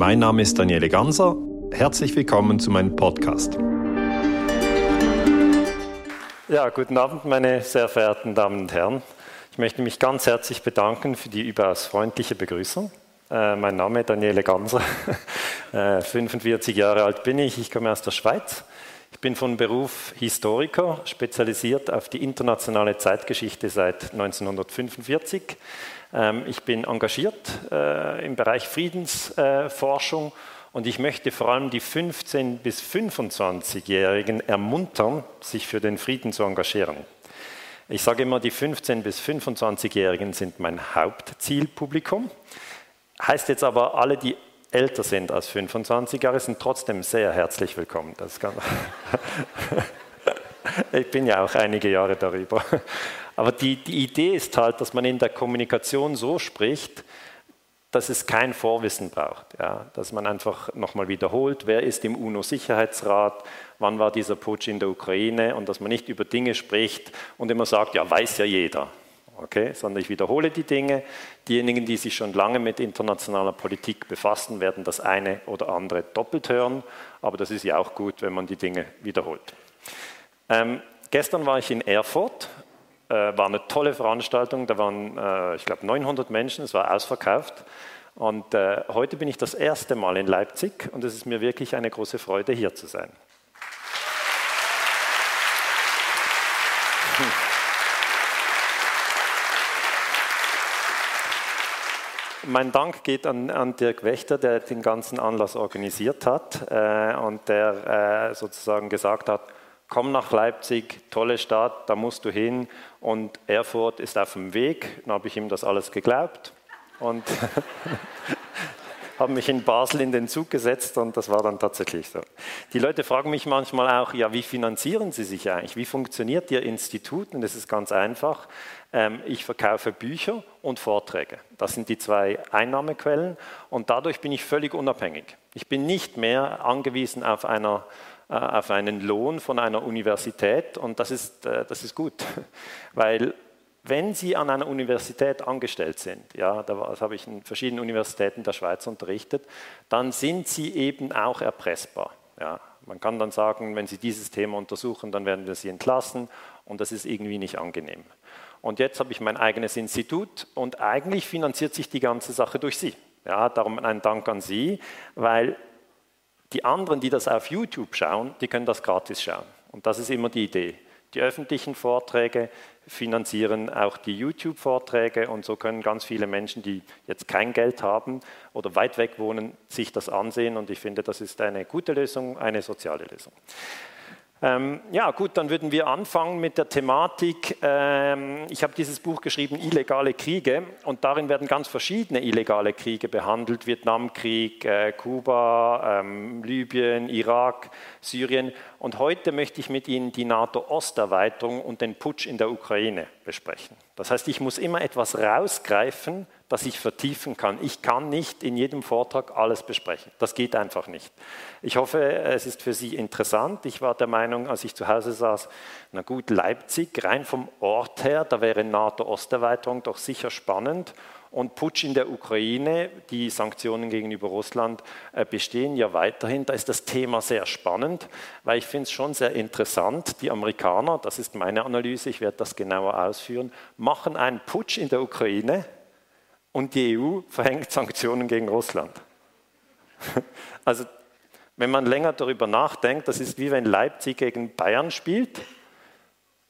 Mein Name ist Daniele Ganser. Herzlich willkommen zu meinem Podcast. Ja, guten Abend, meine sehr verehrten Damen und Herren. Ich möchte mich ganz herzlich bedanken für die überaus freundliche Begrüßung. Äh, mein Name ist Daniele Ganser. Äh, 45 Jahre alt bin ich. Ich komme aus der Schweiz. Ich bin von Beruf Historiker, spezialisiert auf die internationale Zeitgeschichte seit 1945. Ähm, ich bin engagiert äh, im Bereich Friedensforschung und ich möchte vor allem die 15- bis 25-Jährigen ermuntern, sich für den Frieden zu engagieren. Ich sage immer, die 15- bis 25-Jährigen sind mein Hauptzielpublikum. Heißt jetzt aber, alle, die älter sind als 25 Jahre, sind trotzdem sehr herzlich willkommen. ich bin ja auch einige Jahre darüber. Aber die, die Idee ist halt, dass man in der Kommunikation so spricht, dass es kein Vorwissen braucht. Ja, dass man einfach nochmal wiederholt, wer ist im UNO-Sicherheitsrat, wann war dieser Putsch in der Ukraine und dass man nicht über Dinge spricht und immer sagt, ja, weiß ja jeder. Okay, sondern ich wiederhole die Dinge. Diejenigen, die sich schon lange mit internationaler Politik befassen, werden das eine oder andere doppelt hören, aber das ist ja auch gut, wenn man die Dinge wiederholt. Ähm, gestern war ich in Erfurt, war eine tolle Veranstaltung, da waren, äh, ich glaube, 900 Menschen, es war ausverkauft. Und äh, heute bin ich das erste Mal in Leipzig und es ist mir wirklich eine große Freude, hier zu sein. Mein Dank geht an, an, Dirk Wächter, der den ganzen Anlass organisiert hat äh, und der äh, sozusagen gesagt hat, komm nach Leipzig, tolle Stadt, da musst du hin und Erfurt ist auf dem Weg. Dann habe ich ihm das alles geglaubt und habe mich in Basel in den Zug gesetzt und das war dann tatsächlich so. Die Leute fragen mich manchmal auch, ja, wie finanzieren Sie sich eigentlich? Wie funktioniert Ihr Institut? Und das ist ganz einfach. Ähm, ich verkaufe Bücher und Vorträge. Das sind die zwei Einnahmequellen und dadurch bin ich völlig unabhängig. Ich bin nicht mehr angewiesen auf, einer, auf einen Lohn von einer Universität und das ist, äh, das ist gut, weil wenn Sie an einer Universität angestellt sind, ja, das habe ich in verschiedenen Universitäten der Schweiz unterrichtet, dann sind Sie eben auch erpressbar. Ja. Man kann dann sagen, wenn Sie dieses Thema untersuchen, dann werden wir Sie entlassen und das ist irgendwie nicht angenehm. Und jetzt habe ich mein eigenes Institut und eigentlich finanziert sich die ganze Sache durch Sie. Ja, darum ein Dank an Sie, weil die anderen, die das auf YouTube schauen, die können das gratis schauen. Und das ist immer die Idee. Die öffentlichen Vorträge finanzieren auch die YouTube-Vorträge und so können ganz viele Menschen, die jetzt kein Geld haben oder weit weg wohnen, sich das ansehen und ich finde, das ist eine gute Lösung, eine soziale Lösung. Ähm, ja, gut, dann würden wir anfangen mit der Thematik. Ähm, ich habe dieses Buch geschrieben, Illegale Kriege, und darin werden ganz verschiedene illegale Kriege behandelt: Vietnamkrieg, äh, Kuba, ähm, Libyen, Irak, Syrien. Und heute möchte ich mit Ihnen die NATO-Osterweiterung und den Putsch in der Ukraine besprechen. Das heißt, ich muss immer etwas rausgreifen, das ich vertiefen kann. Ich kann nicht in jedem Vortrag alles besprechen. Das geht einfach nicht. Ich hoffe, es ist für Sie interessant. Ich war der Meinung, als ich zu Hause saß, na gut, Leipzig, rein vom Ort her, da wäre NATO-Osterweiterung doch sicher spannend. Und Putsch in der Ukraine, die Sanktionen gegenüber Russland äh, bestehen ja weiterhin. Da ist das Thema sehr spannend, weil ich finde es schon sehr interessant. Die Amerikaner, das ist meine Analyse, ich werde das genauer ausführen, machen einen Putsch in der Ukraine und die EU verhängt Sanktionen gegen Russland. Also wenn man länger darüber nachdenkt, das ist wie wenn Leipzig gegen Bayern spielt.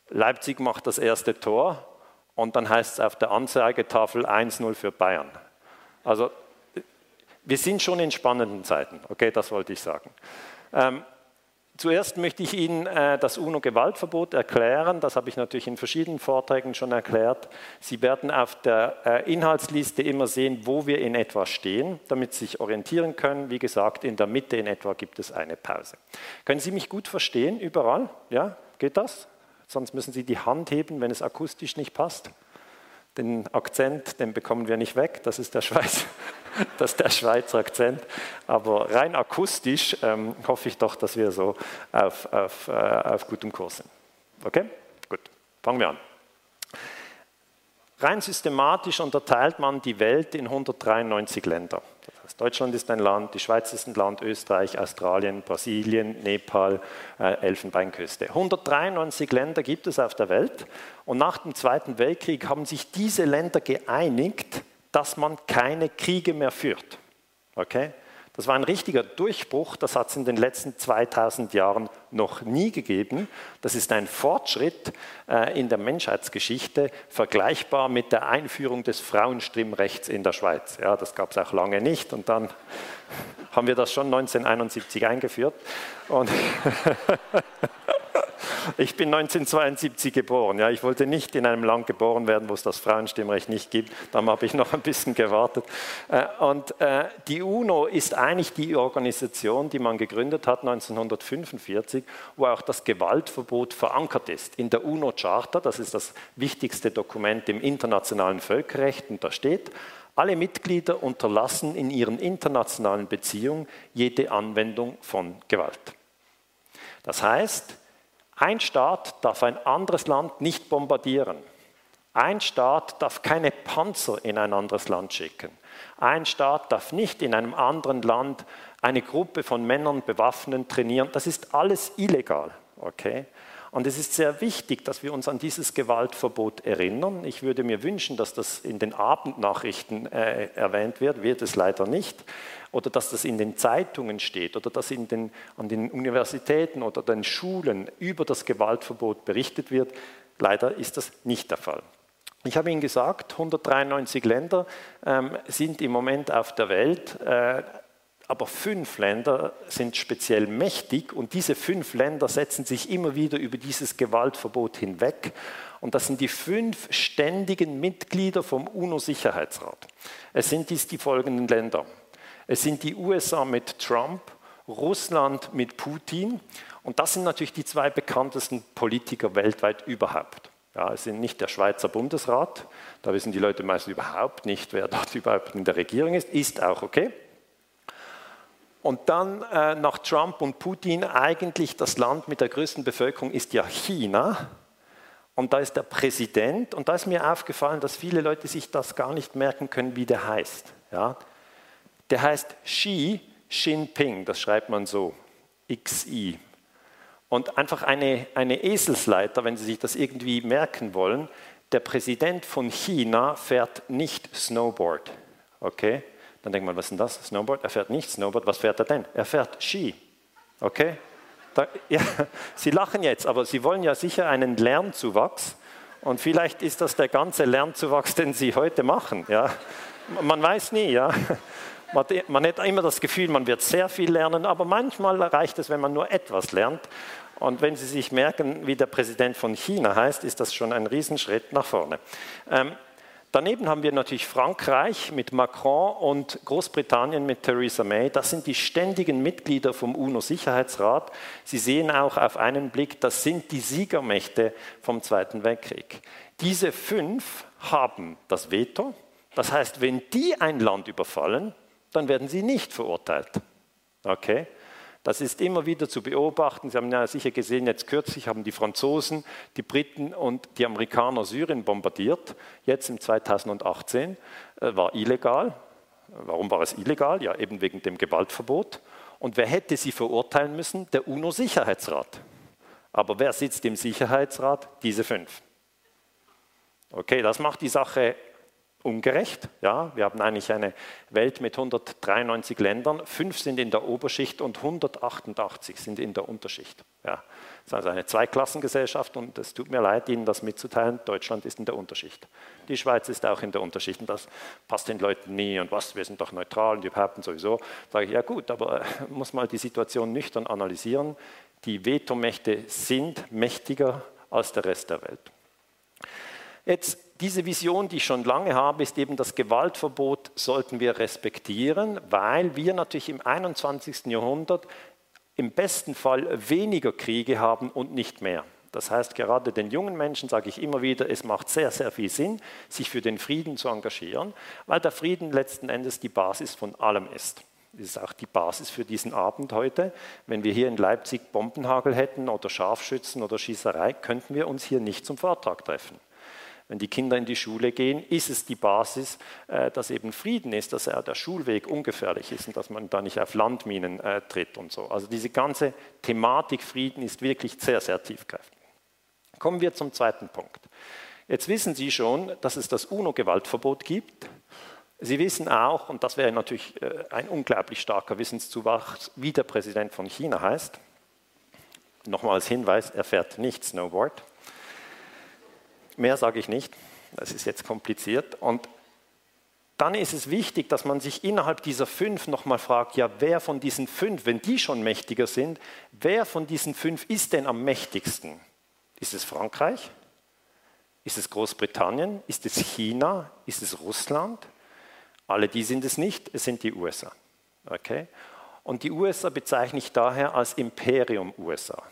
Leipzig macht das erste Tor und dann heißt es auf der Anzeigetafel 1-0 für Bayern. Also wir sind schon in spannenden Zeiten, okay, das wollte ich sagen. Ähm, Zuerst möchte ich Ihnen äh, das UNO-Gewaltverbot erklären. Das habe ich natürlich in verschiedenen Vorträgen schon erklärt. Sie werden auf der äh, Inhaltsliste immer sehen, wo wir in etwa stehen, damit Sie sich orientieren können. Wie gesagt, in der Mitte in etwa gibt es eine Pause. Können Sie mich gut verstehen überall? Ja, geht das? Sonst müssen Sie die Hand heben, wenn es akustisch nicht passt. Den Akzent, den bekommen wir nicht weg. Das ist der Schweiz. das der Schweizer Akzent. Aber rein akustisch ähm, hoffe ich doch, dass wir so auf, auf, äh, auf gutem Kurs sind. Okay? Gut, fangen wir an. Rein systematisch unterteilt man die Welt in 193 Länder. Deutschland ist ein Land, die Schweiz ist ein Land, Österreich, Australien, Brasilien, Nepal, äh, Elfenbeinküste. 193 Länder gibt es auf der Welt und nach dem Zweiten Weltkrieg haben sich diese Länder geeinigt, dass man keine Kriege mehr führt. Okay? Das war ein richtiger Durchbruch, das hat es in den letzten 2000 Jahren noch nie gegeben. Das ist ein Fortschritt äh, in der Menschheitsgeschichte, vergleichbar mit der Einführung des Frauenstimmrechts in der Schweiz. Ja, das gab es auch lange nicht und dann haben wir das schon 1971 eingeführt. Und Ich bin 1972 geboren. Ja, ich wollte nicht in einem Land geboren werden, wo es das Frauenstimmrecht nicht gibt. Darum habe ich noch ein bisschen gewartet. Äh, und äh, die UNO ist eigentlich die Organisation, die man gegründet hat 1945, wo auch das Gewaltverbot verankert ist. In der UNO-Charta, das ist das wichtigste Dokument im internationalen Völkerrecht, und da steht, alle Mitglieder unterlassen in ihren internationalen Beziehungen jede Anwendung von Gewalt. Das heißt, ein Staat darf ein anderes Land nicht bombardieren. Ein Staat darf keine Panzer in ein anderes Land schicken. Ein Staat darf nicht in einem anderen Land eine Gruppe von Männern bewaffnen, trainieren. Das ist alles illegal. Okay? Und es ist sehr wichtig, dass wir uns an dieses Gewaltverbot erinnern. Ich würde mir wünschen, dass das in den Abendnachrichten äh, erwähnt wird, wird es leider nicht. Oder dass das in den Zeitungen steht oder dass in den, an den Universitäten oder den Schulen über das Gewaltverbot berichtet wird. Leider ist das nicht der Fall. Ich habe Ihnen gesagt, 193 Länder ähm, sind im Moment auf der Welt. Äh, aber fünf Länder sind speziell mächtig und diese fünf Länder setzen sich immer wieder über dieses Gewaltverbot hinweg. Und das sind die fünf ständigen Mitglieder vom UNO-Sicherheitsrat. Es sind dies die folgenden Länder. Es sind die USA mit Trump, Russland mit Putin und das sind natürlich die zwei bekanntesten Politiker weltweit überhaupt. Ja, es sind nicht der Schweizer Bundesrat, da wissen die Leute meistens überhaupt nicht, wer dort überhaupt in der Regierung ist, ist auch okay. Und dann äh, nach Trump und Putin eigentlich das Land mit der größten Bevölkerung ist ja China. Und da ist der Präsident. Und da ist mir aufgefallen, dass viele Leute sich das gar nicht merken können, wie der heißt. Ja? Der heißt Xi Jinping, das schreibt man so, XI. Und einfach eine, eine Eselsleiter, wenn Sie sich das irgendwie merken wollen, der Präsident von China fährt nicht Snowboard. Okay? Dann denkt man, was ist denn das? Snowboard? Er fährt nicht Snowboard. Was fährt er denn? Er fährt Ski. Okay? Da, ja, Sie lachen jetzt, aber Sie wollen ja sicher einen Lernzuwachs. Und vielleicht ist das der ganze Lernzuwachs, den Sie heute machen. Ja? Man weiß nie. Ja? Man, hat immer das Gefühl, man wird sehr viel lernen, aber manchmal reicht es, wenn man nur etwas lernt. Und wenn Sie sich merken, wie der Präsident von China heißt, ist das schon ein Riesenschritt nach vorne. Ähm, Daneben haben wir natürlich Frankreich mit Macron und Großbritannien mit Theresa May. Das sind die ständigen Mitglieder vom UNO-Sicherheitsrat. Sie sehen auch auf einen Blick, das sind die Siegermächte vom Zweiten Weltkrieg. Diese fünf haben das Veto. Das heißt, wenn die ein Land überfallen, dann werden sie nicht verurteilt. Okay? Das ist immer wieder zu beobachten. Sie haben ja sicher gesehen, jetzt kürzlich haben die Franzosen, die Briten und die Amerikaner Syrien bombardiert. Jetzt im 2018 äh, war illegal. Warum war es illegal? Ja, eben wegen dem Gewaltverbot. Und wer hätte sie verurteilen müssen? Der UNO-Sicherheitsrat. Aber wer sitzt im Sicherheitsrat? Diese fünf. Okay, das macht die Sache ungerecht. Ja, wir haben eigentlich eine Welt mit 193 Ländern, fünf sind in der Oberschicht und 188 sind in der Unterschicht. Ja, das ist also eine Zweiklassengesellschaft und es tut mir leid, Ihnen das mitzuteilen. Deutschland ist in der Unterschicht. Die Schweiz ist auch in der Unterschicht und das passt den Leuten nie und was, wir sind doch neutral und die behaupten sowieso. Sage ich, ja gut, aber muss mal die Situation nüchtern analysieren. Die Vetomächte sind mächtiger als der Rest der Welt. Jetzt diese Vision, die ich schon lange habe, ist eben das Gewaltverbot sollten wir respektieren, weil wir natürlich im 21. Jahrhundert im besten Fall weniger Kriege haben und nicht mehr. Das heißt, gerade den jungen Menschen sage ich immer wieder, es macht sehr, sehr viel Sinn, sich für den Frieden zu engagieren, weil der Frieden letzten Endes die Basis von allem ist. Das ist auch die Basis für diesen Abend heute. Wenn wir hier in Leipzig Bombenhagel hätten oder Scharfschützen oder Schießerei, könnten wir uns hier nicht zum Vortrag treffen. Wenn die Kinder in die Schule gehen, ist es die Basis, äh, dass eben Frieden ist, dass der Schulweg ungefährlich ist und dass man da nicht auf Landminen äh, tritt und so. Also diese ganze Thematik Frieden ist wirklich sehr, sehr tiefgreifend. Kommen wir zum zweiten Punkt. Jetzt wissen Sie schon, dass es das UNO-Gewaltverbot gibt. Sie wissen auch, und das wäre natürlich äh, ein unglaublich starker Wissenszuwachs, wie der Präsident von China heißt. Nochmal als Hinweis, er fährt nicht Snowboard. Mehr sage ich nicht, das ist jetzt kompliziert. Und dann ist es wichtig, dass man sich innerhalb dieser fünf nochmal fragt, ja, wer von diesen fünf, wenn die schon mächtiger sind, wer von diesen fünf ist denn am mächtigsten? Ist es Frankreich? Ist es Großbritannien? Ist es China? Ist es Russland? Alle die sind es nicht, es sind die USA. Okay? Und die USA bezeichne ich daher als Imperium USA.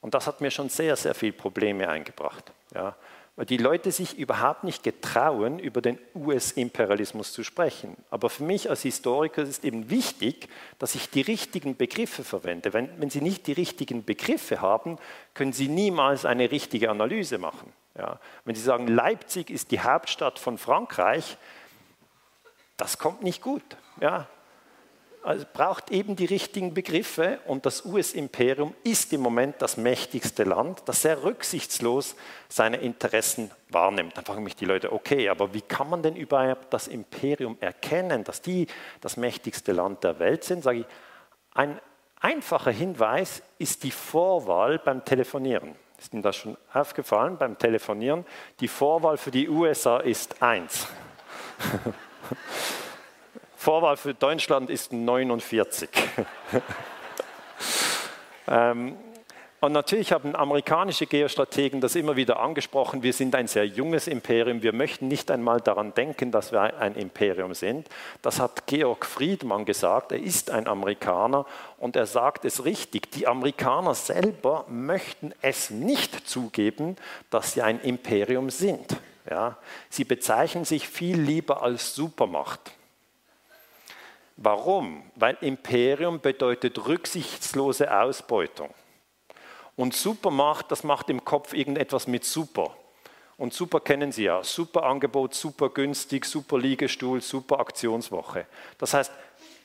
Und das hat mir schon sehr, sehr viele Probleme eingebracht. Ja? Weil die Leute sich überhaupt nicht getrauen, über den US-Imperialismus zu sprechen. Aber für mich als Historiker ist eben wichtig, dass ich die richtigen Begriffe verwende. Wenn, wenn Sie nicht die richtigen Begriffe haben, können Sie niemals eine richtige Analyse machen. Ja? Wenn Sie sagen, Leipzig ist die Hauptstadt von Frankreich, das kommt nicht gut. Ja. Also braucht eben die richtigen Begriffe und das US-Imperium ist im Moment das mächtigste Land, das sehr rücksichtslos seine Interessen wahrnimmt. Dann fragen mich die Leute, okay, aber wie kann man denn überhaupt das Imperium erkennen, dass die das mächtigste Land der Welt sind? Sage ich, ein einfacher Hinweis ist die Vorwahl beim Telefonieren. Ist Ihnen das schon aufgefallen beim Telefonieren? Die Vorwahl für die USA ist 1. Vorwahl für Deutschland ist 49. ähm, und natürlich haben amerikanische Geostrategen das immer wieder angesprochen. Wir sind ein sehr junges Imperium. Wir möchten nicht einmal daran denken, dass wir ein Imperium sind. Das hat Georg Friedmann gesagt. Er ist ein Amerikaner und er sagt es richtig. Die Amerikaner selber möchten es nicht zugeben, dass sie ein Imperium sind. Ja, sie bezeichnen sich viel lieber als Supermacht. Warum? Weil Imperium bedeutet rücksichtslose Ausbeutung. Und Supermacht, das macht im Kopf irgendetwas mit Super. Und Super kennen Sie ja. Super Angebot, super günstig, super Liegestuhl, super Aktionswoche. Das heißt,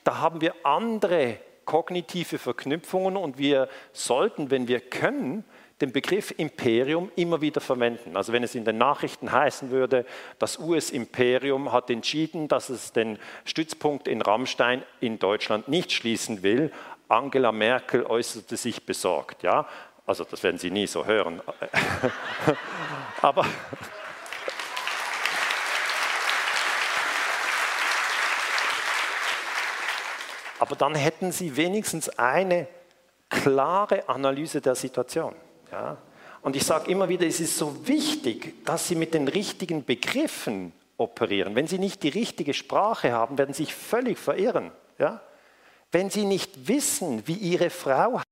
da haben wir andere kognitive Verknüpfungen und wir sollten, wenn wir können, den Begriff Imperium immer wieder verwenden. Also wenn es in den Nachrichten heißen würde, das US-Imperium hat entschieden, dass es den Stützpunkt in Rammstein in Deutschland nicht schließen will, Angela Merkel äußerte sich besorgt. Ja? Also das werden Sie nie so hören. Aber Aber dann hätten Sie wenigstens eine klare Analyse der Situation. Ja? Und ich sage immer wieder, es ist so wichtig, dass Sie mit den richtigen Begriffen operieren. Wenn Sie nicht die richtige Sprache haben, werden Sie sich völlig verirren. Ja? Wenn Sie nicht wissen, wie Ihre Frau heißt,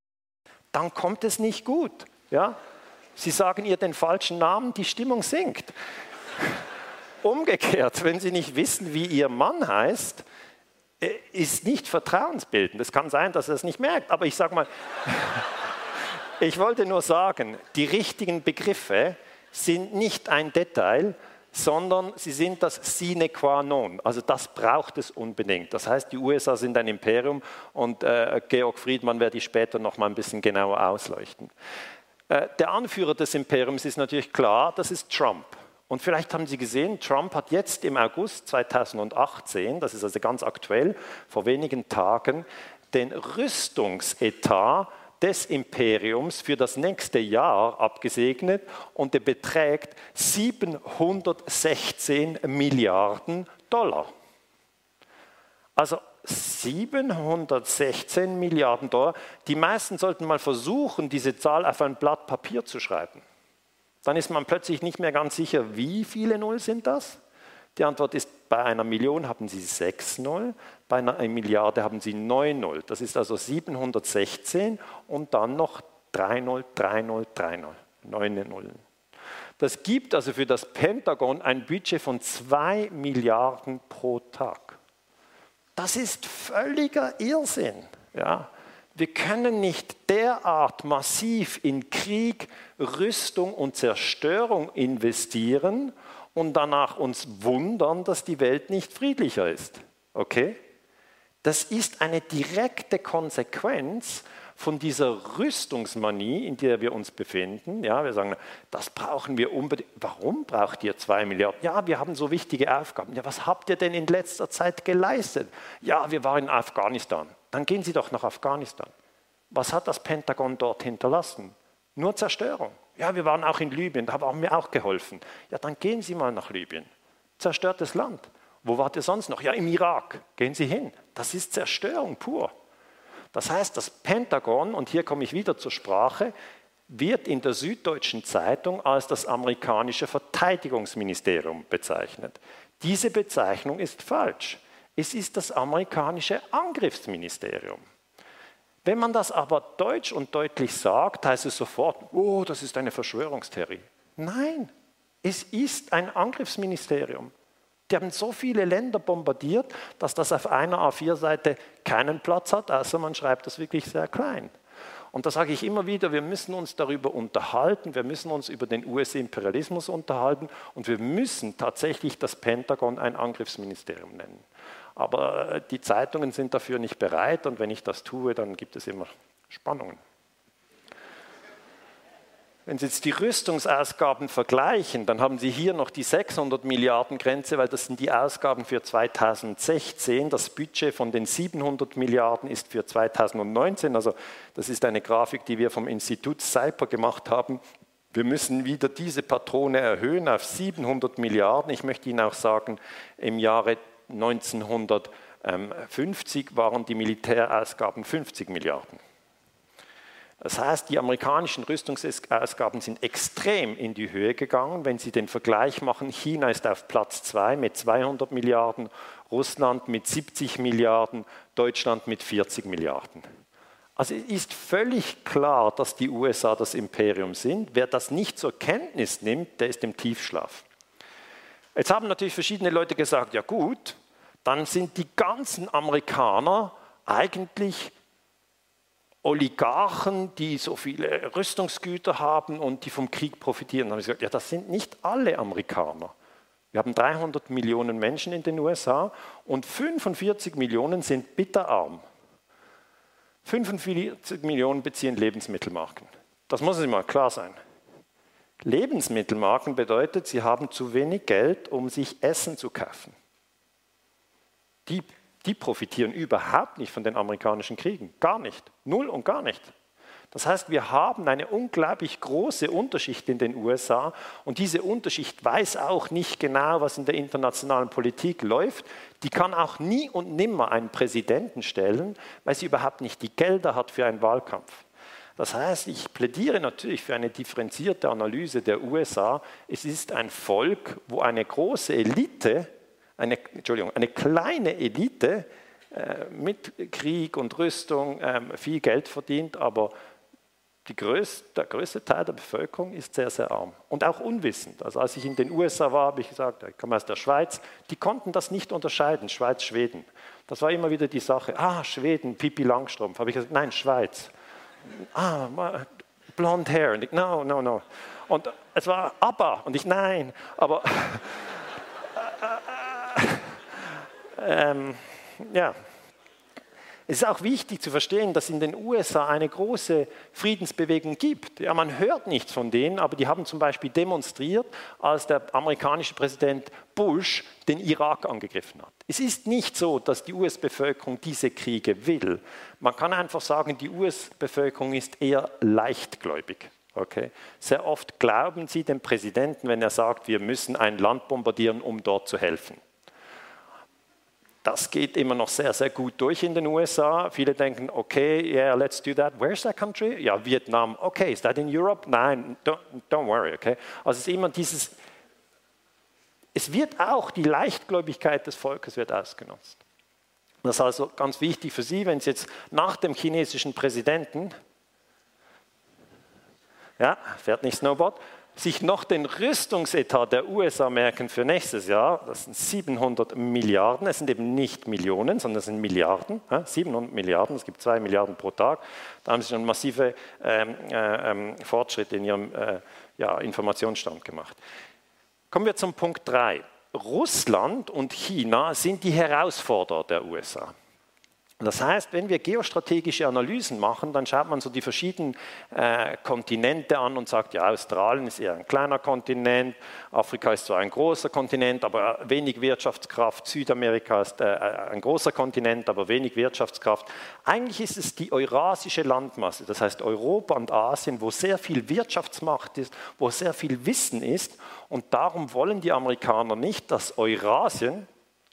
dann kommt es nicht gut. Ja? Sie sagen ihr den falschen Namen, die Stimmung sinkt. Umgekehrt, wenn Sie nicht wissen, wie Ihr Mann heißt, äh, ist nicht vertrauensbildend. Es kann sein, dass er es nicht merkt, aber ich sage mal, ich wollte nur sagen, die richtigen Begriffe sind nicht ein Detail, sondern sie sind das sine qua non. Also das braucht es unbedingt. Das heißt, die USA sind ein Imperium und äh, Georg Friedmann werde ich später noch mal ein bisschen genauer ausleuchten. Äh, der Anführer des Imperiums ist natürlich klar, das ist Trump. Und vielleicht haben Sie gesehen, Trump hat jetzt im August 2018, das ist also ganz aktuell, vor wenigen Tagen, den Rüstungsetat des Imperiums für das nächste Jahr abgesegnet und der beträgt 716 Milliarden Dollar. Also 716 Milliarden Dollar. Die meisten sollten mal versuchen, diese Zahl auf ein Blatt Papier zu schreiben. Dann ist man plötzlich nicht mehr ganz sicher, wie viele Null sind das? Die Antwort ist, bei einer Million haben Sie 6 Null, bei einer Milliarde haben Sie 9 Null. Das ist also 716 und dann noch 3 Null, 3 Null, 3 Null, 9 Nullen. Das gibt also für das Pentagon ein Budget von 2 Milliarden pro Tag. Das ist völliger Irrsinn. Ja? Wir können nicht derart massiv in Krieg, Rüstung und Zerstörung investieren und danach uns wundern, dass die Welt nicht friedlicher ist. Okay? Das ist eine direkte Konsequenz von dieser Rüstungsmanie, in der wir uns befinden. Ja, wir sagen, das brauchen wir unbedingt. Warum braucht ihr zwei Milliarden? Ja, wir haben so wichtige Aufgaben. Ja, was habt ihr denn in letzter Zeit geleistet? Ja, wir waren in Afghanistan. Dann gehen Sie doch nach Afghanistan. Was hat das Pentagon dort hinterlassen? Nur Zerstörung. Ja, wir waren auch in Libyen, da haben wir auch geholfen. Ja, dann gehen Sie mal nach Libyen. Zerstörtes Land. Wo wart ihr sonst noch? Ja, im Irak. Gehen Sie hin. Das ist Zerstörung pur. Das heißt, das Pentagon, und hier komme ich wieder zur Sprache, wird in der Süddeutschen Zeitung als das amerikanische Verteidigungsministerium bezeichnet. Diese Bezeichnung ist falsch. Es ist das amerikanische Angriffsministerium. Wenn man das aber deutsch und deutlich sagt, heißt es sofort, oh, das ist eine Verschwörungstheorie. Nein, es ist ein Angriffsministerium. Die haben so viele Länder bombardiert, dass das auf einer A4-Seite keinen Platz hat, außer man schreibt das wirklich sehr klein. Und da sage ich immer wieder, wir müssen uns darüber unterhalten, wir müssen uns über den US-Imperialismus unterhalten und wir müssen tatsächlich das Pentagon ein Angriffsministerium nennen. Aber äh, die Zeitungen sind dafür nicht bereit und wenn ich das tue, dann gibt es immer Spannungen. Wenn Sie jetzt die Rüstungsausgaben vergleichen, dann haben Sie hier noch die 600 Milliarden Grenze, weil das sind die Ausgaben für 2016. Das Budget von den 700 Milliarden ist für 2019. Also das ist eine Grafik, die wir vom Institut CIPER gemacht haben. Wir müssen wieder diese Patrone erhöhen auf 700 Milliarden. Ich möchte Ihnen auch sagen, im Jahre 1950 waren die Militärausgaben 50 Milliarden. Das heißt, die amerikanischen Rüstungsausgaben sind extrem in die Höhe gegangen. Wenn Sie den Vergleich machen, China ist auf Platz 2 mit 200 Milliarden, Russland mit 70 Milliarden, Deutschland mit 40 Milliarden. Also ist völlig klar, dass die USA das Imperium sind. Wer das nicht zur Kenntnis nimmt, der ist im Tiefschlaf. Jetzt haben natürlich verschiedene Leute gesagt, ja gut, dann sind die ganzen Amerikaner eigentlich Oligarchen, die so viele Rüstungsgüter haben und die vom Krieg profitieren. Da habe ich gesagt, ja, das sind nicht alle Amerikaner. Wir haben 300 Millionen Menschen in den USA und 45 Millionen sind bitterarm. 45 Millionen beziehen Lebensmittelmarken. Das muss sich mal klar sein. Lebensmittelmarken bedeutet, sie haben zu wenig Geld, um sich Essen zu kaufen. Die die profitieren überhaupt nicht von den amerikanischen Kriegen. Gar nicht. Null und gar nicht. Das heißt, wir haben eine unglaublich große Unterschicht in den USA und diese Unterschicht weiß auch nicht genau, was in der internationalen Politik läuft. Die kann auch nie und nimmer einen Präsidenten stellen, weil sie überhaupt nicht die Gelder hat für einen Wahlkampf. Das heißt, ich plädiere natürlich für eine differenzierte Analyse der USA. Es ist ein Volk, wo eine große Elite eine, Entschuldigung, eine kleine Elite äh, mit Krieg und Rüstung äh, viel Geld verdient, aber größte, der größte Teil der Bevölkerung ist sehr, sehr arm und auch unwissend. Also als ich in den USA war, habe ich gesagt, ich komme aus der Schweiz, die konnten das nicht unterscheiden, Schweiz, Schweden. Das war immer wieder die Sache, ah, Schweden, Pipi Langstrumpf. Habe ich gesagt, nein, Schweiz. Ah, blond hair. Und ich, no, no, no. Und es war ABBA. Und ich, nein. Aber ähm, ja. Es ist auch wichtig zu verstehen, dass in den USA eine große Friedensbewegung gibt. Ja, man hört nichts von denen, aber die haben zum Beispiel demonstriert, als der amerikanische Präsident Bush den Irak angegriffen hat. Es ist nicht so, dass die US-Bevölkerung diese Kriege will. Man kann einfach sagen, die US-Bevölkerung ist eher leichtgläubig. Okay? Sehr oft glauben sie dem Präsidenten, wenn er sagt, wir müssen ein Land bombardieren, um dort zu helfen. Das geht immer noch sehr, sehr gut durch in den USA. Viele denken, okay, yeah, let's do that. Where's that country? Ja, Vietnam. Okay, is that in Europe? Nein, don't, don't worry, okay. Also es ist immer dieses, es wird auch die Leichtgläubigkeit des Volkes wird ausgenutzt. Das ist also ganz wichtig für Sie, wenn Sie jetzt nach dem chinesischen Präsidenten, ja, fährt nicht Snowboard, sich noch den Rüstungsetat der USA merken für nächstes Jahr, das sind 700 Milliarden, es sind eben nicht Millionen, sondern es sind Milliarden, 700 Milliarden, es gibt zwei Milliarden pro Tag, da haben sie schon massive ähm, äh, ähm, Fortschritte in ihrem äh, ja, Informationsstand gemacht. Kommen wir zum Punkt 3. Russland und China sind die Herausforderer der USA. Das heißt, wenn wir geostrategische Analysen machen, dann schaut man so die verschiedenen äh, Kontinente an und sagt, ja, Australien ist eher ein kleiner Kontinent, Afrika ist zwar ein großer Kontinent, aber wenig Wirtschaftskraft, Südamerika ist äh, ein großer Kontinent, aber wenig Wirtschaftskraft. Eigentlich ist es die eurasische Landmasse, das heißt Europa und Asien, wo sehr viel Wirtschaftsmacht ist, wo sehr viel Wissen ist und darum wollen die Amerikaner nicht, dass Eurasien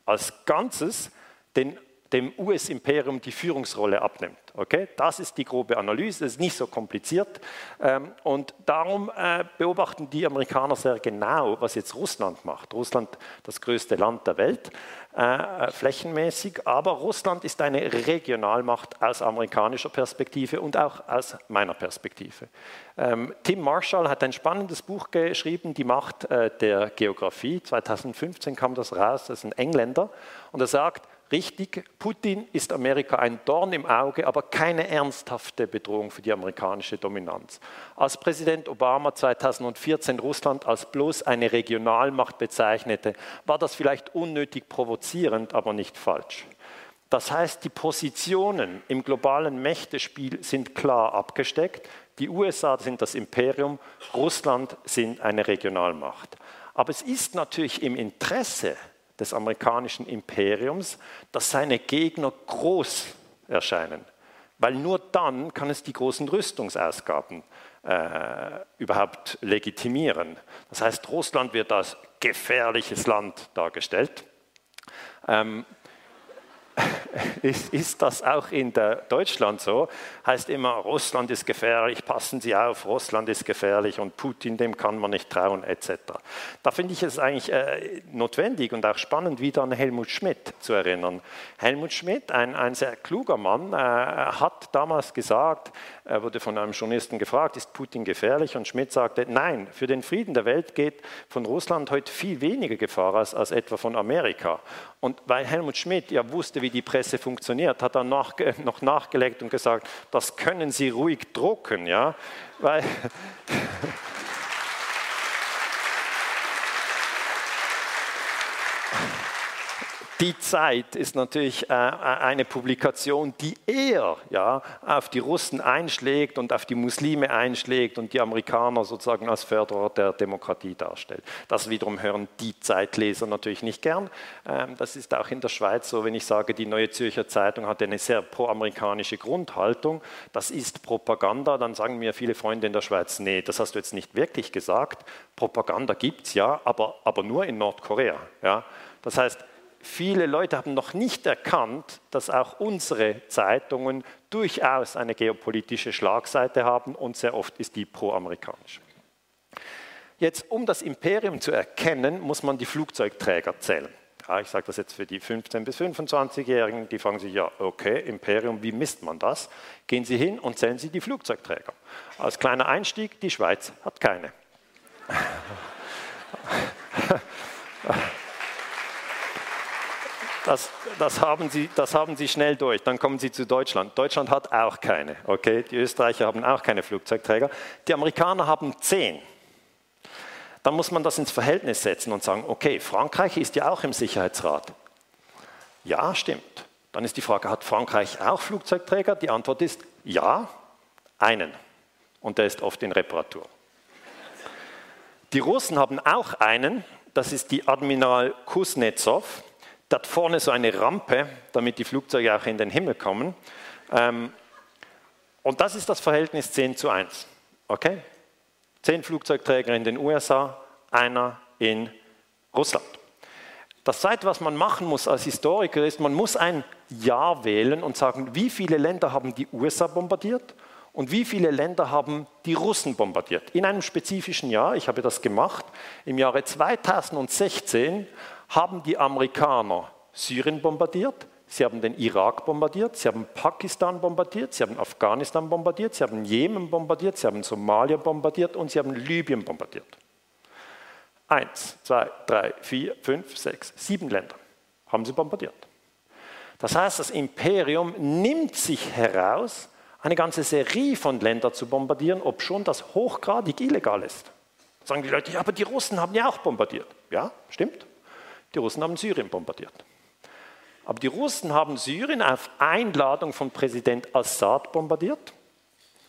als Ganzes den dem US-Imperium die Führungsrolle abnimmt. Okay? Das ist die grobe Analyse, das ist nicht so kompliziert. Ähm, und darum äh, beobachten die Amerikaner sehr genau, was jetzt Russland macht. Russland, das größte Land der Welt, äh, äh, flächenmäßig, aber Russland ist eine Regionalmacht aus amerikanischer Perspektive und auch aus meiner Perspektive. Ähm, Tim Marshall hat ein spannendes Buch geschrieben, Die Macht der Geografie. 2015 kam das raus, das ist ein Engländer. Und er sagt, Richtig, Putin ist Amerika ein Dorn im Auge, aber keine ernsthafte Bedrohung für die amerikanische Dominanz. Als Präsident Obama 2014 Russland als bloß eine Regionalmacht bezeichnete, war das vielleicht unnötig provozierend, aber nicht falsch. Das heißt, die Positionen im globalen Mächtespiel sind klar abgesteckt. Die USA sind das Imperium, Russland sind eine Regionalmacht. Aber es ist natürlich im Interesse des amerikanischen Imperiums, dass seine Gegner groß erscheinen. Weil nur dann kann es die großen Rüstungsausgaben äh, überhaupt legitimieren. Das heißt, Russland wird als gefährliches Land dargestellt. Ähm, ist, ist, das auch in Deutschland so? Heißt immer, Russland ist gefährlich, passen Sie auf, Russland ist gefährlich und Putin, dem kann man nicht trauen, etc. Da finde ich es eigentlich äh, notwendig und auch spannend, wieder an Helmut Schmidt zu erinnern. Helmut Schmidt, ein, ein sehr kluger Mann, äh, hat damals gesagt, er wurde von einem Journalisten gefragt, ist Putin gefährlich? Und Schmidt sagte, nein, für den Frieden der Welt geht von Russland heute viel weniger Gefahr als, als etwa von Amerika. Und weil Helmut Schmidt ja wusste, wie die Presse funktioniert, hat er nach, noch nachgelegt und gesagt, das können Sie ruhig drucken, ja, weil Die Zeit ist natürlich äh, eine Publikation, die eher ja, auf die Russen einschlägt und auf die Muslime einschlägt und die Amerikaner sozusagen als Förderer der Demokratie darstellt. Das wiederum hören die Zeitleser natürlich nicht gern. Ähm, das ist auch in der Schweiz so, wenn ich sage, die Neue Zürcher Zeitung hat eine sehr pro-amerikanische Grundhaltung. Das ist Propaganda. Dann sagen mir viele Freunde in der Schweiz, nee, das hast du jetzt nicht wirklich gesagt. Propaganda gibt es ja, aber, aber nur in Nordkorea. Ja. Das heißt, viele Leute haben noch nicht erkannt, dass auch unsere Zeitungen durchaus eine geopolitische Schlagseite haben und sehr oft ist die pro-amerikanisch. Jetzt, um das Imperium zu erkennen, muss man die Flugzeugträger zählen. Ja, ich sage das jetzt für die 15- bis 25-Jährigen, die fragen sich, ja, okay, Imperium, wie misst man das? Gehen Sie hin und zählen Sie die Flugzeugträger. Als kleiner Einstieg, die Schweiz hat keine. Das, das, haben Sie, das haben Sie schnell durch. Dann kommen Sie zu Deutschland. Deutschland hat auch keine. Okay? Die Österreicher haben auch keine Flugzeugträger. Die Amerikaner haben zehn. Dann muss man das ins Verhältnis setzen und sagen, okay, Frankreich ist ja auch im Sicherheitsrat. Ja, stimmt. Dann ist die Frage, hat Frankreich auch Flugzeugträger? Die Antwort ist ja, einen. Und der ist oft in Reparatur. Die Russen haben auch einen, das ist die Admiral Kuznetsov. Hat vorne so eine Rampe, damit die Flugzeuge auch in den Himmel kommen. Ähm, und das ist das Verhältnis 10 zu 1. Okay? Zehn Flugzeugträger in den USA, einer in Russland. Das Zweite, was man machen muss als Historiker, ist, man muss ein Jahr wählen und sagen, wie viele Länder haben die USA bombardiert und wie viele Länder haben die Russen bombardiert. In einem spezifischen Jahr, ich habe das gemacht, im Jahre 2016 haben die Amerikaner Syrien bombardiert, sie haben den Irak bombardiert, sie haben Pakistan bombardiert, sie haben Afghanistan bombardiert, sie haben Jemen bombardiert, sie haben Somalia bombardiert und sie haben Libyen bombardiert. Eins, zwei, drei, vier, fünf, sechs, sieben Länder haben sie bombardiert. Das heißt, das Imperium nimmt sich heraus, eine ganze Serie von Ländern zu bombardieren, obschon das hochgradig illegal ist. Sagen die Leute, ja, aber die Russen haben ja auch bombardiert. Ja, stimmt. Die Russen haben Syrien bombardiert. Aber die Russen haben Syrien auf Einladung von Präsident Assad bombardiert.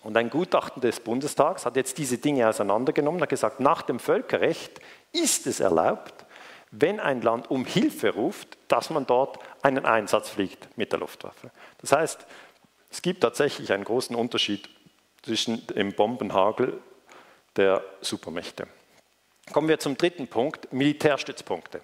Und ein Gutachten des Bundestags hat jetzt diese Dinge auseinandergenommen und gesagt, nach dem Völkerrecht ist es erlaubt, wenn ein Land um Hilfe ruft, dass man dort einen Einsatz fliegt mit der Luftwaffe. Das heißt, es gibt tatsächlich einen großen Unterschied zwischen dem Bombenhagel der Supermächte. Kommen wir zum dritten Punkt, Militärstützpunkte.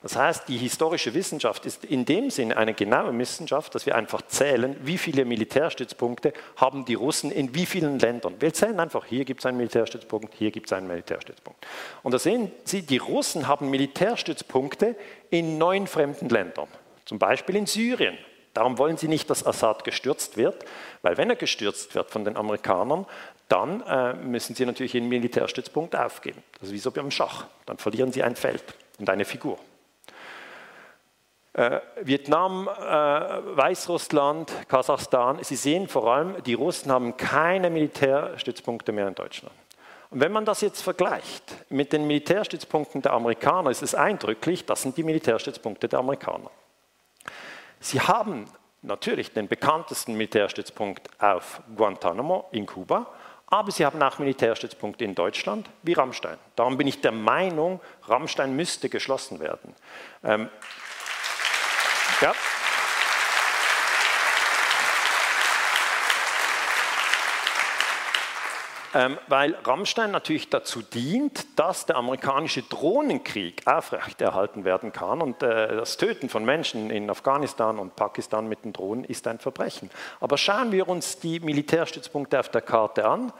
Das heißt, die historische Wissenschaft ist in dem Sinne eine genaue Wissenschaft, dass wir einfach zählen, wie viele Militärstützpunkte haben die Russen in wie vielen Ländern. Wir zählen einfach, hier gibt es einen Militärstützpunkt, hier gibt es einen Militärstützpunkt. Und da sehen Sie, die Russen haben Militärstützpunkte in neun fremden Ländern, zum Beispiel in Syrien. Darum wollen sie nicht, dass Assad gestürzt wird, weil wenn er gestürzt wird von den Amerikanern, dann äh, müssen sie natürlich ihren Militärstützpunkt aufgeben. Das ist wie so beim Schach. Dann verlieren sie ein Feld und eine Figur. Äh, Vietnam, äh, Weißrussland, Kasachstan, Sie sehen vor allem, die Russen haben keine Militärstützpunkte mehr in Deutschland. Und wenn man das jetzt vergleicht mit den Militärstützpunkten der Amerikaner, ist es eindrücklich, das sind die Militärstützpunkte der Amerikaner. Sie haben natürlich den bekanntesten Militärstützpunkt auf Guantanamo in Kuba, aber sie haben auch Militärstützpunkte in Deutschland wie Rammstein. Darum bin ich der Meinung, Rammstein müsste geschlossen werden. Ähm, ja. Ähm, weil Rammstein natürlich dazu dient, dass der amerikanische Drohnenkrieg aufrechterhalten werden kann. Und äh, das Töten von Menschen in Afghanistan und Pakistan mit den Drohnen ist ein Verbrechen. Aber schauen wir uns die Militärstützpunkte auf der Karte an.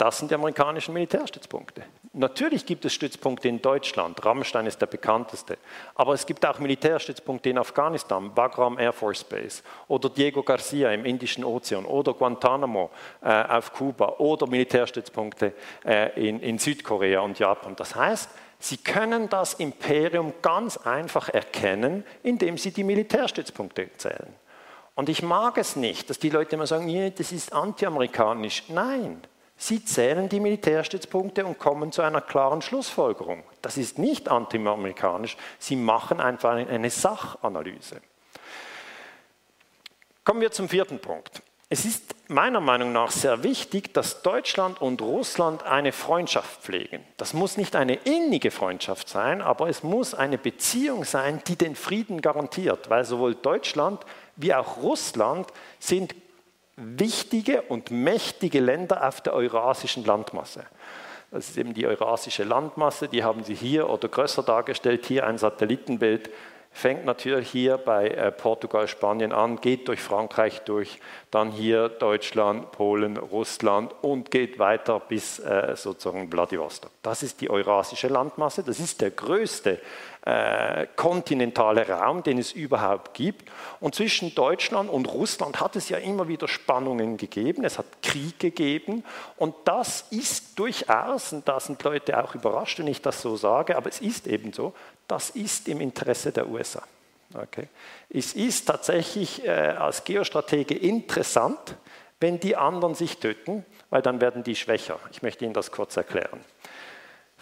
Das sind die amerikanischen Militärstützpunkte. Natürlich gibt es Stützpunkte in Deutschland, Rammstein ist der bekannteste, aber es gibt auch Militärstützpunkte in Afghanistan, Bagram Air Force Base oder Diego Garcia im Indischen Ozean oder Guantanamo äh, auf Kuba oder Militärstützpunkte äh, in, in Südkorea und Japan. Das heißt, Sie können das Imperium ganz einfach erkennen, indem Sie die Militärstützpunkte zählen. Und ich mag es nicht, dass die Leute immer sagen, das ist antiamerikanisch. Nein, Sie zählen die Militärstützpunkte und kommen zu einer klaren Schlussfolgerung. Das ist nicht antiamerikanisch, Sie machen einfach eine Sachanalyse. Kommen wir zum vierten Punkt. Es ist meiner Meinung nach sehr wichtig, dass Deutschland und Russland eine Freundschaft pflegen. Das muss nicht eine innige Freundschaft sein, aber es muss eine Beziehung sein, die den Frieden garantiert, weil sowohl Deutschland wie auch Russland sind wichtige und mächtige Länder auf der eurasischen Landmasse. Das ist eben die eurasische Landmasse, die haben Sie hier oder größer dargestellt, hier ein Satellitenbild fängt natürlich hier bei äh, Portugal, Spanien an, geht durch Frankreich durch, dann hier Deutschland, Polen, Russland und geht weiter bis äh, sozusagen Vladivostok. Das ist die eurasische Landmasse, das ist der größte äh, kontinentale Raum, den es überhaupt gibt. Und zwischen Deutschland und Russland hat es ja immer wieder Spannungen gegeben, es hat Krieg gegeben und das ist durchaus, und da sind Leute auch überrascht, wenn ich das so sage, aber es ist eben so, das ist im Interesse der USA. Okay. Es ist tatsächlich äh, als Geostratege interessant, wenn die anderen sich töten, weil dann werden die schwächer. Ich möchte Ihnen das kurz erklären.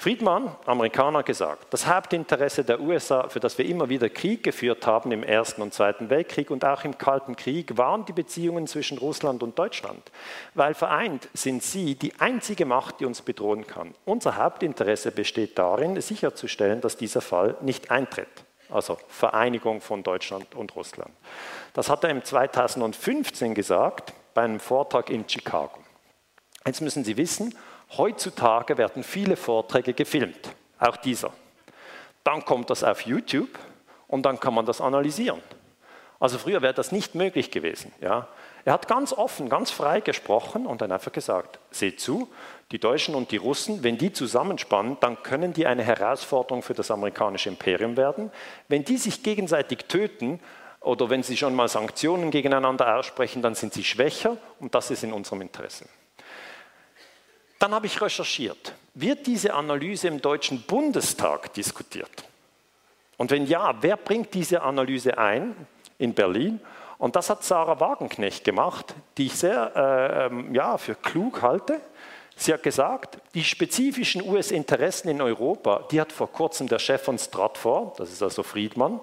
Friedman, Amerikaner, gesagt, das Hauptinteresse der USA, für das wir immer wieder Krieg geführt haben im Ersten und Zweiten Weltkrieg und auch im Kalten Krieg, waren die Beziehungen zwischen Russland und Deutschland. Weil vereint sind sie die einzige Macht, die uns bedrohen kann. Unser Hauptinteresse besteht darin, sicherzustellen, dass dieser Fall nicht eintritt. Also Vereinigung von Deutschland und Russland. Das hat er im 2015 gesagt bei einem Vortrag in Chicago. Jetzt müssen Sie wissen, Heutzutage werden viele Vorträge gefilmt, auch dieser. Dann kommt das auf YouTube und dann kann man das analysieren. Also früher wäre das nicht möglich gewesen. Ja. Er hat ganz offen, ganz frei gesprochen und dann einfach gesagt, seht zu, die Deutschen und die Russen, wenn die zusammenspannen, dann können die eine Herausforderung für das amerikanische Imperium werden. Wenn die sich gegenseitig töten oder wenn sie schon mal Sanktionen gegeneinander aussprechen, dann sind sie schwächer und das ist in unserem Interesse. Dann habe ich recherchiert, wird diese Analyse im Deutschen Bundestag diskutiert? Und wenn ja, wer bringt diese Analyse ein in Berlin? Und das hat Sarah Wagenknecht gemacht, die ich sehr äh, ähm, ja, für klug halte. Sie hat gesagt, die spezifischen US-Interessen in Europa, die hat vor kurzem der Chef von Stratfor, das ist also Friedmann,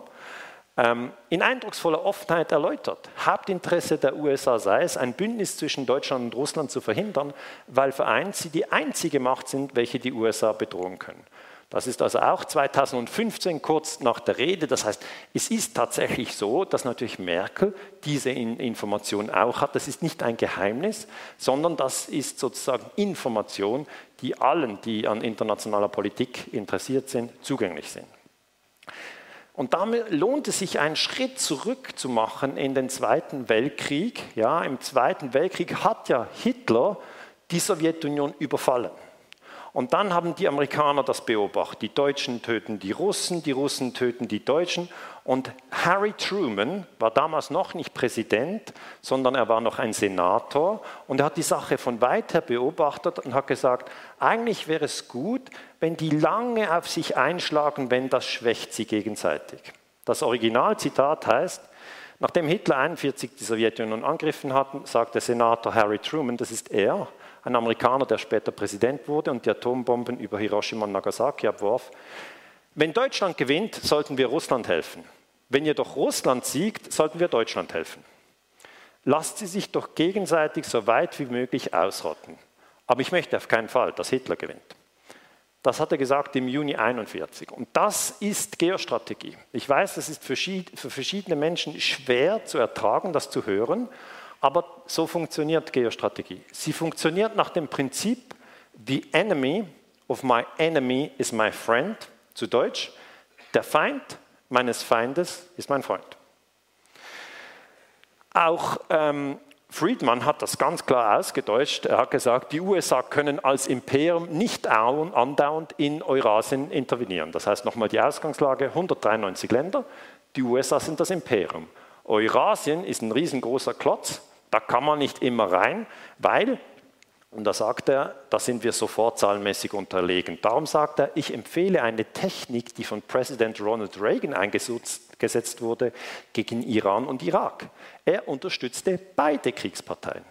in eindrucksvoller Offenheit erläutert. Hauptinteresse der USA sei es, ein Bündnis zwischen Deutschland und Russland zu verhindern, weil vereint sie die einzige Macht sind, welche die USA bedrohen können. Das ist also auch 2015 kurz nach der Rede. Das heißt, es ist tatsächlich so, dass natürlich Merkel diese Information auch hat. Das ist nicht ein Geheimnis, sondern das ist sozusagen Information, die allen, die an internationaler Politik interessiert sind, zugänglich sind. Und damit lohnt es sich, einen Schritt zurück zu machen in den Zweiten Weltkrieg. Ja, Im Zweiten Weltkrieg hat ja Hitler die Sowjetunion überfallen. Und dann haben die Amerikaner das beobachtet. Die Deutschen töten die Russen, die Russen töten die Deutschen. Und Harry Truman war damals noch nicht Präsident, sondern er war noch ein Senator. Und er hat die Sache von weit her beobachtet und hat gesagt, eigentlich wäre es gut, wenn die lange auf sich einschlagen, wenn das schwächt sie gegenseitig. Das Originalzitat heißt, nachdem Hitler 1941 die Sowjetunion angegriffen hat, sagt der Senator Harry Truman, das ist er, ein Amerikaner, der später Präsident wurde und die Atombomben über Hiroshima und Nagasaki abwarf. Wenn Deutschland gewinnt, sollten wir Russland helfen. Wenn jedoch Russland siegt, sollten wir Deutschland helfen. Lasst sie sich doch gegenseitig so weit wie möglich ausrotten. Aber ich möchte auf keinen Fall, dass Hitler gewinnt. Das hat er gesagt im Juni 1941. Und das ist Geostrategie. Ich weiß, das ist für verschiedene Menschen schwer zu ertragen, das zu hören. Aber so funktioniert Geostrategie. Sie funktioniert nach dem Prinzip, the enemy of my enemy is my friend, zu Deutsch, der Feind meines Feindes ist mein Freund. Auch ähm, Friedman hat das ganz klar ausgedeutscht. Er hat gesagt, die USA können als Imperium nicht andauernd in Eurasien intervenieren. Das heißt nochmal die Ausgangslage, 193 Länder, die USA sind das Imperium. Eurasien ist ein riesengroßer Klotz, da kann man nicht immer rein, weil, und da sagt er, da sind wir sofort zahlenmäßig unterlegen. Darum sagt er, ich empfehle eine Technik, die von Präsident Ronald Reagan eingesetzt wurde gegen Iran und Irak. Er unterstützte beide Kriegsparteien.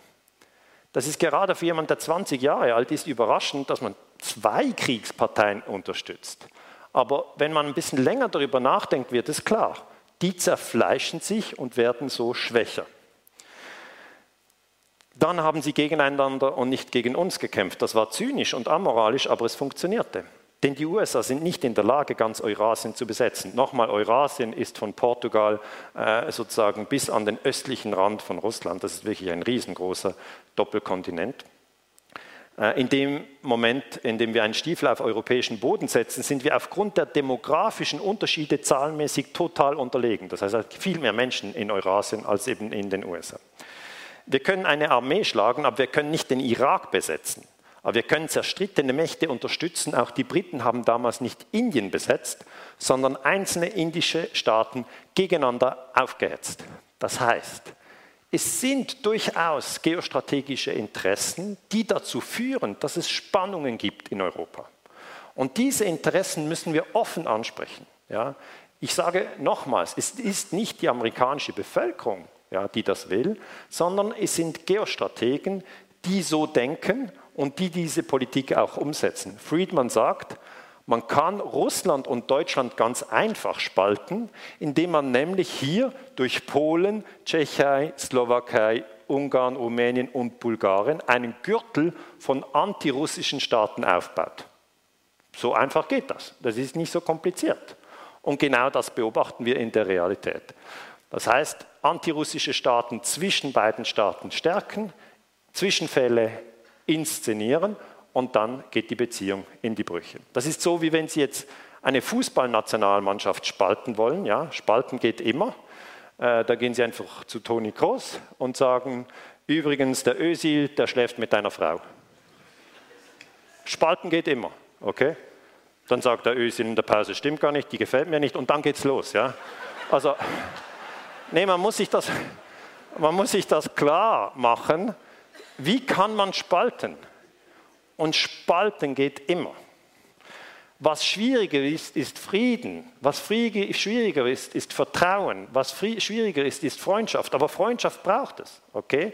Das ist gerade für jemanden, der 20 Jahre alt ist, überraschend, dass man zwei Kriegsparteien unterstützt. Aber wenn man ein bisschen länger darüber nachdenkt, wird es klar. Die zerfleischen sich und werden so schwächer. Dann haben sie gegeneinander und nicht gegen uns gekämpft. Das war zynisch und amoralisch, aber es funktionierte. Denn die USA sind nicht in der Lage, ganz Eurasien zu besetzen. Nochmal, Eurasien ist von Portugal äh, sozusagen bis an den östlichen Rand von Russland. Das ist wirklich ein riesengroßer Doppelkontinent. Äh, in dem Moment, in dem wir einen Stiefel auf europäischen Boden setzen, sind wir aufgrund der demografischen Unterschiede zahlenmäßig total unterlegen. Das heißt, viel mehr Menschen in Eurasien als eben in den USA. Wir können eine Armee schlagen, aber wir können nicht den Irak besetzen. Aber wir können zerstrittene Mächte unterstützen. Auch die Briten haben damals nicht Indien besetzt, sondern einzelne indische Staaten gegeneinander aufgehetzt. Das heißt, es sind durchaus geostrategische Interessen, die dazu führen, dass es Spannungen gibt in Europa. Und diese Interessen müssen wir offen ansprechen. Ja? Ich sage nochmals, es ist nicht die amerikanische Bevölkerung, ja, die das will, sondern es sind Geostrategen, die so denken und die diese Politik auch umsetzen. Friedman sagt, man kann Russland und Deutschland ganz einfach spalten, indem man nämlich hier durch Polen, Tschechei, Slowakei, Ungarn, Rumänien und Bulgarien einen Gürtel von antirussischen Staaten aufbaut. So einfach geht das. Das ist nicht so kompliziert. Und genau das beobachten wir in der Realität. Das heißt, antirussische Staaten zwischen beiden Staaten stärken, Zwischenfälle inszenieren und dann geht die Beziehung in die Brüche. Das ist so, wie wenn Sie jetzt eine Fußballnationalmannschaft spalten wollen. Ja, spalten geht immer. Äh, da gehen Sie einfach zu Toni Kroos und sagen, übrigens, der Ösil, der schläft mit deiner Frau. Spalten geht immer, okay? Dann sagt der Ösil in der Pause, stimmt gar nicht, die gefällt mir nicht und dann geht's los. Ja? Also Nee, man muss sich das, man muss sich das klar machen. Wie kann man spalten? Und spalten geht immer. Was schwieriger ist, ist Frieden. Was schwieriger ist, ist Vertrauen. Was schwieriger ist, ist Freundschaft. Aber Freundschaft braucht es. Okay?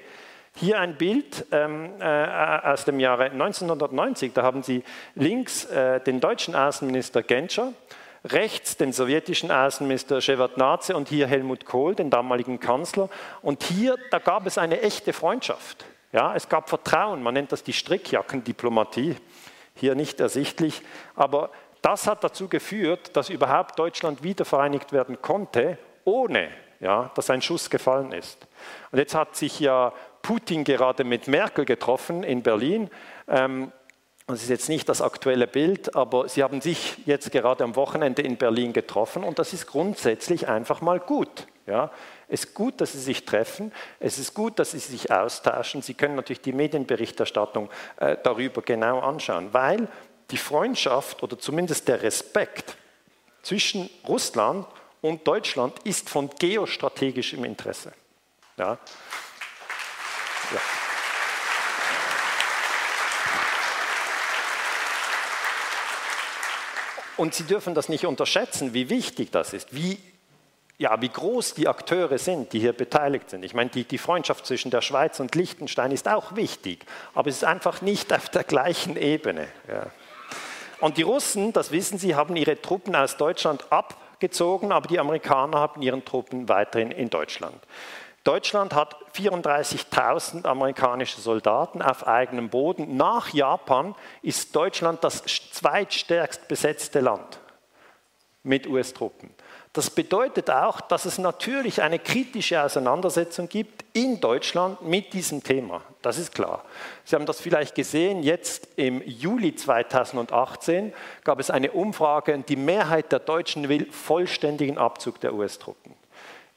Hier ein Bild ähm, äh, aus dem Jahre 1990. Da haben Sie links äh, den deutschen Außenminister Genscher, rechts den sowjetischen Außenminister Shevardnadze und hier Helmut Kohl, den damaligen Kanzler. Und hier, da gab es eine echte Freundschaft. Ja, es gab Vertrauen, man nennt das die Strickjackendiplomatie, hier nicht ersichtlich, aber das hat dazu geführt, dass überhaupt Deutschland wiedervereinigt werden konnte, ohne ja, dass ein Schuss gefallen ist. Und jetzt hat sich ja Putin gerade mit Merkel getroffen in Berlin. Ähm, das ist jetzt nicht das aktuelle Bild, aber sie haben sich jetzt gerade am Wochenende in Berlin getroffen und das ist grundsätzlich einfach mal gut. Ja. Es ist gut, dass sie sich treffen, es ist gut, dass sie sich austauschen. Sie können natürlich die Medienberichterstattung äh, darüber genau anschauen, weil die Freundschaft oder zumindest der Respekt zwischen Russland und Deutschland ist von geostrategischem Interesse. Ja. Ja. Und Sie dürfen das nicht unterschätzen, wie wichtig das ist, wie, ja, wie groß die Akteure sind, die hier beteiligt sind. Ich meine, die, die Freundschaft zwischen der Schweiz und Liechtenstein ist auch wichtig, aber es ist einfach nicht auf der gleichen Ebene. Ja. Und die Russen, das wissen Sie, haben ihre Truppen aus Deutschland abgezogen, aber die Amerikaner haben ihre Truppen weiterhin in Deutschland. Deutschland hat 34.000 amerikanische Soldaten auf eigenem Boden. Nach Japan ist Deutschland das zweitstärkst besetzte Land mit US-Truppen. Das bedeutet auch, dass es natürlich eine kritische Auseinandersetzung gibt in Deutschland mit diesem Thema. Das ist klar. Sie haben das vielleicht gesehen, jetzt im Juli 2018 gab es eine Umfrage und die Mehrheit der Deutschen will vollständigen Abzug der US-Truppen.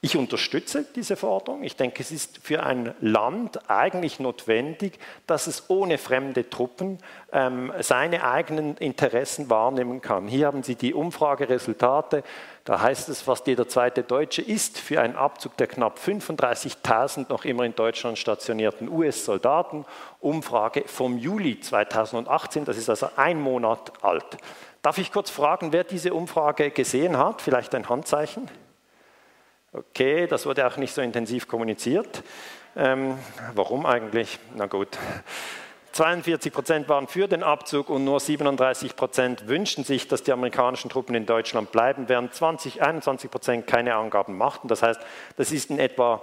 Ich unterstütze diese Forderung. Ich denke, es ist für ein Land eigentlich notwendig, dass es ohne fremde Truppen ähm, seine eigenen Interessen wahrnehmen kann. Hier haben Sie die Umfrageresultate. Da heißt es, fast jeder zweite Deutsche ist für einen Abzug der knapp 35.000 noch immer in Deutschland stationierten US-Soldaten. Umfrage vom Juli 2018, das ist also ein Monat alt. Darf ich kurz fragen, wer diese Umfrage gesehen hat? Vielleicht ein Handzeichen? Okay, das wurde auch nicht so intensiv kommuniziert. Ähm, warum eigentlich? Na gut. 42 Prozent waren für den Abzug und nur 37 Prozent wünschten sich, dass die amerikanischen Truppen in Deutschland bleiben, während 20, 21 Prozent keine Angaben machten. Das heißt, das ist in etwa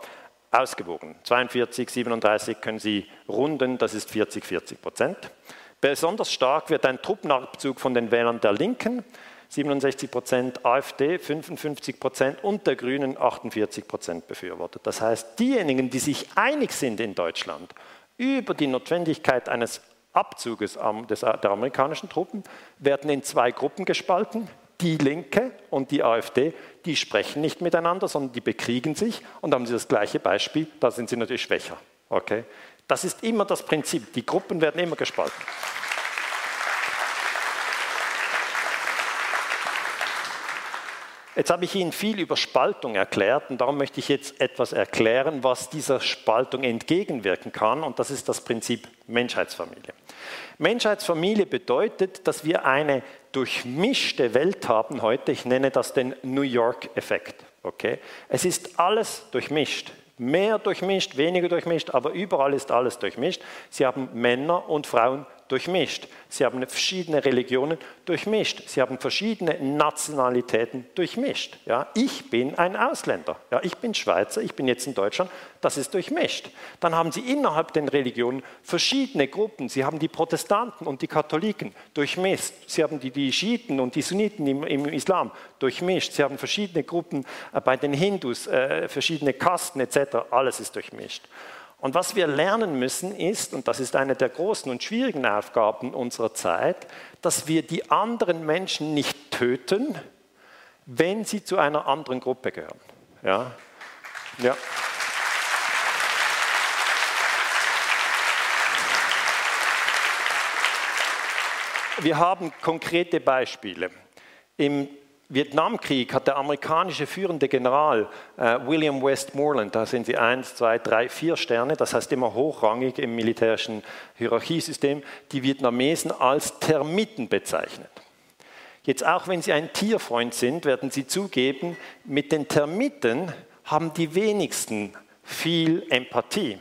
ausgewogen. 42, 37 können Sie runden, das ist 40, 40 Prozent. Besonders stark wird ein Truppenabzug von den Wählern der Linken. 67 Prozent AfD, 55 Prozent und der Grünen 48 Prozent befürwortet. Das heißt, diejenigen, die sich einig sind in Deutschland über die Notwendigkeit eines Abzuges der amerikanischen Truppen, werden in zwei Gruppen gespalten. Die Linke und die AfD, die sprechen nicht miteinander, sondern die bekriegen sich und haben sie das gleiche Beispiel, da sind sie natürlich schwächer. Okay? Das ist immer das Prinzip. Die Gruppen werden immer gespalten. Jetzt habe ich Ihnen viel über Spaltung erklärt und darum möchte ich jetzt etwas erklären, was dieser Spaltung entgegenwirken kann und das ist das Prinzip Menschheitsfamilie. Menschheitsfamilie bedeutet, dass wir eine durchmischte Welt haben heute. Ich nenne das den New York-Effekt. Okay? Es ist alles durchmischt. Mehr durchmischt, weniger durchmischt, aber überall ist alles durchmischt. Sie haben Männer und Frauen durchmischt. Sie haben verschiedene Religionen durchmischt. Sie haben verschiedene Nationalitäten durchmischt. Ja, ich bin ein Ausländer. Ja, ich bin Schweizer, ich bin jetzt in Deutschland. Das ist durchmischt. Dann haben Sie innerhalb der Religionen verschiedene Gruppen. Sie haben die Protestanten und die Katholiken durchmischt. Sie haben die, die Schiiten und die Sunniten im, im, Islam durchmischt. Sie haben verschiedene Gruppen äh, bei den Hindus, äh, verschiedene Kasten etc. Alles ist durchmischt. Und was wir lernen müssen ist, und das ist eine der großen und schwierigen Aufgaben unserer Zeit, dass wir die anderen Menschen nicht töten, wenn sie zu einer anderen Gruppe gehören. Ja? Ja. Wir haben konkrete Beispiele. Im Vietnamkrieg hat der amerikanische führende General äh, William Westmoreland, da sind sie eins, zwei, drei, vier Sterne, das heißt immer hochrangig im militärischen Hierarchiesystem, die Vietnamesen als Termiten bezeichnet. Jetzt auch wenn Sie ein Tierfreund sind, werden Sie zugeben, mit den Termiten haben die wenigsten viel Empathie.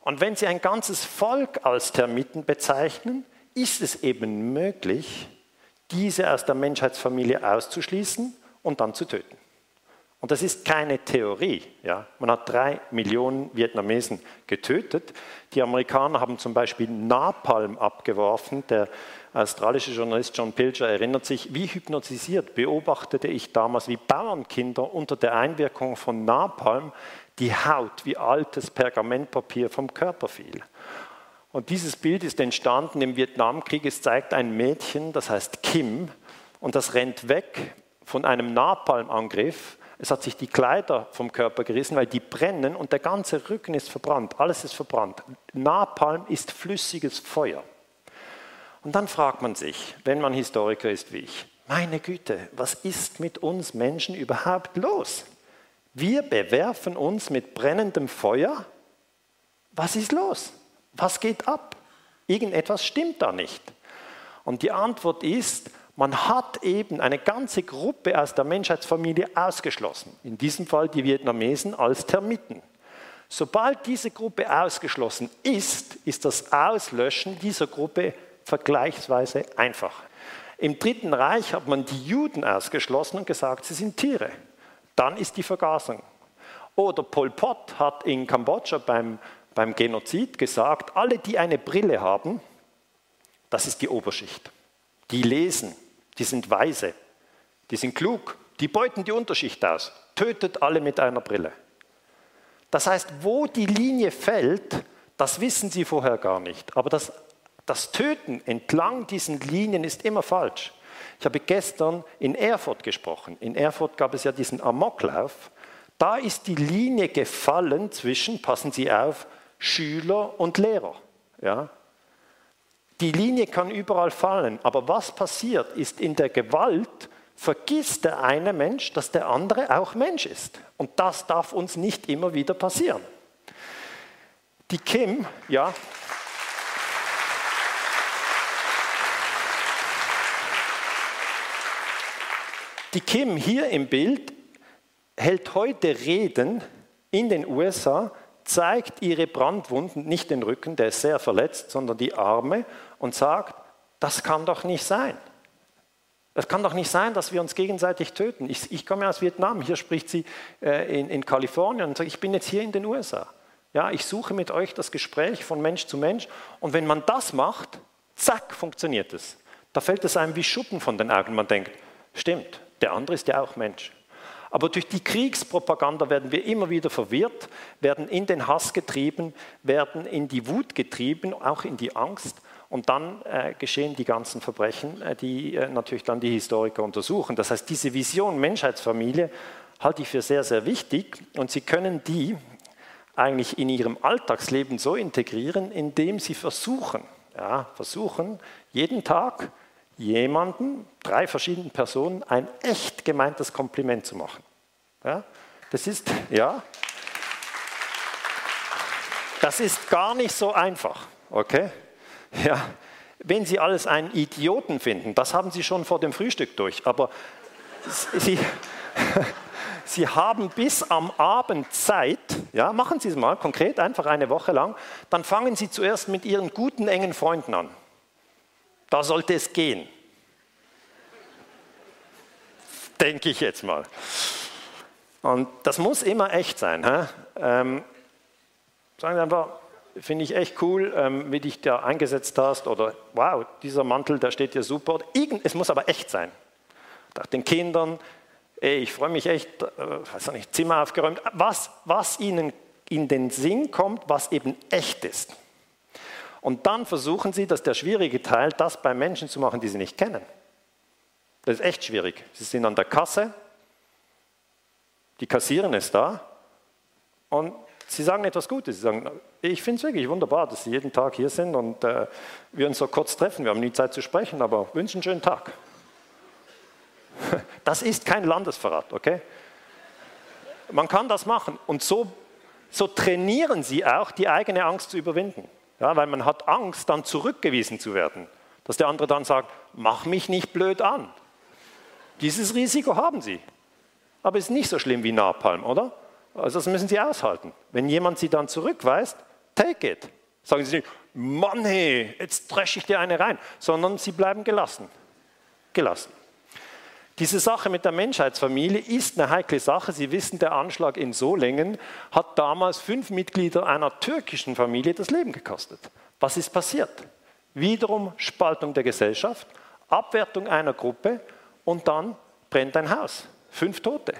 Und wenn Sie ein ganzes Volk als Termiten bezeichnen, ist es eben möglich, diese aus der Menschheitsfamilie auszuschließen und dann zu töten. Und das ist keine Theorie. Ja. Man hat drei Millionen Vietnamesen getötet. Die Amerikaner haben zum Beispiel Napalm abgeworfen. Der australische Journalist John Pilger erinnert sich, wie hypnotisiert beobachtete ich damals, wie Bauernkinder unter der Einwirkung von Napalm die Haut wie altes Pergamentpapier vom Körper fiel. Und dieses Bild ist entstanden im Vietnamkrieg. Es zeigt ein Mädchen, das heißt Kim, und das rennt weg von einem Napalmangriff es hat sich die Kleider vom Körper gerissen, weil die brennen und der ganze Rücken ist verbrannt. Alles ist verbrannt. Napalm ist flüssiges Feuer. Und dann fragt man sich, wenn man Historiker ist wie ich, meine Güte, was ist mit uns Menschen überhaupt los? Wir bewerfen uns mit brennendem Feuer. Was ist los? Was geht ab? Irgendetwas stimmt da nicht. Und die Antwort ist, man hat eben eine ganze Gruppe aus der Menschheitsfamilie ausgeschlossen, in diesem Fall die Vietnamesen als Termiten. Sobald diese Gruppe ausgeschlossen ist, ist das Auslöschen dieser Gruppe vergleichsweise einfach. Im Dritten Reich hat man die Juden ausgeschlossen und gesagt, sie sind Tiere. Dann ist die Vergasung. Oder Pol Pot hat in Kambodscha beim, beim Genozid gesagt, alle, die eine Brille haben, das ist die Oberschicht. Die lesen, die sind weise, die sind klug, die beuten die Unterschicht aus, tötet alle mit einer Brille. Das heißt, wo die Linie fällt, das wissen sie vorher gar nicht. Aber das, das Töten entlang diesen Linien ist immer falsch. Ich habe gestern in Erfurt gesprochen. In Erfurt gab es ja diesen Amoklauf. Da ist die Linie gefallen zwischen, passen Sie auf, Schüler und Lehrer. Ja? Die Linie kann überall fallen, aber was passiert ist in der Gewalt, vergisst der eine Mensch, dass der andere auch Mensch ist. Und das darf uns nicht immer wieder passieren. Die Kim, ja. Die Kim hier im Bild hält heute Reden in den USA zeigt ihre Brandwunden, nicht den Rücken, der ist sehr verletzt, sondern die Arme und sagt, das kann doch nicht sein. Es kann doch nicht sein, dass wir uns gegenseitig töten. Ich, ich komme aus Vietnam, hier spricht sie äh, in, in, Kalifornien und sagt, ich bin jetzt hier in den USA. Ja, ich suche mit euch das Gespräch von Mensch zu Mensch und wenn man das macht, zack, funktioniert es. Da fällt es einem wie Schuppen von den Augen. Man denkt, stimmt, der andere ist ja auch Mensch. Aber durch die Kriegspropaganda werden wir immer wieder verwirrt, werden in den Hass getrieben, werden in die Wut getrieben, auch in die Angst. Und dann äh, geschehen die ganzen Verbrechen, äh, die äh, natürlich dann die Historiker untersuchen. Das heißt, diese Vision Menschheitsfamilie halte ich für sehr, sehr wichtig. Und Sie können die eigentlich in Ihrem Alltagsleben so integrieren, indem Sie versuchen, ja, versuchen, jeden Tag jemanden, drei verschiedenen Personen, ein echt gemeintes Kompliment zu machen. Ja? Das ist, ja, das ist gar nicht so einfach, okay? Ja, wenn Sie alles einen Idioten finden, das haben Sie schon vor dem Frühstück durch, aber Sie, Sie haben bis am Abend Zeit, ja, machen Sie es mal konkret, einfach eine Woche lang, dann fangen Sie zuerst mit Ihren guten, engen Freunden an. Da sollte es gehen. Denke ich jetzt mal. Und das muss immer echt sein. Ähm, sagen Sie einfach, finde ich echt cool, ähm, wie dich da eingesetzt hast. Oder wow, dieser Mantel, der steht dir super. Irgend, es muss aber echt sein. Nach den Kindern, ey, ich freue mich echt, äh, weiß nicht, Zimmer aufgeräumt. Was, was ihnen in den Sinn kommt, was eben echt ist. Und dann versuchen sie, dass der schwierige Teil, das bei Menschen zu machen, die sie nicht kennen. Das ist echt schwierig. Sie sind an der Kasse, die Kassierin ist da und sie sagen etwas Gutes. Sie sagen, ich finde es wirklich wunderbar, dass Sie jeden Tag hier sind und äh, wir uns so kurz treffen. Wir haben nie Zeit zu sprechen, aber wünschen einen schönen Tag. Das ist kein Landesverrat, okay? Man kann das machen und so, so trainieren Sie auch, die eigene Angst zu überwinden. Ja, weil man hat Angst, dann zurückgewiesen zu werden. Dass der andere dann sagt, mach mich nicht blöd an. Dieses Risiko haben Sie. Aber es ist nicht so schlimm wie Napalm, oder? Also das müssen Sie aushalten. Wenn jemand Sie dann zurückweist, take it. Sagen sie nicht, Mann, hey, jetzt dresche ich dir eine rein, sondern sie bleiben gelassen. Gelassen. Diese Sache mit der Menschheitsfamilie ist eine heikle Sache. Sie wissen, der Anschlag in Solingen hat damals fünf Mitglieder einer türkischen Familie das Leben gekostet. Was ist passiert? Wiederum Spaltung der Gesellschaft, Abwertung einer Gruppe und dann brennt ein Haus. Fünf Tote.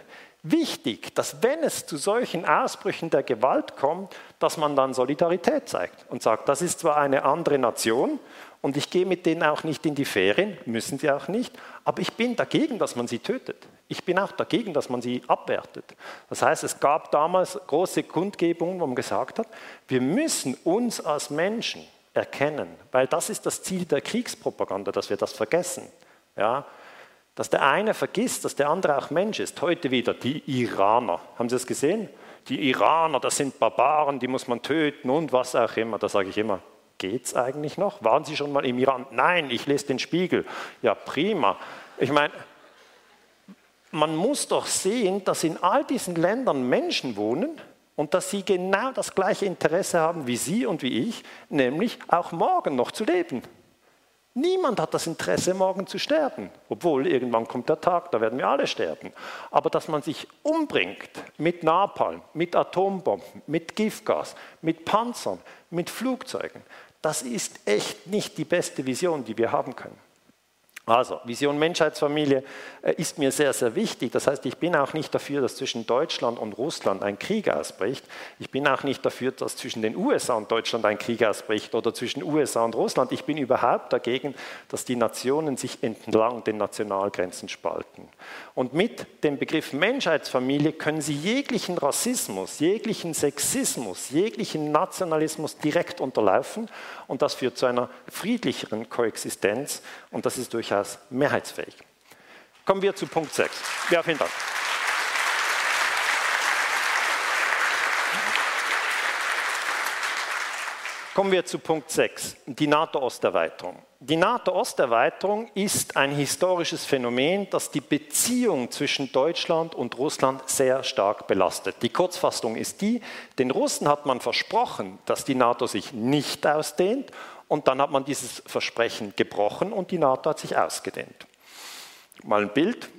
Wichtig, dass wenn es zu solchen Ausbrüchen der Gewalt kommt, dass man dann Solidarität zeigt und sagt, das ist zwar eine andere Nation und ich gehe mit denen auch nicht in die Ferien, müssen sie auch nicht, aber ich bin dagegen, dass man sie tötet. Ich bin auch dagegen, dass man sie abwertet. Das heißt, es gab damals große Kundgebungen, wo man gesagt hat, wir müssen uns als Menschen erkennen, weil das ist das Ziel der Kriegspropaganda, dass wir das vergessen. Ja, dass der eine vergisst, dass der andere auch Mensch ist. Heute wieder die Iraner. Haben Sie das gesehen? Die Iraner, das sind Barbaren, die muss man töten und was auch immer. Da sage ich immer, Geht es eigentlich noch? Waren Sie schon mal im Iran? Nein, ich lese den Spiegel. Ja, prima. Ich meine, man muss doch sehen, dass in all diesen Ländern Menschen wohnen und dass sie genau das gleiche Interesse haben wie Sie und wie ich, nämlich auch morgen noch zu leben. Niemand hat das Interesse, morgen zu sterben, obwohl irgendwann kommt der Tag, da werden wir alle sterben. Aber dass man sich umbringt mit Napalm, mit Atombomben, mit Giftgas, mit Panzern, mit Flugzeugen, das ist echt nicht die beste Vision, die wir haben können. Also, Vision Menschheitsfamilie äh, ist mir sehr, sehr wichtig. Das heißt, ich bin auch nicht dafür, dass zwischen Deutschland und Russland ein Krieg ausbricht. Ich bin auch nicht dafür, dass zwischen den USA und Deutschland ein Krieg ausbricht oder zwischen USA und Russland. Ich bin überhaupt dagegen, dass die Nationen sich entlang den Nationalgrenzen spalten. Und mit dem Begriff Menschheitsfamilie können Sie jeglichen Rassismus, jeglichen Sexismus, jeglichen Nationalismus direkt unterlaufen. Und das führt zu einer friedlicheren Koexistenz. Und das ist durchaus mehrheitsfähig. Kommen wir zu Punkt 6. Ja, vielen Dank. Kommen wir zu Punkt 6, die NATO-Osterweiterung. Die NATO-Osterweiterung ist ein historisches Phänomen, das die Beziehung zwischen Deutschland und Russland sehr stark belastet. Die Kurzfassung ist die, den Russen hat man versprochen, dass die NATO sich nicht ausdehnt und dann hat man dieses Versprechen gebrochen und die NATO hat sich ausgedehnt. Mal ein Bild.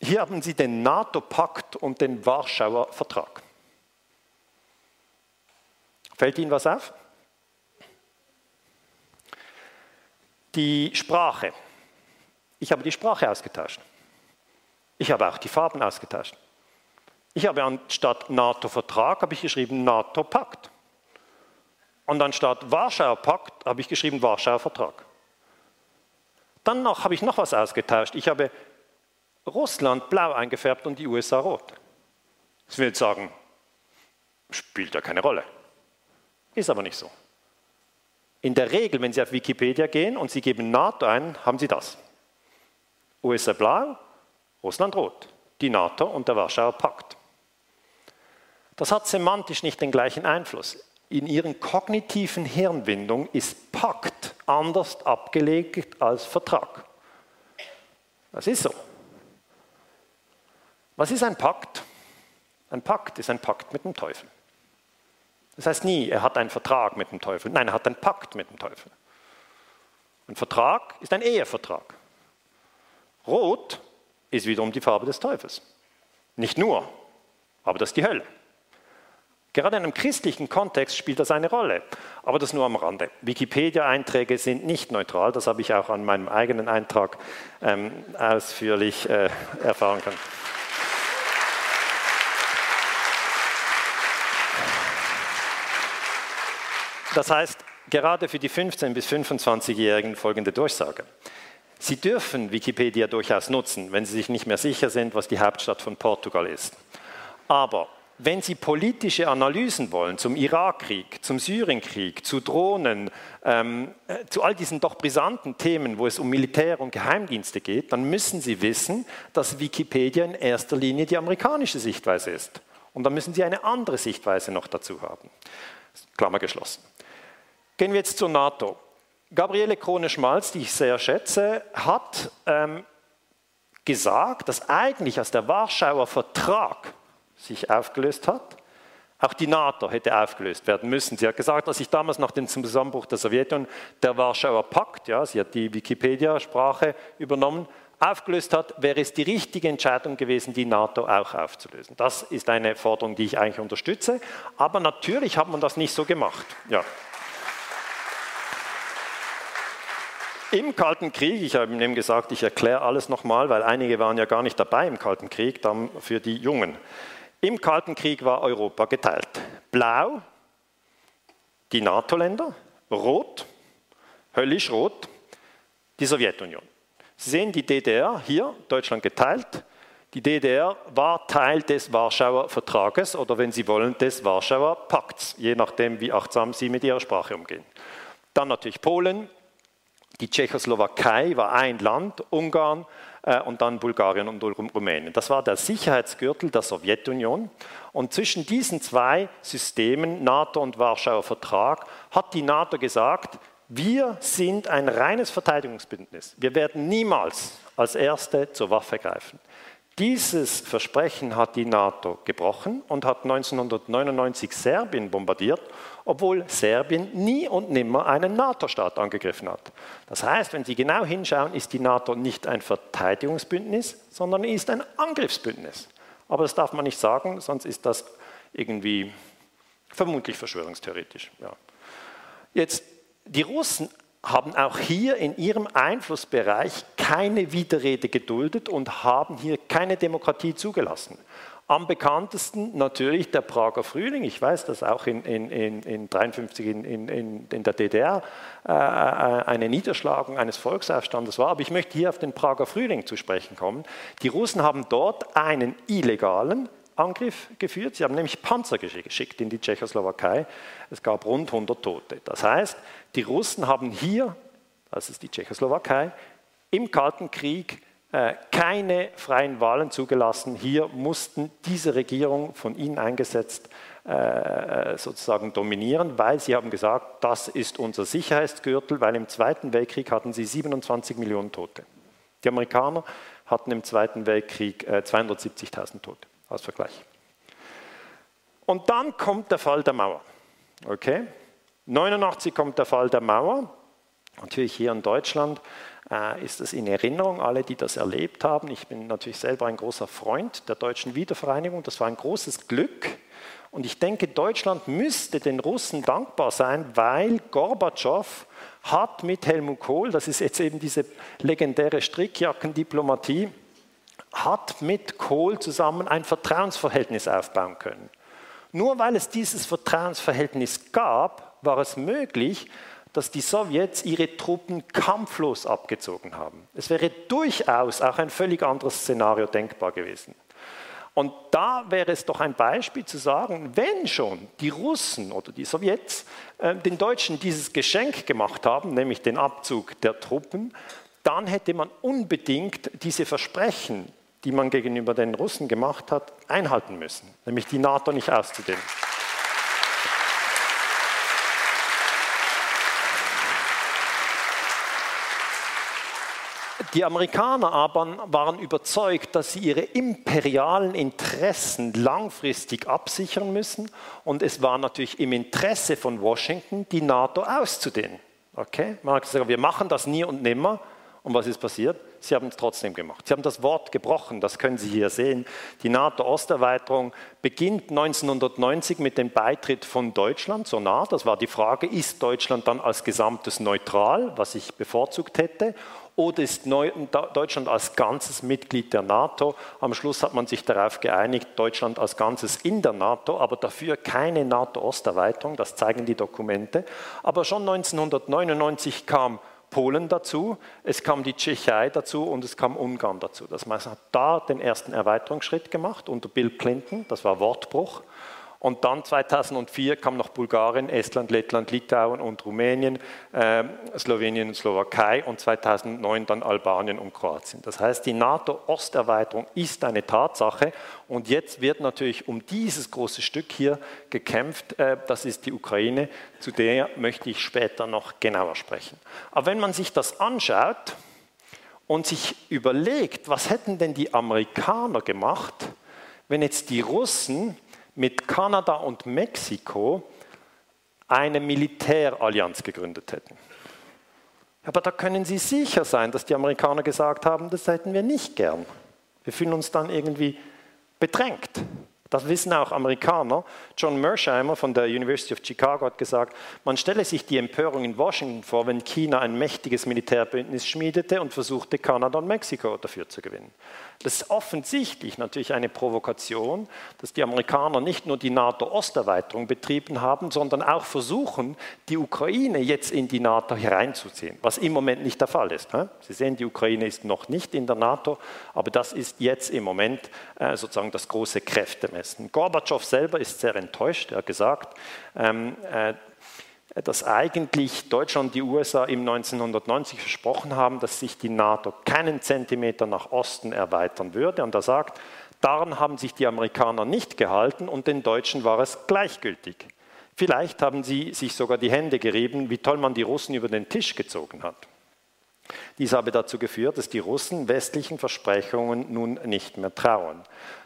Hier haben Sie den NATO-Pakt und den Warschauer Vertrag. Fällt Ihnen was auf? Die Sprache. Ich habe die Sprache ausgetauscht. Ich habe auch die Farben ausgetauscht. Ich habe anstatt NATO-Vertrag habe ich geschrieben NATO-Pakt. Und anstatt Warschauer Pakt habe ich geschrieben Warschauer Vertrag. Dann noch, habe ich noch was ausgetauscht. Ich habe Russland blau eingefärbt und die USA rot. Das will sagen, spielt ja keine Rolle. Ist aber nicht so. In der Regel, wenn Sie auf Wikipedia gehen und Sie geben NATO ein, haben Sie das. USA blau, Russland rot. Die NATO und der Warschauer Pakt. Das hat semantisch nicht den gleichen Einfluss in ihren kognitiven Hirnwindungen ist Pakt anders abgelegt als Vertrag. Das ist so. Was ist ein Pakt? Ein Pakt ist ein Pakt mit dem Teufel. Das heißt nie, er hat einen Vertrag mit dem Teufel. Nein, er hat einen Pakt mit dem Teufel. Ein Vertrag ist ein Ehevertrag. Rot ist wiederum die Farbe des Teufels. Nicht nur, aber das ist die Hölle. Gerade in einem christlichen Kontext spielt das eine Rolle, aber das nur am Rande. Wikipedia-Einträge sind nicht neutral, das habe ich auch an meinem eigenen Eintrag ähm, ausführlich äh, erfahren können. Das heißt, gerade für die 15- bis 25-Jährigen folgende Durchsage. Sie dürfen Wikipedia durchaus nutzen, wenn Sie sich nicht mehr sicher sind, was die Hauptstadt von Portugal ist. Aber wenn Sie politische Analysen wollen zum Irakkrieg, zum Syrienkrieg, zu Drohnen, ähm, äh, zu all diesen doch brisanten Themen, wo es um Militär und Geheimdienste geht, dann müssen Sie wissen, dass Wikipedia in erster Linie die amerikanische Sichtweise ist. Und dann müssen Sie eine andere Sichtweise noch dazu haben. Klammer geschlossen. Gehen wir jetzt zur NATO. Gabriele Krone-Schmalz, die ich sehr schätze, hat ähm, gesagt, dass eigentlich aus der Warschauer Vertrag sich aufgelöst hat, Auch die NATO hätte aufgelöst werden müssen. Sie hat gesagt, dass sich damals nach dem Zusammenbruch der Sowjetunion der Warschauer Pakt, ja, sie hat die Wikipedia-Sprache übernommen, aufgelöst hat, wäre es die richtige Entscheidung gewesen, die NATO auch aufzulösen. Das ist eine Forderung, die ich eigentlich unterstütze. Aber natürlich hat man das nicht so gemacht. Ja. Im Kalten Krieg, ich habe Ihnen gesagt, ich erkläre alles nochmal, weil einige waren ja gar nicht dabei im Kalten Krieg, dann für die Jungen. Im Kalten Krieg war Europa geteilt. Blau die NATO-Länder, rot, höllisch rot, die Sowjetunion. Sie sehen die DDR hier, Deutschland geteilt. Die DDR war Teil des Warschauer Vertrages oder wenn Sie wollen, des Warschauer Pakts, je nachdem, wie achtsam Sie mit Ihrer Sprache umgehen. Dann natürlich Polen, die Tschechoslowakei war ein Land, Ungarn, äh, und dann Bulgarien und Rumänien. Das war der Sicherheitsgürtel der Sowjetunion. Und zwischen diesen zwei Systemen, NATO und Warschauer Vertrag, hat die NATO gesagt, wir sind ein reines Verteidigungsbündnis. Wir werden niemals als Erste zur Waffe greifen. Dieses Versprechen hat die NATO gebrochen und hat 1999 Serbien bombardiert, obwohl Serbien nie und nimmer einen NATO-Staat angegriffen hat. Das heißt, wenn Sie genau hinschauen, ist die NATO nicht ein Verteidigungsbündnis, sondern ist ein Angriffsbündnis. Aber das darf man nicht sagen, sonst ist das irgendwie vermutlich verschwörungstheoretisch. Ja. Jetzt, die Russen haben auch hier in ihrem Einflussbereich keine Widerrede geduldet und haben hier keine Demokratie zugelassen. Am bekanntesten natürlich der Prager Frühling. Ich weiß, dass auch in 1953 in, in, in, in, der DDR äh, äh, eine Niederschlagung eines Volksaufstandes war. Aber ich möchte hier auf den Prager Frühling zu sprechen kommen. Die Russen haben dort einen illegalen Angriff geführt. Sie haben nämlich Panzer geschickt in die Tschechoslowakei. Es gab rund 100 Tote. Das heißt, die Russen haben hier, das ist die Tschechoslowakei, im Kalten Krieg äh, keine freien Wahlen zugelassen. Hier mussten diese Regierung von ihnen eingesetzt äh, sozusagen dominieren, weil sie haben gesagt, das ist unser Sicherheitsgürtel, weil im Zweiten Weltkrieg hatten sie 27 Millionen Tote. Die Amerikaner hatten im Zweiten Weltkrieg 270.000 äh, Tote als Vergleich. Und dann kommt der Fall der Mauer. Okay? 89 kommt der Fall der Mauer. Natürlich hier in Deutschland äh, ist es in Erinnerung, alle, die das erlebt haben. Ich bin natürlich selber ein großer Freund der deutschen Wiedervereinigung. Das war ein großes Glück. Und ich denke, Deutschland müsste den Russen dankbar sein, weil Gorbatschow hat mit Helmut Kohl, das ist jetzt eben diese legendäre Strickjackendiplomatie, hat mit Kohl zusammen ein Vertrauensverhältnis aufbauen können. Nur weil es dieses Vertrauensverhältnis gab, war es möglich, dass die Sowjets ihre Truppen kampflos abgezogen haben. Es wäre durchaus auch ein völlig anderes Szenario denkbar gewesen. Und da wäre es doch ein Beispiel zu sagen, wenn schon die Russen oder die Sowjets äh, den Deutschen dieses Geschenk gemacht haben, nämlich den Abzug der Truppen, dann hätte man unbedingt diese Versprechen die man gegenüber den Russen gemacht hat, einhalten müssen, nämlich die NATO nicht auszudehnen. Die Amerikaner aber waren überzeugt, dass sie ihre imperialen Interessen langfristig absichern müssen und es war natürlich im Interesse von Washington, die NATO auszudehnen. Okay? Man hat gesagt, wir machen das nie und nimmer, und was ist passiert? Sie haben es trotzdem gemacht. Sie haben das Wort gebrochen, das können Sie hier sehen. Die NATO-Osterweiterung beginnt 1990 mit dem Beitritt von Deutschland zur NATO. Das war die Frage, ist Deutschland dann als Gesamtes neutral, was ich bevorzugt hätte, oder ist Deutschland als ganzes Mitglied der NATO? Am Schluss hat man sich darauf geeinigt, Deutschland als Ganzes in der NATO, aber dafür keine NATO-Osterweiterung, das zeigen die Dokumente. Aber schon 1999 kam Polen dazu, es kam die Tschechei dazu und es kam Ungarn dazu. Das heißt, man hat da den ersten Erweiterungsschritt gemacht unter Bill Clinton, das war Wortbruch. Und dann 2004 kam noch Bulgarien, Estland, Lettland, Litauen und Rumänien, äh, Slowenien und Slowakei und 2009 dann Albanien und Kroatien. Das heißt, die NATO-Osterweiterung ist eine Tatsache und jetzt wird natürlich um dieses große Stück hier gekämpft. Äh, das ist die Ukraine, zu der möchte ich später noch genauer sprechen. Aber wenn man sich das anschaut und sich überlegt, was hätten denn die Amerikaner gemacht, wenn jetzt die Russen mit Kanada und Mexiko eine Militärallianz gegründet hätten. Aber da können Sie sicher sein, dass die Amerikaner gesagt haben, das hätten wir nicht gern. Wir fühlen uns dann irgendwie bedrängt. Das wissen auch Amerikaner. John Mersheimer von der University of Chicago hat gesagt, man stelle sich die Empörung in Washington vor, wenn China ein mächtiges Militärbündnis schmiedete und versuchte, Kanada und Mexiko dafür zu gewinnen. Das ist offensichtlich natürlich eine Provokation, dass die Amerikaner nicht nur die NATO-Osterweiterung betrieben haben, sondern auch versuchen, die Ukraine jetzt in die NATO hereinzuziehen, was im Moment nicht der Fall ist. Sie sehen, die Ukraine ist noch nicht in der NATO, aber das ist jetzt im Moment äh, sozusagen das große Kräftemessen. Gorbatschow selber ist sehr enttäuscht. Er hat gesagt, ähm, äh, dass eigentlich Deutschland und die USA im 1990 versprochen haben, dass sich die NATO keinen Zentimeter nach Osten erweitern würde. Und er sagt, daran haben sich die Amerikaner nicht gehalten und den Deutschen war es gleichgültig. Vielleicht haben sie sich sogar die Hände gerieben, wie toll man die Russen über den Tisch gezogen hat. Dies habe dazu geführt, dass die Russen westlichen Versprechungen nun nicht mehr trauen.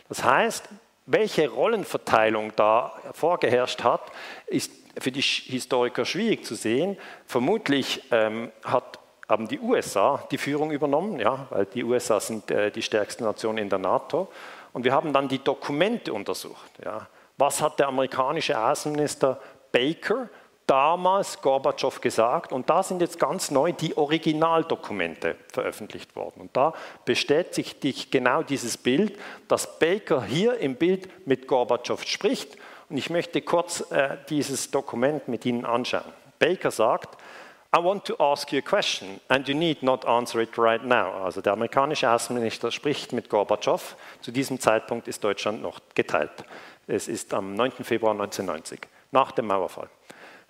Das heißt, welche Rollenverteilung da vorgeherrscht hat, ist für die Historiker schwierig zu sehen. Vermutlich ähm, hat, haben die USA die Führung übernommen, ja, weil die USA sind äh, die stärkste Nation in der NATO. Und wir haben dann die Dokumente untersucht. Ja. Was hat der amerikanische Außenminister Baker damals Gorbatschow gesagt? Und da sind jetzt ganz neu die Originaldokumente veröffentlicht worden. Und da bestätigt sich genau dieses Bild, dass Baker hier im Bild mit Gorbatschow spricht und ich möchte kurz äh, dieses Dokument mit Ihnen anschauen. Baker sagt, I want to ask you a question and you need not answer it right now. Also der amerikanische Außenminister spricht mit Gorbatschow. Zu diesem Zeitpunkt ist Deutschland noch geteilt. Es ist am 9. Februar 1990, nach dem Mauerfall.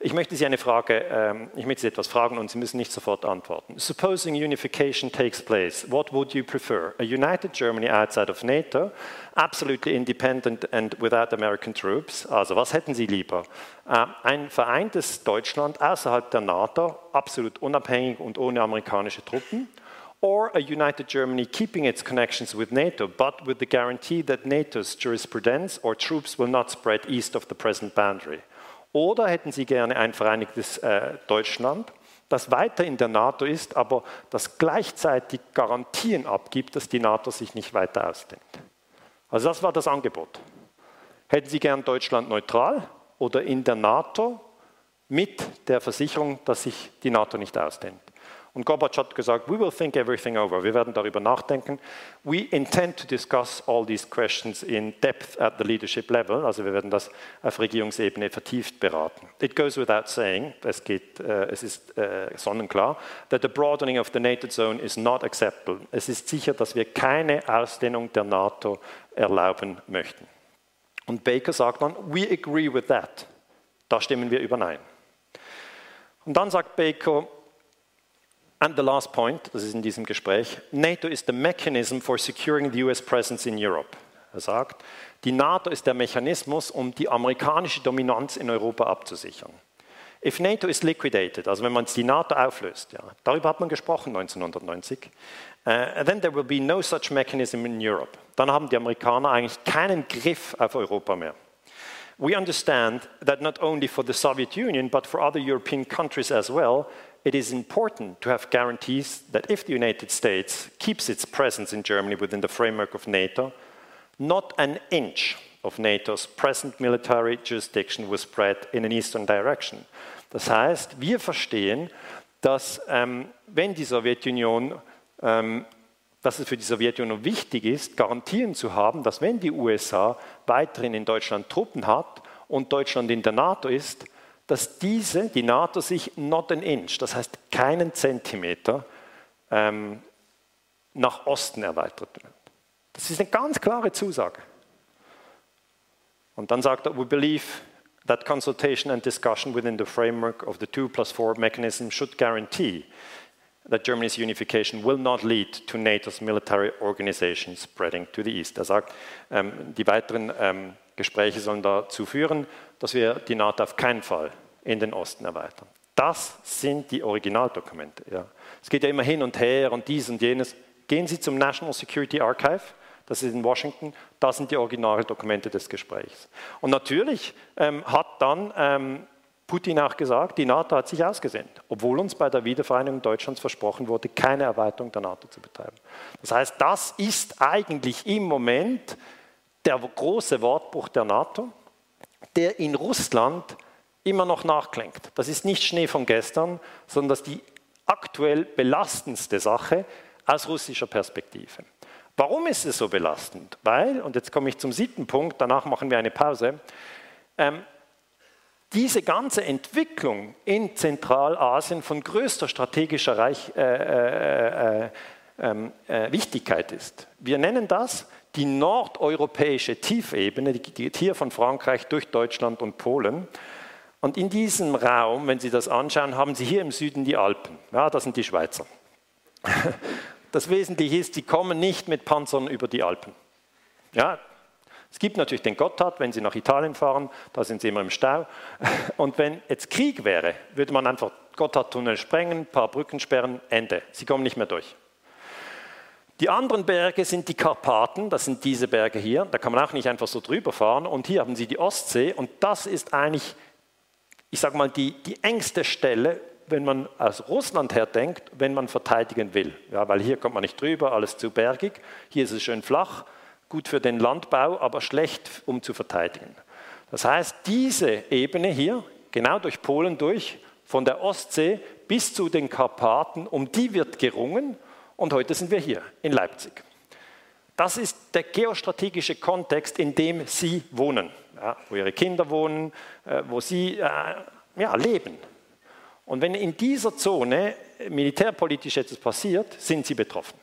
Ich möchte Sie eine Frage, ähm, ich möchte Sie etwas fragen und Sie müssen nicht sofort antworten. Supposing unification takes place, what would you prefer? A united Germany outside of NATO, absolutely independent and without American troops? Also was hätten Sie lieber? Äh, ein vereintes Deutschland außerhalb der NATO, absolut unabhängig und ohne amerikanische Truppen? or a united Germany keeping its connections with NATO, but with the guarantee that NATO's jurisprudence or troops will not spread east of the present boundary. Oder hätten Sie gerne ein vereinigtes äh, Deutschland, das weiter in der NATO ist, aber das gleichzeitig Garantien abgibt, dass die NATO sich nicht weiter ausdehnt? Also das war das Angebot. Hätten Sie gern Deutschland neutral oder in der NATO mit der Versicherung, dass sich die NATO nicht ausdehnt? Und Gorbatschow hat gesagt, we will think everything over. Wir werden darüber nachdenken. We intend to discuss all these questions in depth at the leadership level. Also wir werden das auf Regierungsebene vertieft beraten. It goes without saying, es, geht, äh, es ist äh, sonnenklar, that the broadening of the NATO zone is not acceptable. Es ist sicher, dass wir keine Ausdehnung der NATO erlauben möchten. Und Baker sagt dann, we agree with that. Da stimmen wir überein. Und dann sagt Baker, And the last point, das ist in diesem Gespräch, NATO is the mechanism for securing the US presence in Europe. Er sagt, die NATO ist der Mechanismus, um die amerikanische Dominanz in Europa abzusichern. If NATO is liquidated, also wenn man die NATO auflöst, ja, darüber hat man gesprochen 1990, uh, then there will be no such mechanism in Europe. Dann haben die Amerikaner eigentlich keinen Griff auf Europa mehr. We understand that not only for the Soviet Union, but for other European countries as well, it is important to have guarantees that if the United States keeps its presence in Germany within the framework of NATO, not an inch of NATO's present military jurisdiction will spread in an eastern direction. Das heißt, wir verstehen, dass ähm, wenn die Sowjetunion, ähm, dass es für die Sowjetunion wichtig ist, Garantien zu haben, dass wenn die USA weiterhin in Deutschland Truppen hat und Deutschland in der NATO ist, dass diese, die NATO, sich not an inch, das heißt keinen Zentimeter, ähm, nach Osten erweitert wird. Das ist eine ganz klare Zusage. Und dann sagt er, we believe that consultation and discussion within the framework of the 2 plus 4 mechanism should guarantee that Germany's unification will not lead to NATO's military organization spreading to the east. Er sagt, ähm, die weiteren ähm, Gespräche sollen dazu führen, dass wir die NATO auf keinen Fall in den Osten erweitern. Das sind die Originaldokumente. Ja. Es geht ja immer hin und her und dies und jenes. Gehen Sie zum National Security Archive, das ist in Washington, da sind die Originaldokumente des Gesprächs. Und natürlich ähm, hat dann ähm, Putin auch gesagt, die NATO hat sich ausgesehnt, obwohl uns bei der Wiedervereinigung Deutschlands versprochen wurde, keine Erweiterung der NATO zu betreiben. Das heißt, das ist eigentlich im Moment der große Wortbruch der NATO, der in Russland immer noch nachklingt. Das ist nicht Schnee von gestern, sondern das ist die aktuell belastendste Sache aus russischer Perspektive. Warum ist es so belastend? Weil, und jetzt komme ich zum siebten Punkt, danach machen wir eine Pause, ähm, diese ganze Entwicklung in Zentralasien von größter strategischer Reich, äh, äh, äh, ähm, äh, Wichtigkeit ist. Wir nennen das die nordeuropäische Tiefebene, die geht hier von Frankreich durch Deutschland und Polen. Und in diesem Raum, wenn Sie das anschauen, haben Sie hier im Süden die Alpen. Ja, das sind die Schweizer. Das Wesentliche ist, sie kommen nicht mit Panzern über die Alpen. Ja, es gibt natürlich den Gotthard, wenn Sie nach Italien fahren, da sind Sie immer im Stau. Und wenn jetzt Krieg wäre, würde man einfach Gotthardtunnel sprengen, ein paar Brücken sperren, Ende. Sie kommen nicht mehr durch. Die anderen Berge sind die Karpaten, das sind diese Berge hier, da kann man auch nicht einfach so drüber fahren. Und hier haben Sie die Ostsee und das ist eigentlich, ich sage mal, die, die engste Stelle, wenn man aus Russland her denkt, wenn man verteidigen will. Ja, weil hier kommt man nicht drüber, alles zu bergig, hier ist es schön flach gut für den Landbau, aber schlecht, um zu verteidigen. Das heißt, diese Ebene hier, genau durch Polen durch, von der Ostsee bis zu den Karpaten, um die wird gerungen und heute sind wir hier in Leipzig. Das ist der geostrategische Kontext, in dem Sie wohnen, ja, wo Ihre Kinder wohnen, äh, wo Sie äh, ja, leben. Und wenn in dieser Zone militärpolitisch etwas passiert, sind Sie betroffen.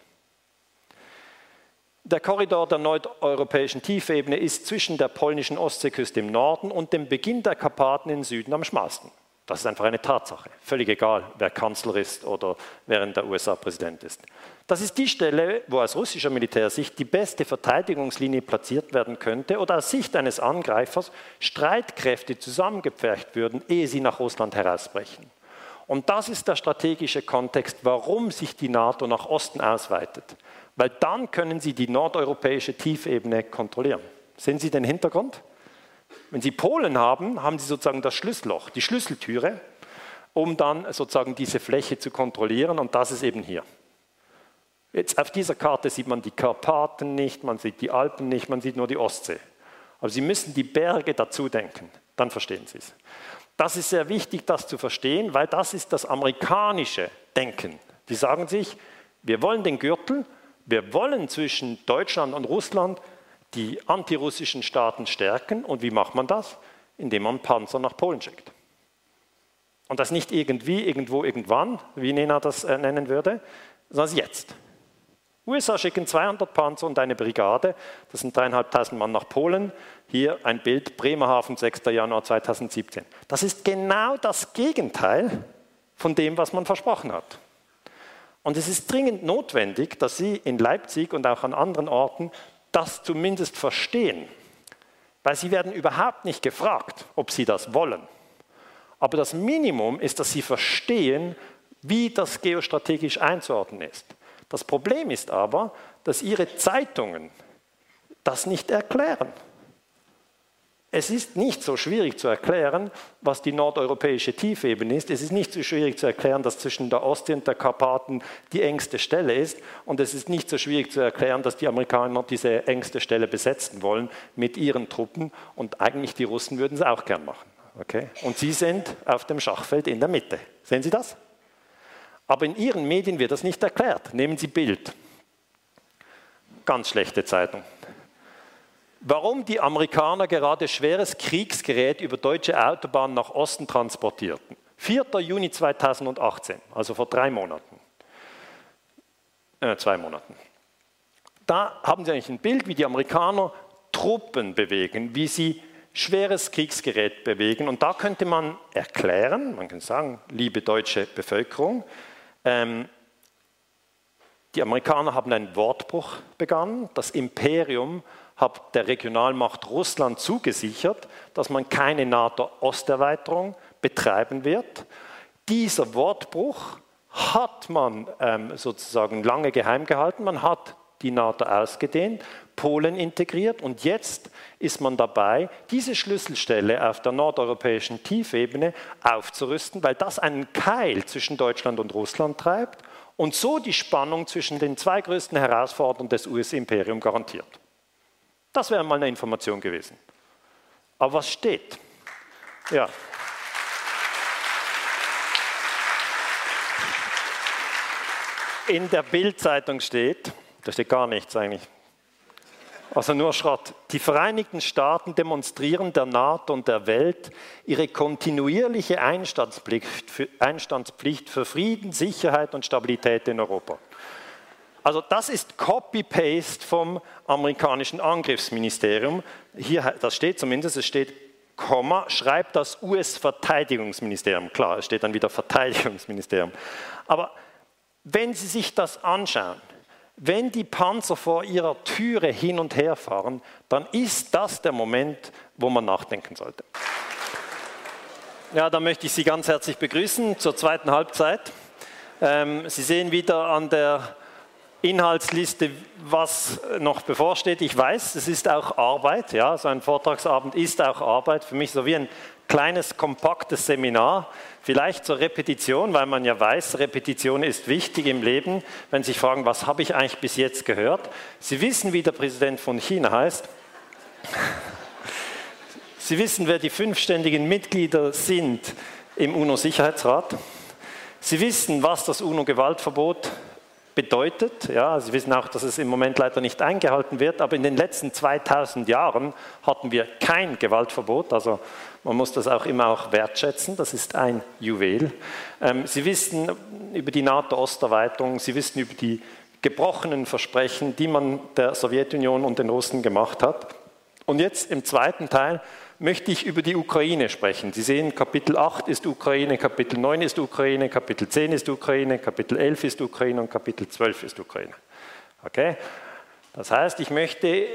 Der Korridor der nordeuropäischen Tiefebene ist zwischen der polnischen Ostseeküste im Norden und dem Beginn der Karpaten im Süden am schmalsten. Das ist einfach eine Tatsache. Völlig egal, wer Kanzler ist oder in der USA Präsident ist. Das ist die Stelle, wo aus russischer Militärsicht die beste Verteidigungslinie platziert werden könnte oder aus Sicht eines Angreifers Streitkräfte zusammengepfercht würden, ehe sie nach Russland herausbrechen. Und das ist der strategische Kontext, warum sich die NATO nach Osten ausweitet weil dann können Sie die nordeuropäische Tiefebene kontrollieren. Sehen Sie den Hintergrund? Wenn Sie Polen haben, haben Sie sozusagen das Schlüsselloch, die Schlüsseltüre, um dann sozusagen diese Fläche zu kontrollieren und das ist eben hier. Jetzt auf dieser Karte sieht man die Karpaten nicht, man sieht die Alpen nicht, man sieht nur die Ostsee. Aber Sie müssen die Berge dazu denken, dann verstehen Sie es. Das ist sehr wichtig, das zu verstehen, weil das ist das amerikanische Denken. Die sagen sich, wir wollen den Gürtel, wir wollen zwischen Deutschland und Russland die antirussischen Staaten stärken. Und wie macht man das? Indem man Panzer nach Polen schickt. Und das nicht irgendwie, irgendwo, irgendwann, wie Nena das äh, nennen würde, sondern jetzt. USA schicken 200 Panzer und eine Brigade, das sind dreieinhalbtausend Mann nach Polen. Hier ein Bild, Bremerhaven, 6. Januar 2017. Das ist genau das Gegenteil von dem, was man versprochen hat. Und es ist dringend notwendig, dass Sie in Leipzig und auch an anderen Orten das zumindest verstehen. Weil Sie werden überhaupt nicht gefragt, ob Sie das wollen. Aber das Minimum ist, dass Sie verstehen, wie das geostrategisch einzuordnen ist. Das Problem ist aber, dass Ihre Zeitungen das nicht erklären. Es ist nicht so schwierig zu erklären, was die nordeuropäische Tiefebene ist. Es ist nicht so schwierig zu erklären, dass zwischen der Ostsee und der Karpaten die engste Stelle ist. Und es ist nicht so schwierig zu erklären, dass die Amerikaner diese engste Stelle besetzen wollen mit ihren Truppen. Und eigentlich die Russen würden es auch gern machen. Okay? Und sie sind auf dem Schachfeld in der Mitte. Sehen Sie das? Aber in Ihren Medien wird das nicht erklärt. Nehmen Sie Bild. Ganz schlechte Zeitung warum die Amerikaner gerade schweres Kriegsgerät über deutsche Autobahnen nach Osten transportierten. 4. Juni 2018, also vor drei Monaten. Äh, zwei Monaten. Da haben Sie eigentlich ein Bild, wie die Amerikaner Truppen bewegen, wie sie schweres Kriegsgerät bewegen. Und da könnte man erklären, man kann sagen, liebe deutsche Bevölkerung, ähm, die Amerikaner haben einen Wortbruch begangen. Das Imperium hat der Regionalmacht Russland zugesichert, dass man keine NATO-Osterweiterung betreiben wird. Dieser Wortbruch hat man ähm, sozusagen lange geheim gehalten. Man hat die NATO ausgedehnt, Polen integriert und jetzt ist man dabei, diese Schlüsselstelle auf der nordeuropäischen Tiefebene aufzurüsten, weil das einen Keil zwischen Deutschland und Russland treibt und so die Spannung zwischen den zwei größten Herausforderungen des US-Imperiums garantiert. Das wäre mal eine Information gewesen. Aber was steht? Ja. In der Bildzeitung steht, da steht gar nichts eigentlich, also nur Schrott. Die Vereinigten Staaten demonstrieren der NATO und der Welt ihre kontinuierliche Einstandspflicht für, Einstandspflicht für Frieden, Sicherheit und Stabilität in Europa. Also das ist Copy-Paste vom amerikanischen Angriffsministerium. Hier, das steht zumindest, es steht Komma, schreibt das US-Verteidigungsministerium. Klar, es steht dann wieder Verteidigungsministerium. Aber wenn Sie sich das anschauen, wenn die Panzer vor ihrer Türe hin und her fahren, dann ist das der Moment, wo man nachdenken sollte. Ja, da möchte ich Sie ganz herzlich begrüßen zur zweiten Halbzeit. Ähm, Sie sehen wieder an der Inhaltsliste, was noch bevorsteht. Ich weiß, es ist auch Arbeit. Ja, so ein Vortragsabend ist auch Arbeit. Für mich so wie ein kleines, kompaktes Seminar, vielleicht zur Repetition, weil man ja weiß, Repetition ist wichtig im Leben, wenn Sie sich fragen, was habe ich eigentlich bis jetzt gehört? Sie wissen, wie der Präsident von China heißt. Sie wissen, wer die fünfständigen Mitglieder sind im UNO-Sicherheitsrat. Sie wissen, was das UNO-Gewaltverbot bedeutet. Ja, Sie wissen auch, dass es im Moment leider nicht eingehalten wird, aber in den letzten 2000 Jahren hatten wir kein Gewaltverbot. Also man muss das auch immer auch wertschätzen. Das ist ein Juwel. Ähm, Sie wissen über die NATO-Osterweiterung, Sie wissen über die gebrochenen Versprechen, die man der Sowjetunion und den Russen gemacht hat. Und jetzt im zweiten Teil möchte ich über die Ukraine sprechen. Sie sehen, Kapitel 8 ist Ukraine, Kapitel 9 ist Ukraine, Kapitel 10 ist Ukraine, Kapitel 11 ist Ukraine und Kapitel 12 ist Ukraine. Okay? Das heißt, ich möchte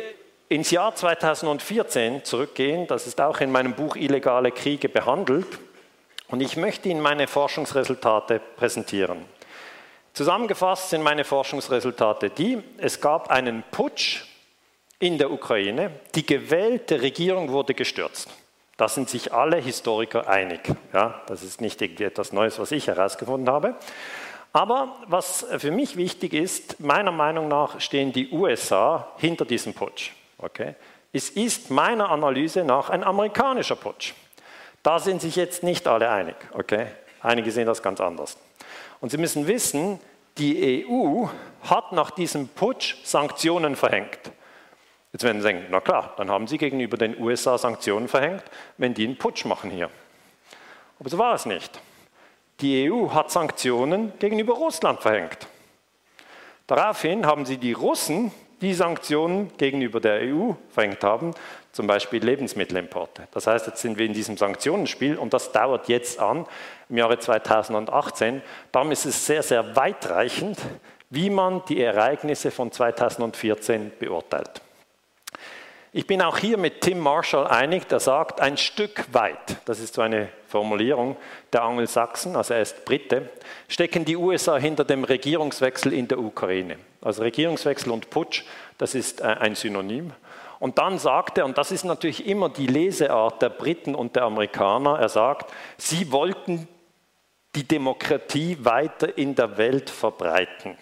ins Jahr 2014 zurückgehen. Das ist auch in meinem Buch Illegale Kriege behandelt. Und ich möchte Ihnen meine Forschungsresultate präsentieren. Zusammengefasst sind meine Forschungsresultate die, es gab einen Putsch in der Ukraine. Die gewählte Regierung wurde gestürzt. Da sind sich alle Historiker einig. Ja, das ist nicht etwas Neues, was ich herausgefunden habe. Aber was für mich wichtig ist, meiner Meinung nach stehen die USA hinter diesem Putsch. Okay? Es ist meiner Analyse nach ein amerikanischer Putsch. Da sind sich jetzt nicht alle einig. Okay? Einige sehen das ganz anders. Und Sie müssen wissen, die EU hat nach diesem Putsch Sanktionen verhängt. Jetzt werden Sie denken, na klar, dann haben Sie gegenüber den USA Sanktionen verhängt, wenn die einen Putsch machen hier. Aber so war es nicht. Die EU hat Sanktionen gegenüber Russland verhängt. Daraufhin haben sie die Russen die Sanktionen gegenüber der EU verhängt haben, zum Beispiel Lebensmittelimporte. Das heißt, jetzt sind wir in diesem Sanktionenspiel und das dauert jetzt an im Jahre 2018. Darum ist es sehr, sehr weitreichend, wie man die Ereignisse von 2014 beurteilt. Ich bin auch hier mit Tim Marshall einig, der sagt, ein Stück weit, das ist so eine Formulierung der Angelsachsen, also er ist Brite, stecken die USA hinter dem Regierungswechsel in der Ukraine. Also Regierungswechsel und Putsch, das ist äh, ein Synonym. Und dann sagt er, und das ist natürlich immer die Leseart der Briten und der Amerikaner, er sagt, sie wollten die Demokratie weiter in der Welt verbreiten.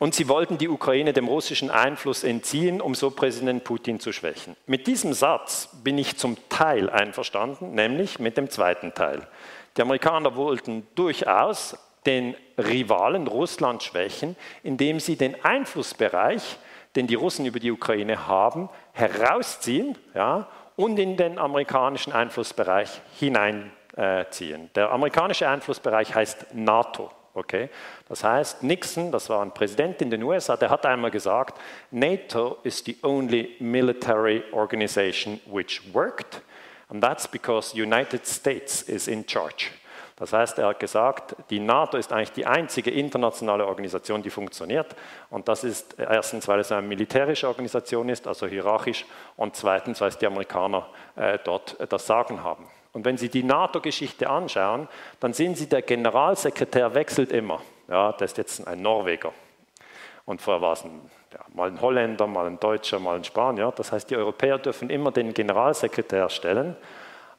Und sie wollten die Ukraine dem russischen Einfluss entziehen, um so Präsident Putin zu schwächen. Mit diesem Satz bin ich zum Teil einverstanden, nämlich mit dem zweiten Teil. Die Amerikaner wollten durchaus den Rivalen Russland schwächen, indem sie den Einflussbereich, den die Russen über die Ukraine haben, herausziehen ja, und in den amerikanischen Einflussbereich hineinziehen. Der amerikanische Einflussbereich heißt NATO. Okay? Das heißt, Nixon, das war ein Präsident in den USA, der hat einmal gesagt, NATO is the only military organization which worked, and that's because United States is in charge. Das heißt, er hat gesagt, die NATO ist eigentlich die einzige internationale Organisation, die funktioniert. Und das ist erstens, weil es eine militärische Organisation ist, also hierarchisch, und zweitens, weil es die Amerikaner äh, dort das Sagen haben. Und wenn Sie die NATO-Geschichte anschauen, dann sehen Sie, der Generalsekretär wechselt immer. ja, der ist jetzt ein Norweger. Und vorher war es ein, ja, mal ein Holländer, mal ein Deutscher, mal ein Spanier. Das heißt, die Europäer dürfen immer den Generalsekretär stellen.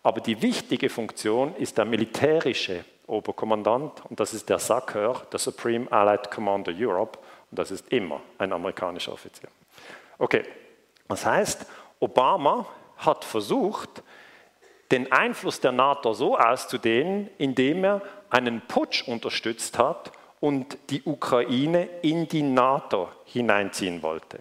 Aber die wichtige Funktion ist der militärische Oberkommandant und das ist der SACEUR, der Supreme Allied Commander Europe und das ist immer ein amerikanischer Offizier. Okay, das heißt, Obama hat versucht, den Einfluss der NATO so auszudehnen, indem er einen Putsch unterstützt hat und die Ukraine in die NATO hineinziehen wollte.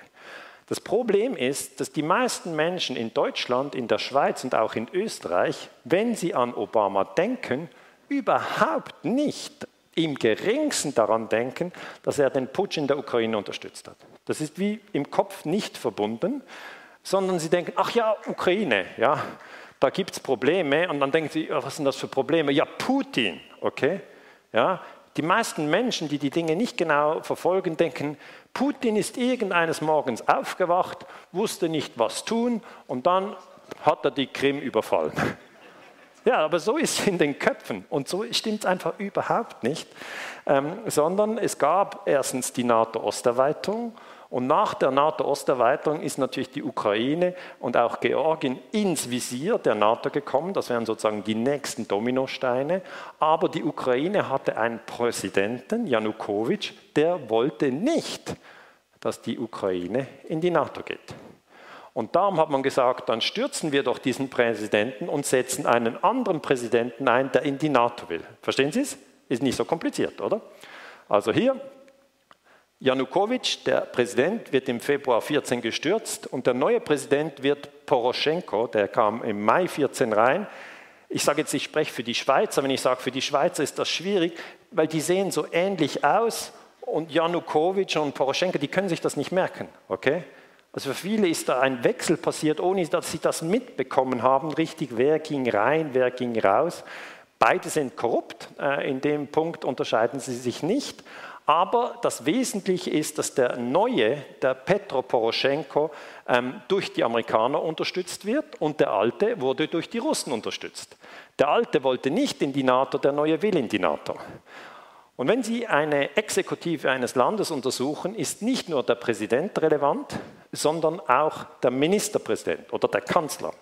Das Problem ist, dass die meisten Menschen in Deutschland, in der Schweiz und auch in Österreich, wenn sie an Obama denken, überhaupt nicht im geringsten daran denken, dass er den Putsch in der Ukraine unterstützt hat. Das ist wie im Kopf nicht verbunden, sondern sie denken, ach ja, Ukraine, ja, da gibt es Probleme und dann denken sie, was sind das für Probleme? Ja, Putin, okay? Ja, die meisten Menschen, die die Dinge nicht genau verfolgen, denken, Putin ist irgendeines Morgens aufgewacht, wusste nicht, was tun und dann hat er die Krim überfallen. Ja, aber so ist es in den Köpfen und so stimmt es einfach überhaupt nicht, ähm, sondern es gab erstens die NATO-Osterweiterung und nach der NATO-Osterweiterung ist natürlich die Ukraine und auch Georgien ins Visier der NATO gekommen. Das wären sozusagen die nächsten Dominosteine. Aber die Ukraine hatte einen Präsidenten, Janukowitsch, der wollte nicht, dass die Ukraine in die NATO geht. Und darum hat man gesagt, dann stürzen wir doch diesen Präsidenten und setzen einen anderen Präsidenten ein, der in die NATO will. Verstehen Sie es? Ist nicht so kompliziert, oder? Also hier, Janukowitsch, der Präsident, wird im Februar 14 gestürzt und der neue Präsident wird Poroschenko, der kam im Mai 14 rein. Ich sage jetzt, ich spreche für die Schweizer, wenn ich sage, für die Schweizer ist das schwierig, weil die sehen so ähnlich aus und Janukowitsch und Poroschenko, die können sich das nicht merken, okay? Also für viele ist da ein Wechsel passiert, ohne dass sie das mitbekommen haben, richtig, wer ging rein, wer ging raus. Beide sind korrupt, äh, in dem Punkt unterscheiden sie sich nicht. Aber das Wesentliche ist, dass der neue, der Petro Poroschenko, ähm, durch die Amerikaner unterstützt wird und der alte wurde durch die Russen unterstützt. Der alte wollte nicht in die NATO, der neue will in die NATO. Und wenn Sie eine Exekutive eines Landes untersuchen, ist nicht nur der Präsident relevant, sondern auch der Ministerpräsident oder der Kanzler.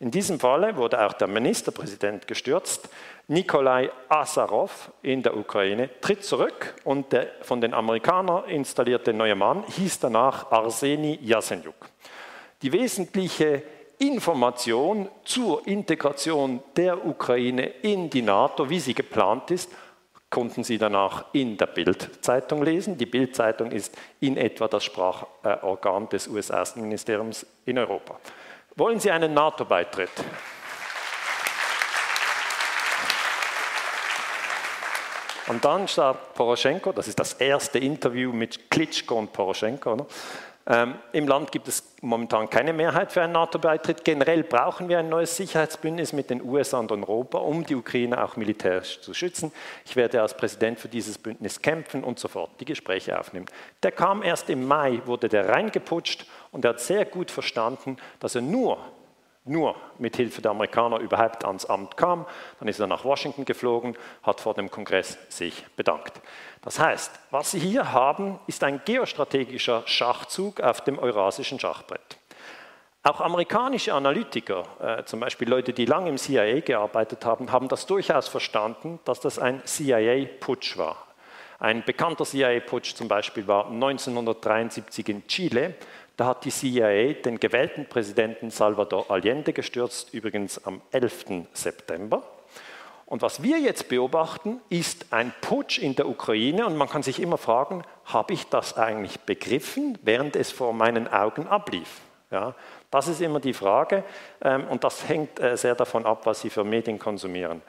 In diesem Falle wurde auch der Ministerpräsident gestürzt. Nikolai Asarov in der Ukraine tritt zurück und der von den Amerikanern installierte neue Mann hieß danach Arseni Jasenjuk. Die wesentliche Information zur Integration der Ukraine in die NATO, wie sie geplant ist, konnten Sie danach in der Bild-Zeitung lesen. Die Bild-Zeitung ist in etwa das Sprachorgan des US-Außenministeriums in Europa. Wollen Sie einen NATO-Beitritt? Und dann starb Poroschenko, das ist das erste Interview mit Klitschko und Poroschenko. Ne? Ähm, Im Land gibt es momentan keine Mehrheit für einen NATO-Beitritt. Generell brauchen wir ein neues Sicherheitsbündnis mit den USA und Europa, um die Ukraine auch militärisch zu schützen. Ich werde als Präsident für dieses Bündnis kämpfen und sofort die Gespräche aufnehmen. Der kam erst im Mai, wurde der reingeputscht und er hat sehr gut verstanden, dass er nur nur mit Hilfe der Amerikaner überhaupt ans Amt kam. Dann ist er nach Washington geflogen, hat vor dem Kongress sich bedankt. Das heißt, was Sie hier haben, ist ein geostrategischer Schachzug auf dem eurasischen Schachbrett. Auch amerikanische Analytiker, äh, zum Beispiel Leute, die lange im CIA gearbeitet haben, haben das durchaus verstanden, dass das ein CIA-Putsch war. Ein bekannter CIA-Putsch zum Beispiel war 1973 in Chile. Da hat die CIA den gewählten Präsidenten Salvador Allende gestürzt, übrigens am 11. September. Und was wir jetzt beobachten, ist ein Putsch in der Ukraine und man kann sich immer fragen, habe ich das eigentlich begriffen, während es vor meinen Augen ablief? Ja, das ist immer die Frage ähm, und das hängt äh, sehr davon ab, was Sie für Medien konsumieren.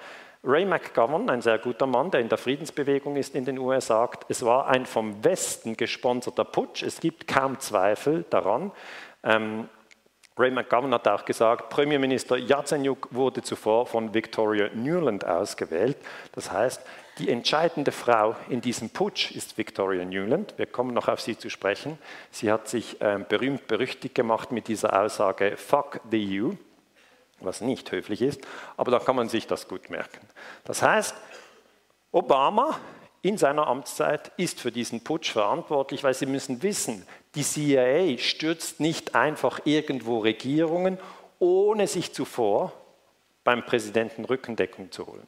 Ray McGovern, ein sehr guter Mann, der in der Friedensbewegung ist in den USA, sagt, es war ein vom Westen gesponserter Putsch, es gibt kaum Zweifel daran. Ähm, Ray McGovern hat auch gesagt, Premierminister Yatsenyuk wurde zuvor von Victoria Newland ausgewählt. Das heißt, die entscheidende Frau in diesem Putsch ist Victoria Newland. Wir kommen noch auf sie zu sprechen. Sie hat sich äh, berühmt berüchtigt gemacht mit dieser Aussage Fuck the EU, was nicht höflich ist, aber da kann man sich das gut merken. Das heißt, Obama in seiner Amtszeit ist für diesen Putsch verantwortlich, weil Sie müssen wissen, die CIA stürzt nicht einfach irgendwo Regierungen, ohne sich zuvor beim Präsidenten Rückendeckung zu holen.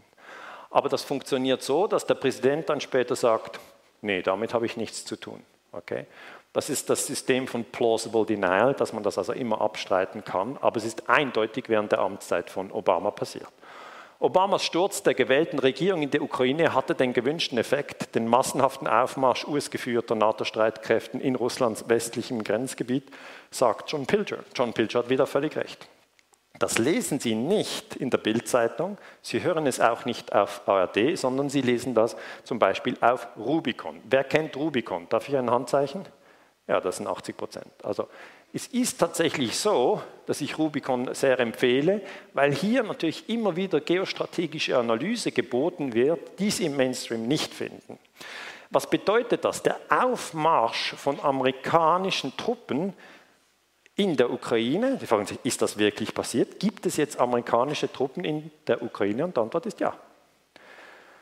Aber das funktioniert so, dass der Präsident dann später sagt, nee, damit habe ich nichts zu tun. Okay? Das ist das System von Plausible Denial, dass man das also immer abstreiten kann, aber es ist eindeutig während der Amtszeit von Obama passiert. Obamas Sturz der gewählten Regierung in der Ukraine hatte den gewünschten Effekt, den massenhaften Aufmarsch US-geführter NATO-Streitkräften in Russlands westlichem Grenzgebiet, sagt John Pilger. John Pilger hat wieder völlig recht. Das lesen Sie nicht in der Bildzeitung, Sie hören es auch nicht auf ARD, sondern Sie lesen das zum Beispiel auf Rubicon. Wer kennt Rubicon? Darf ich ein Handzeichen? Ja, das sind 80 Prozent. Also es ist tatsächlich so, dass ich Rubicon sehr empfehle, weil hier natürlich immer wieder geostrategische Analyse geboten wird, die Sie im Mainstream nicht finden. Was bedeutet das? Der Aufmarsch von amerikanischen Truppen in der Ukraine, die fragen sich, ist das wirklich passiert? Gibt es jetzt amerikanische Truppen in der Ukraine? Und die Antwort ist ja.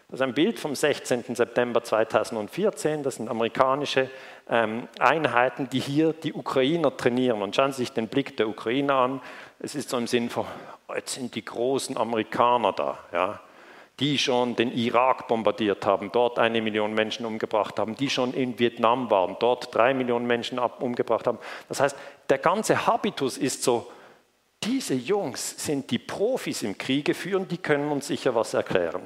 Das ist ein Bild vom 16. September 2014. Das sind amerikanische ähm, Einheiten, die hier die Ukrainer trainieren. Und schauen Sie sich den Blick der Ukrainer an. Es ist so im Sinn von, jetzt sind die großen Amerikaner da, ja, die schon den Irak bombardiert haben, dort eine Million Menschen umgebracht haben, die schon in Vietnam waren, dort drei Millionen Menschen umgebracht haben. Das heißt, der ganze Habitus ist so, diese Jungs sind die Profis im Kriege führen, die können uns sicher was erklären.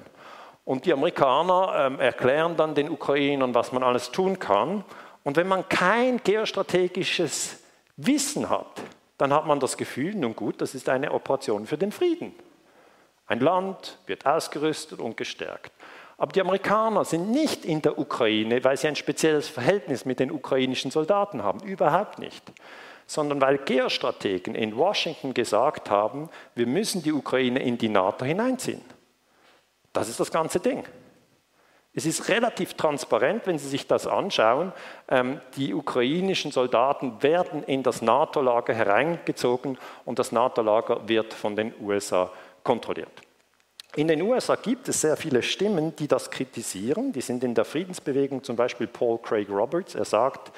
Und die Amerikaner ähm, erklären dann den Ukrainern, was man alles tun kann. Und wenn man kein geostrategisches Wissen hat, dann hat man das Gefühl, nun gut, das ist eine Operation für den Frieden. Ein Land wird ausgerüstet und gestärkt. Aber die Amerikaner sind nicht in der Ukraine, weil sie ein spezielles Verhältnis mit den ukrainischen Soldaten haben. Überhaupt nicht. Sondern weil Geostrategen in Washington gesagt haben, wir müssen die Ukraine in die NATO hineinziehen. Das ist das ganze Ding. Es ist relativ transparent, wenn Sie sich das anschauen. Ähm, die ukrainischen Soldaten werden in das NATO-Lager hereingezogen und das NATO-Lager wird von den USA kontrolliert. In den USA gibt es sehr viele Stimmen, die das kritisieren. Die sind in der Friedensbewegung, zum Beispiel Paul Craig Roberts. Er sagt,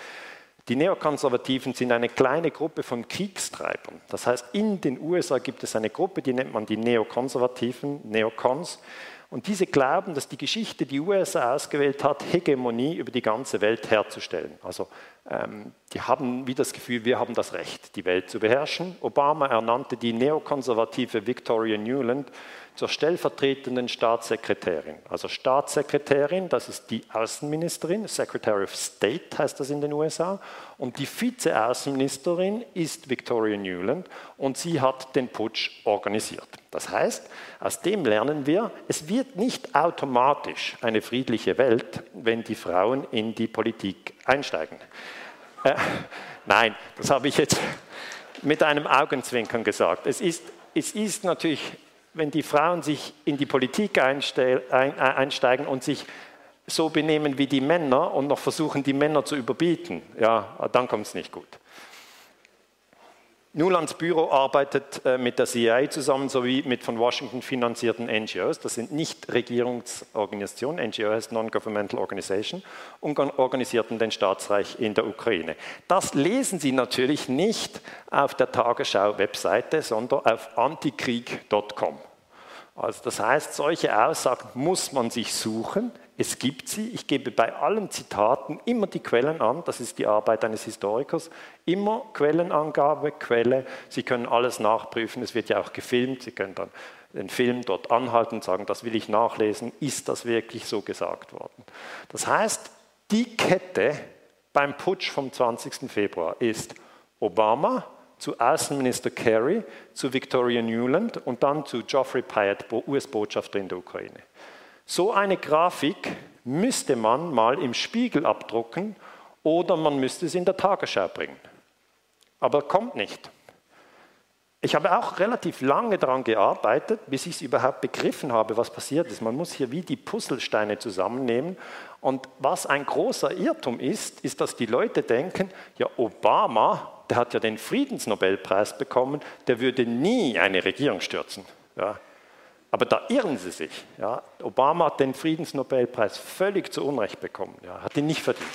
die Neokonservativen sind eine kleine Gruppe von Kriegstreibern. Das heißt, in den USA gibt es eine Gruppe, die nennt man die Neokonservativen, Neocons. Und diese glauben, dass die Geschichte die USA ausgewählt hat, Hegemonie über die ganze Welt herzustellen. Also ähm, die haben wie das Gefühl, wir haben das Recht, die Welt zu beherrschen. Obama ernannte die neokonservative Victoria Newland zur stellvertretenden Staatssekretärin. Also Staatssekretärin, das ist die Außenministerin, Secretary of State heißt das in den USA, und die Vizeaußenministerin ist Victoria Newland und sie hat den Putsch organisiert. Das heißt, aus dem lernen wir, es wird nicht automatisch eine friedliche Welt, wenn die Frauen in die Politik einsteigen. Äh, nein, das habe ich jetzt mit einem Augenzwinkern gesagt. Es ist, es ist natürlich wenn die Frauen sich in die Politik äh, einsteigen und sich so benehmen wie die Männer und noch versuchen, die Männer zu überbieten, ja, dann kommt es nicht gut. Nulands Büro arbeitet äh, mit der CIA zusammen sowie mit von Washington finanzierten NGOs. Das sind nicht Regierungsorganisationen, NGO heißt Non-Governmental Organization, und organisierten den Staatsreich in der Ukraine. Das lesen Sie natürlich nicht auf der Tagesschau-Webseite, sondern auf antikrieg.com. Also das heißt, solche Aussagen muss man sich suchen. Es gibt sie. Ich gebe bei allen Zitaten immer die Quellen an. Das ist die Arbeit eines Historikers. Immer Quellenangabe, Quelle. Sie können alles nachprüfen. Es wird ja auch gefilmt. Sie können dann den Film dort anhalten und sagen, das will ich nachlesen. Ist das wirklich so gesagt worden? Das heißt, die Kette beim Putsch vom 20. Februar ist Obama, zu Außenminister Kerry, zu Victoria Newland und dann zu Geoffrey Pyatt, US-Botschafter in der Ukraine. So eine Grafik müsste man mal im Spiegel abdrucken oder man müsste es in der Tagesschau bringen. Aber kommt nicht. Ich habe auch relativ lange daran gearbeitet, bis ich es überhaupt begriffen habe, was passiert ist. Man muss hier wie die Puzzlesteine zusammennehmen. Und was ein großer Irrtum ist, ist, dass die Leute denken, ja, Obama, der hat ja den Friedensnobelpreis bekommen, der würde nie eine Regierung stürzen. Ja. Aber da irren Sie sich. Ja. Obama hat den Friedensnobelpreis völlig zu Unrecht bekommen. Ja. Hat ihn nicht verdient.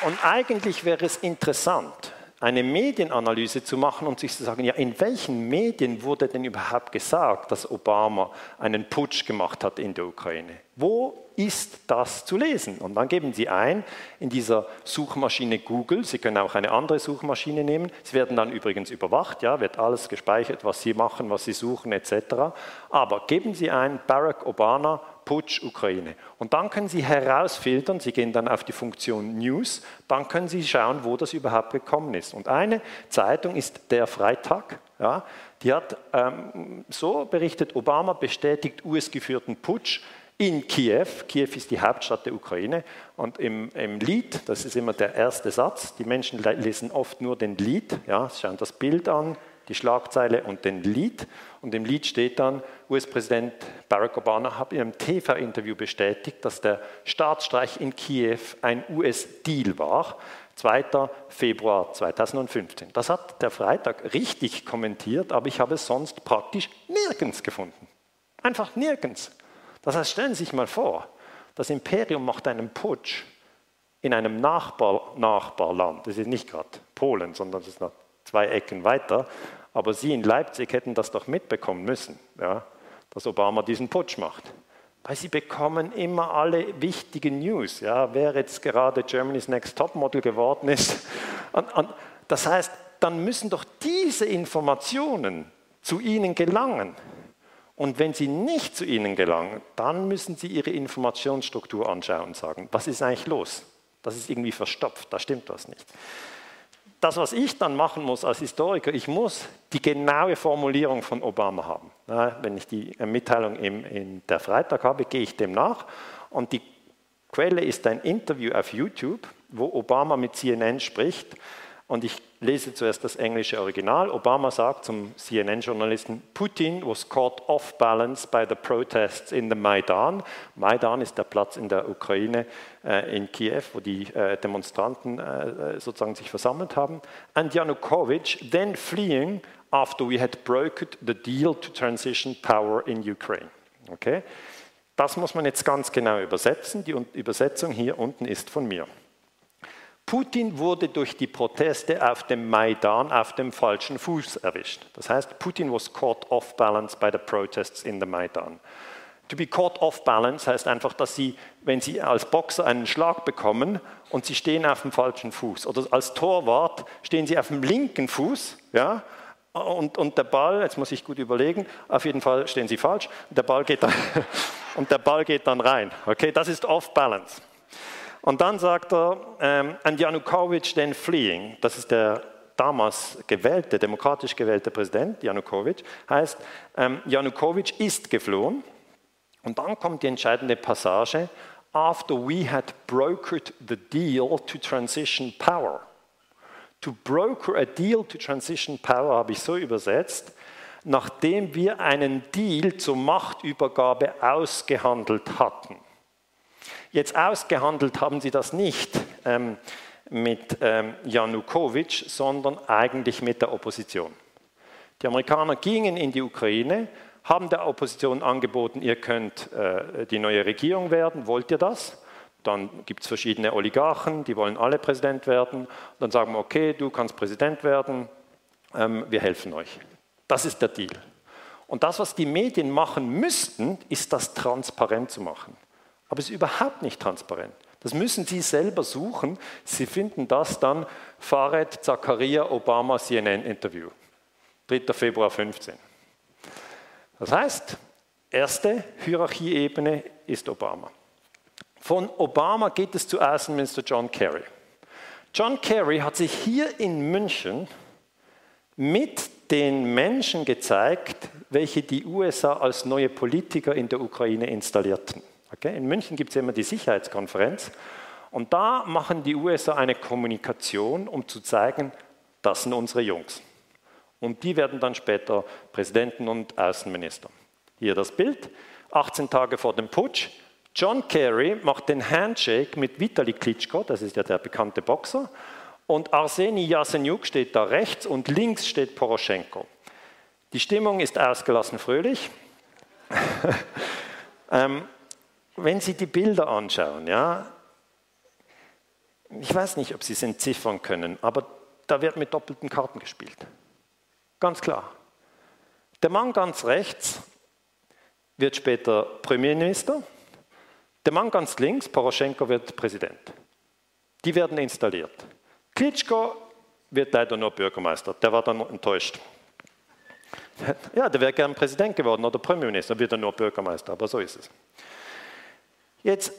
Und eigentlich wäre es interessant, eine Medienanalyse zu machen und sich zu sagen, ja, in welchen Medien wurde denn überhaupt gesagt, dass Obama einen Putsch gemacht hat in der Ukraine? Wo ist das zu lesen? Und dann geben Sie ein in dieser Suchmaschine Google, Sie können auch eine andere Suchmaschine nehmen, Sie werden dann übrigens überwacht, ja, wird alles gespeichert, was Sie machen, was Sie suchen etc. Aber geben Sie ein Barack Obama Putsch Ukraine. Und dann können Sie herausfiltern, Sie gehen dann auf die Funktion News, dann können Sie schauen, wo das überhaupt gekommen ist. Und eine Zeitung ist der Freitag, ja, die hat ähm, so berichtet, Obama bestätigt US-geführten Putsch in Kiew. Kiew ist die Hauptstadt der Ukraine. Und im, im, Lied, das ist immer der erste Satz, die Menschen lesen oft nur den Lied, ja, schauen das Bild an, die Schlagzeile und den Lied. Und im Lied steht dann, US-Präsident Barack Obama hat in einem TV-Interview bestätigt, dass der Staatsstreich in Kiew ein US-Deal war. 2. Februar 2015. Das hat der Freitag richtig kommentiert, aber ich habe es sonst praktisch nirgends gefunden. Einfach nirgends. Das heißt, stellen Sie sich mal vor, das Imperium macht einen Putsch in einem Nachbar Nachbarland. Das ist nicht gerade Polen, sondern das ist zwei Ecken weiter. Aber Sie in Leipzig hätten das doch mitbekommen müssen, ja, dass Obama diesen Putsch macht. Weil Sie bekommen immer alle wichtigen News, ja, wer jetzt gerade Germany's Next Topmodel geworden ist. Und, und das heißt, dann müssen doch diese Informationen zu Ihnen gelangen. Und wenn sie nicht zu Ihnen gelangen, dann müssen Sie Ihre Informationsstruktur anschauen und sagen, was ist eigentlich los? Das ist irgendwie verstopft, da stimmt was nicht das, was ich dann machen muss als Historiker, ich muss die genaue Formulierung von Obama haben. Wenn ich die Mitteilung in der Freitag habe, gehe ich dem nach. Und die Quelle ist ein Interview auf YouTube, wo Obama mit CNN spricht. Und ich lese zuerst das englische Original. Obama sagt zum CNN-Journalisten, Putin was caught off balance by the protests in the Maidan. Maidan ist der Platz in der Ukraine, äh, in Kiew, wo die äh, Demonstranten äh, sozusagen sich versammelt haben. And Yanukovych then fleeing after we had brokered the deal to transition power in Ukraine. Okay? Das muss man jetzt ganz genau übersetzen. Die Übersetzung hier unten ist von mir. Putin wurde durch die Proteste auf dem Maidan auf dem falschen Fuß erwischt. Das heißt, Putin was caught off balance by the protests in the Maidan. To be caught off balance heißt einfach, dass Sie, wenn Sie als Boxer einen Schlag bekommen und Sie stehen auf dem falschen Fuß oder als Torwart stehen Sie auf dem linken Fuß, ja, und, und der Ball, jetzt muss ich gut überlegen, auf jeden Fall stehen Sie falsch, der Ball geht dann, und der Ball geht dann rein. Okay, das ist off balance. Und dann sagt er, ähm, and Janukowitsch then fleeing, das ist der damals gewählte, demokratisch gewählte Präsident, Janukowitsch, heißt, ähm, Janukowitsch ist geflohen. Und dann kommt die entscheidende Passage, after we had brokered the deal to transition power. To broker a deal to transition power habe ich so übersetzt, nachdem wir einen Deal zur Machtübergabe ausgehandelt hatten. Jetzt ausgehandelt haben sie das nicht ähm, mit ähm, Janukowitsch, sondern eigentlich mit der Opposition. Die Amerikaner gingen in die Ukraine, haben der Opposition angeboten, ihr könnt äh, die neue Regierung werden, wollt ihr das? Dann gibt es verschiedene Oligarchen, die wollen alle Präsident werden. dann sagen wir, okay, du kannst Präsident werden, ähm, wir helfen euch. Das ist der Deal. Und das, was die Medien machen müssten, ist das transparent zu machen. Aber es ist überhaupt nicht transparent. Das müssen Sie selber suchen. Sie finden das dann Farid Zakaria Obama CNN Interview. 3. Februar 15. Das heißt, erste Hierarchieebene ist Obama. Von Obama geht es zu Außenminister John Kerry. John Kerry hat sich hier in München mit den Menschen gezeigt, welche die USA als neue Politiker in der Ukraine installierten. Okay? In München gibt es immer die Sicherheitskonferenz und da machen die USA eine Kommunikation, um zu zeigen, das sind unsere Jungs. Und die werden dann später Präsidenten und Außenminister. Hier das Bild, 18 Tage vor dem Putsch, John Kerry macht den Handshake mit Vitali Klitschko, das ist ja der bekannte Boxer, und Arseni Yasenyuk steht da rechts und links steht Poroschenko. Die Stimmung ist ausgelassen fröhlich. ähm, wenn Sie die Bilder anschauen, ja, ich weiß nicht, ob Sie es entziffern können, aber da wird mit doppelten Karten gespielt. Ganz klar. Der Mann ganz rechts wird später Premierminister. Der Mann ganz links, Poroschenko, wird Präsident. Die werden installiert. Klitschko wird leider nur Bürgermeister. Der war dann enttäuscht. Ja, der wäre gern Präsident geworden oder Premierminister, wird er nur Bürgermeister, aber so ist es. Jetzt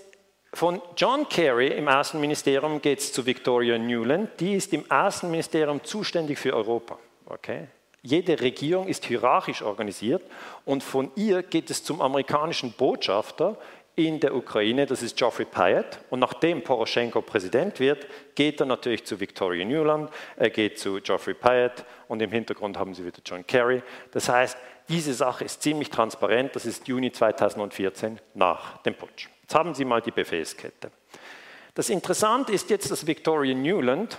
von John Kerry im Außenministerium geht es zu Victoria Newland. Die ist im Außenministerium zuständig für Europa. Okay? Jede Regierung ist hierarchisch organisiert und von ihr geht es zum amerikanischen Botschafter in der Ukraine, das ist Geoffrey Pyatt. Und nachdem Poroschenko Präsident wird, geht er natürlich zu Victoria Newland, er geht zu Geoffrey Pyatt und im Hintergrund haben sie wieder John Kerry. Das heißt, diese Sache ist ziemlich transparent, das ist Juni 2014 nach dem Putsch. Jetzt haben Sie mal die Befehlskette. Das Interessante ist jetzt, dass Victoria Newland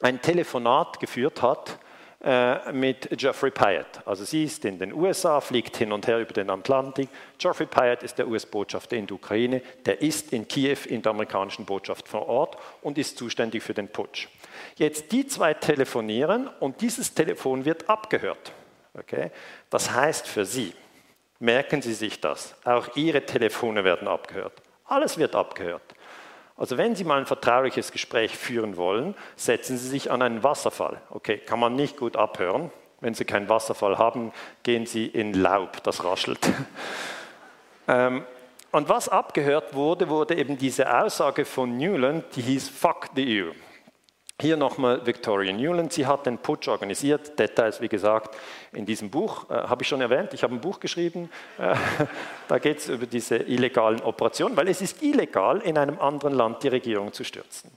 ein Telefonat geführt hat äh, mit Geoffrey Pyatt. Also sie ist in den USA, fliegt hin und her über den Atlantik. Geoffrey Pyatt ist der US-Botschafter in der Ukraine, der ist in Kiew in der amerikanischen Botschaft vor Ort und ist zuständig für den Putsch. Jetzt die zwei telefonieren und dieses Telefon wird abgehört. Okay? Das heißt für Sie, merken Sie sich das, auch Ihre Telefone werden abgehört. Alles wird abgehört. Also wenn Sie mal ein vertrauliches Gespräch führen wollen, setzen Sie sich an einen Wasserfall. Okay, kann man nicht gut abhören. Wenn Sie keinen Wasserfall haben, gehen Sie in Laub, das raschelt. ähm, und was abgehört wurde, wurde eben diese Aussage von Newland, die hieß Fuck the EU. Hier nochmal Victoria Newland. Sie hat den Putsch organisiert. Details, wie gesagt, in diesem Buch. Äh, habe ich schon erwähnt, ich habe ein Buch geschrieben. Äh, da geht es über diese illegalen Operationen, weil es ist illegal, in einem anderen Land die Regierung zu stürzen.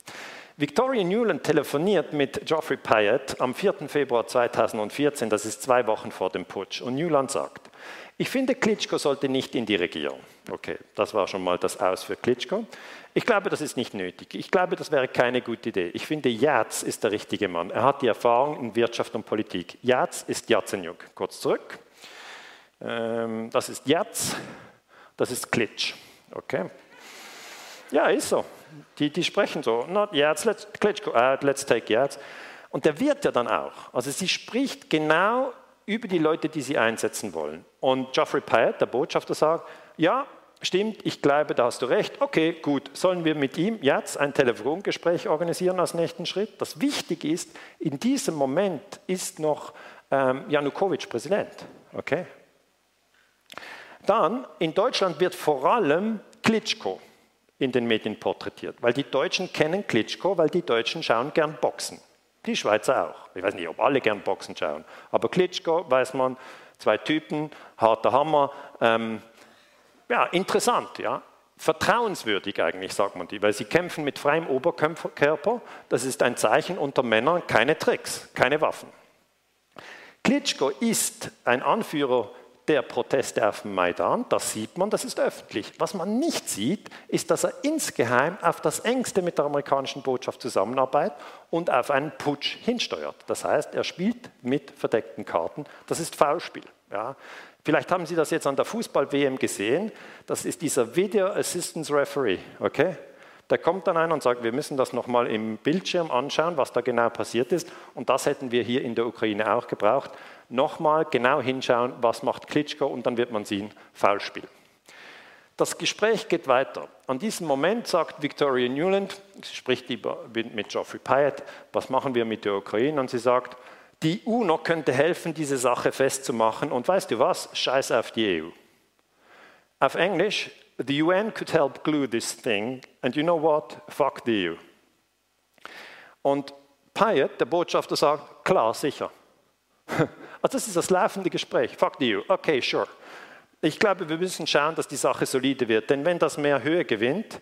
Victoria Newland telefoniert mit Geoffrey Pyatt am 4. Februar 2014, das ist zwei Wochen vor dem Putsch. Und Newland sagt, ich finde, Klitschko sollte nicht in die Regierung. Okay, das war schon mal das Aus für Klitschko. Ich glaube, das ist nicht nötig. Ich glaube, das wäre keine gute Idee. Ich finde, Jatz ist der richtige Mann. Er hat die Erfahrung in Wirtschaft und Politik. Jatz ist Jatzenjuk. Kurz zurück. Ähm, das ist Jatz, das ist Klitsch. Okay? Ja, ist so. Die, die sprechen so. Not Jatz, let's, Klitschko, uh, let's take Jatz. Und der wird ja dann auch. Also sie spricht genau über die Leute, die sie einsetzen wollen. Und Geoffrey Pyatt, der Botschafter, sagt, ja, stimmt, ich glaube, da hast du recht. Okay, gut, sollen wir mit ihm jetzt ein Telefongespräch organisieren als nächsten Schritt? Das Wichtige ist, in diesem Moment ist noch ähm, Janukowitsch Präsident. Okay? Dann, in Deutschland wird vor allem Klitschko in den Medien porträtiert, weil die Deutschen kennen Klitschko, weil die Deutschen schauen gern Boxen. Die Schweizer auch. Ich weiß nicht, ob alle gern Boxen schauen, aber Klitschko weiß man, zwei Typen, harter Hammer, ähm, ja, interessant, ja. Vertrauenswürdig eigentlich, sagt man die, weil sie kämpfen mit freiem Oberkörper. Das ist ein Zeichen unter Männern, keine Tricks, keine Waffen. Klitschko ist ein Anführer der Proteste auf dem Maidan, das sieht man, das ist öffentlich. Was man nicht sieht, ist, dass er insgeheim auf das engste mit der amerikanischen Botschaft zusammenarbeitet und auf einen Putsch hinsteuert. Das heißt, er spielt mit verdeckten Karten. Das ist Foulspiel. Ja. Vielleicht haben Sie das jetzt an der Fußball-WM gesehen. Das ist dieser Video Assistance Referee. Okay? Der kommt dann ein und sagt, wir müssen das nochmal im Bildschirm anschauen, was da genau passiert ist. Und das hätten wir hier in der Ukraine auch gebraucht. Nochmal genau hinschauen, was macht Klitschko und dann wird man sehen, Foulspiel. Das Gespräch geht weiter. An diesem Moment sagt Victoria Newland, sie spricht mit Geoffrey Pyatt, was machen wir mit der Ukraine? Und sie sagt, die UNO könnte helfen, diese Sache festzumachen. Und weißt du was? Scheiß auf die EU. Auf Englisch, the UN could help glue this thing. And you know what? Fuck the EU. Und Pyatt, der Botschafter, sagt, klar, sicher. Also das ist das laufende Gespräch. Fuck the EU. Okay, sure. Ich glaube, wir müssen schauen, dass die Sache solide wird. Denn wenn das mehr Höhe gewinnt,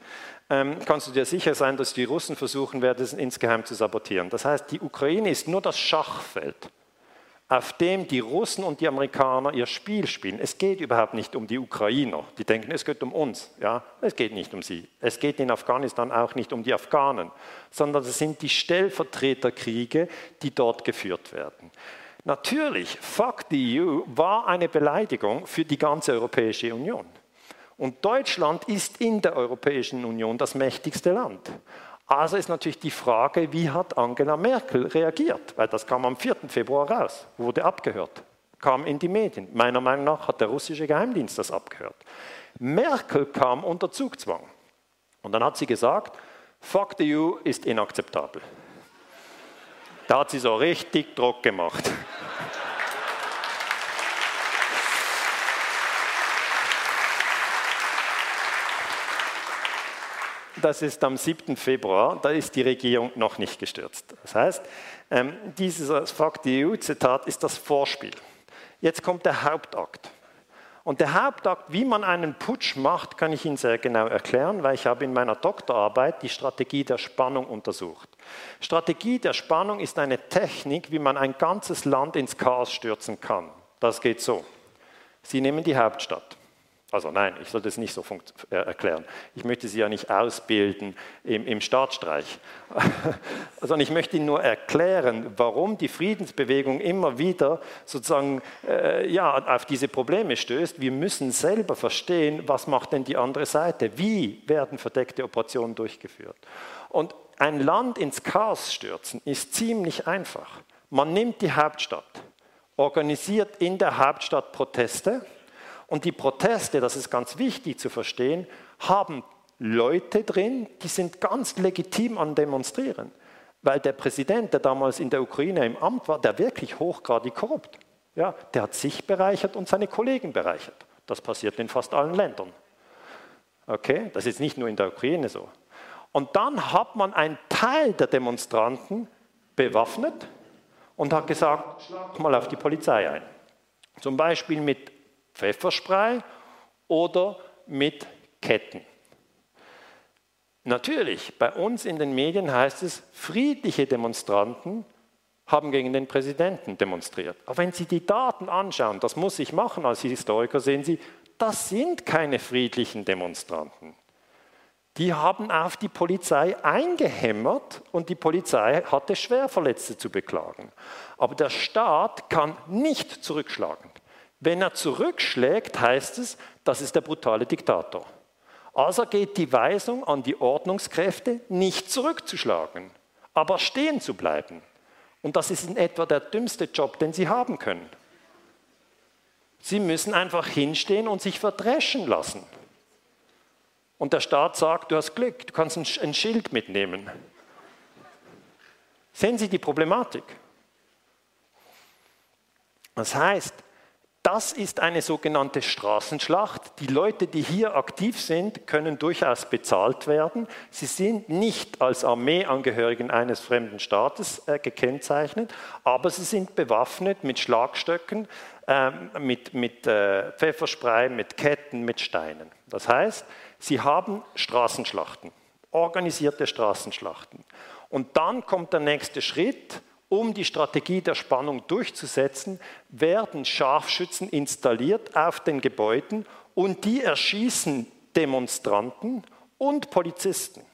kannst du dir sicher sein, dass die Russen versuchen werden, es insgeheim zu sabotieren. Das heißt, die Ukraine ist nur das Schachfeld. auf dem die Russen und die Amerikaner ihr Spiel spielen. Es geht überhaupt nicht um die Ukrainer. Die denken, es geht um uns. Ja, es geht nicht um sie. Es geht in Afghanistan auch nicht um die Afghanen, sondern es sind die Stellvertreterkriege, die dort geführt werden. Natürlich, Fuck the EU war eine Beleidigung für die ganze Europäische Union. Und Deutschland ist in der Europäischen Union das mächtigste Land. Also ist natürlich die Frage, wie hat Angela Merkel reagiert? Weil das kam am 4. Februar raus, wurde abgehört, kam in die Medien. Meiner Meinung nach hat der russische Geheimdienst das abgehört. Merkel kam unter Zugzwang. Und dann hat sie gesagt, Fuck the EU ist inakzeptabel. Da hat sie so richtig Druck gemacht. Das ist am 7. Februar, da ist die Regierung noch nicht gestürzt. Das heißt, ähm, dieses Fakt EU-Zitat ist das Vorspiel. Jetzt kommt der Hauptakt. Und der Hauptakt, wie man einen Putsch macht, kann ich Ihnen sehr genau erklären, weil ich habe in meiner Doktorarbeit die Strategie der Spannung untersucht. Strategie der Spannung ist eine Technik, wie man ein ganzes Land ins Chaos stürzen kann. Das geht so. Sie nehmen die Hauptstadt. Also nein, ich soll das nicht so äh, erklären. Ich möchte Sie ja nicht ausbilden im, im Staatsstreich, sondern ich möchte Ihnen nur erklären, warum die Friedensbewegung immer wieder sozusagen äh, ja, auf diese Probleme stößt. Wir müssen selber verstehen, was macht denn die andere Seite? Wie werden verdeckte Operationen durchgeführt? Und ein Land ins Chaos stürzen ist ziemlich einfach. Man nimmt die Hauptstadt, organisiert in der Hauptstadt Proteste, und die Proteste, das ist ganz wichtig zu verstehen, haben Leute drin, die sind ganz legitim an Demonstrieren. Weil der Präsident, der damals in der Ukraine im Amt war, der wirklich hochgradig korrupt. Ja, der hat sich bereichert und seine Kollegen bereichert. Das passiert in fast allen Ländern. Okay, das ist nicht nur in der Ukraine so. Und dann hat man einen Teil der Demonstranten bewaffnet und hat gesagt, schlag mal auf die Polizei ein. Zum Beispiel mit Pfefferspray oder mit Ketten. Natürlich, bei uns in den Medien heißt es, friedliche Demonstranten haben gegen den Präsidenten demonstriert. Aber wenn Sie die Daten anschauen, das muss ich machen als Historiker, sehen Sie, das sind keine friedlichen Demonstranten. Die haben auf die Polizei eingehämmert und die Polizei hatte Schwerverletzte zu beklagen. Aber der Staat kann nicht zurückschlagen. Wenn er zurückschlägt, heißt es, das ist der brutale Diktator. Also geht die Weisung an die Ordnungskräfte, nicht zurückzuschlagen, aber stehen zu bleiben. Und das ist in etwa der dümmste Job, den Sie haben können. Sie müssen einfach hinstehen und sich verdreschen lassen. Und der Staat sagt, du hast Glück, du kannst ein Schild mitnehmen. Sehen Sie die Problematik? Das heißt, das ist eine sogenannte Straßenschlacht. Die Leute, die hier aktiv sind, können durchaus bezahlt werden. Sie sind nicht als Armeeangehörigen eines fremden Staates äh, gekennzeichnet, aber sie sind bewaffnet mit Schlagstöcken, äh, mit, mit äh, Pfefferspray, mit Ketten, mit Steinen. Das heißt, sie haben Straßenschlachten, organisierte Straßenschlachten. Und dann kommt der nächste Schritt um die Strategie der Spannung durchzusetzen, werden Scharfschützen installiert auf den Gebäuden und die erschießen Demonstranten und Polizisten.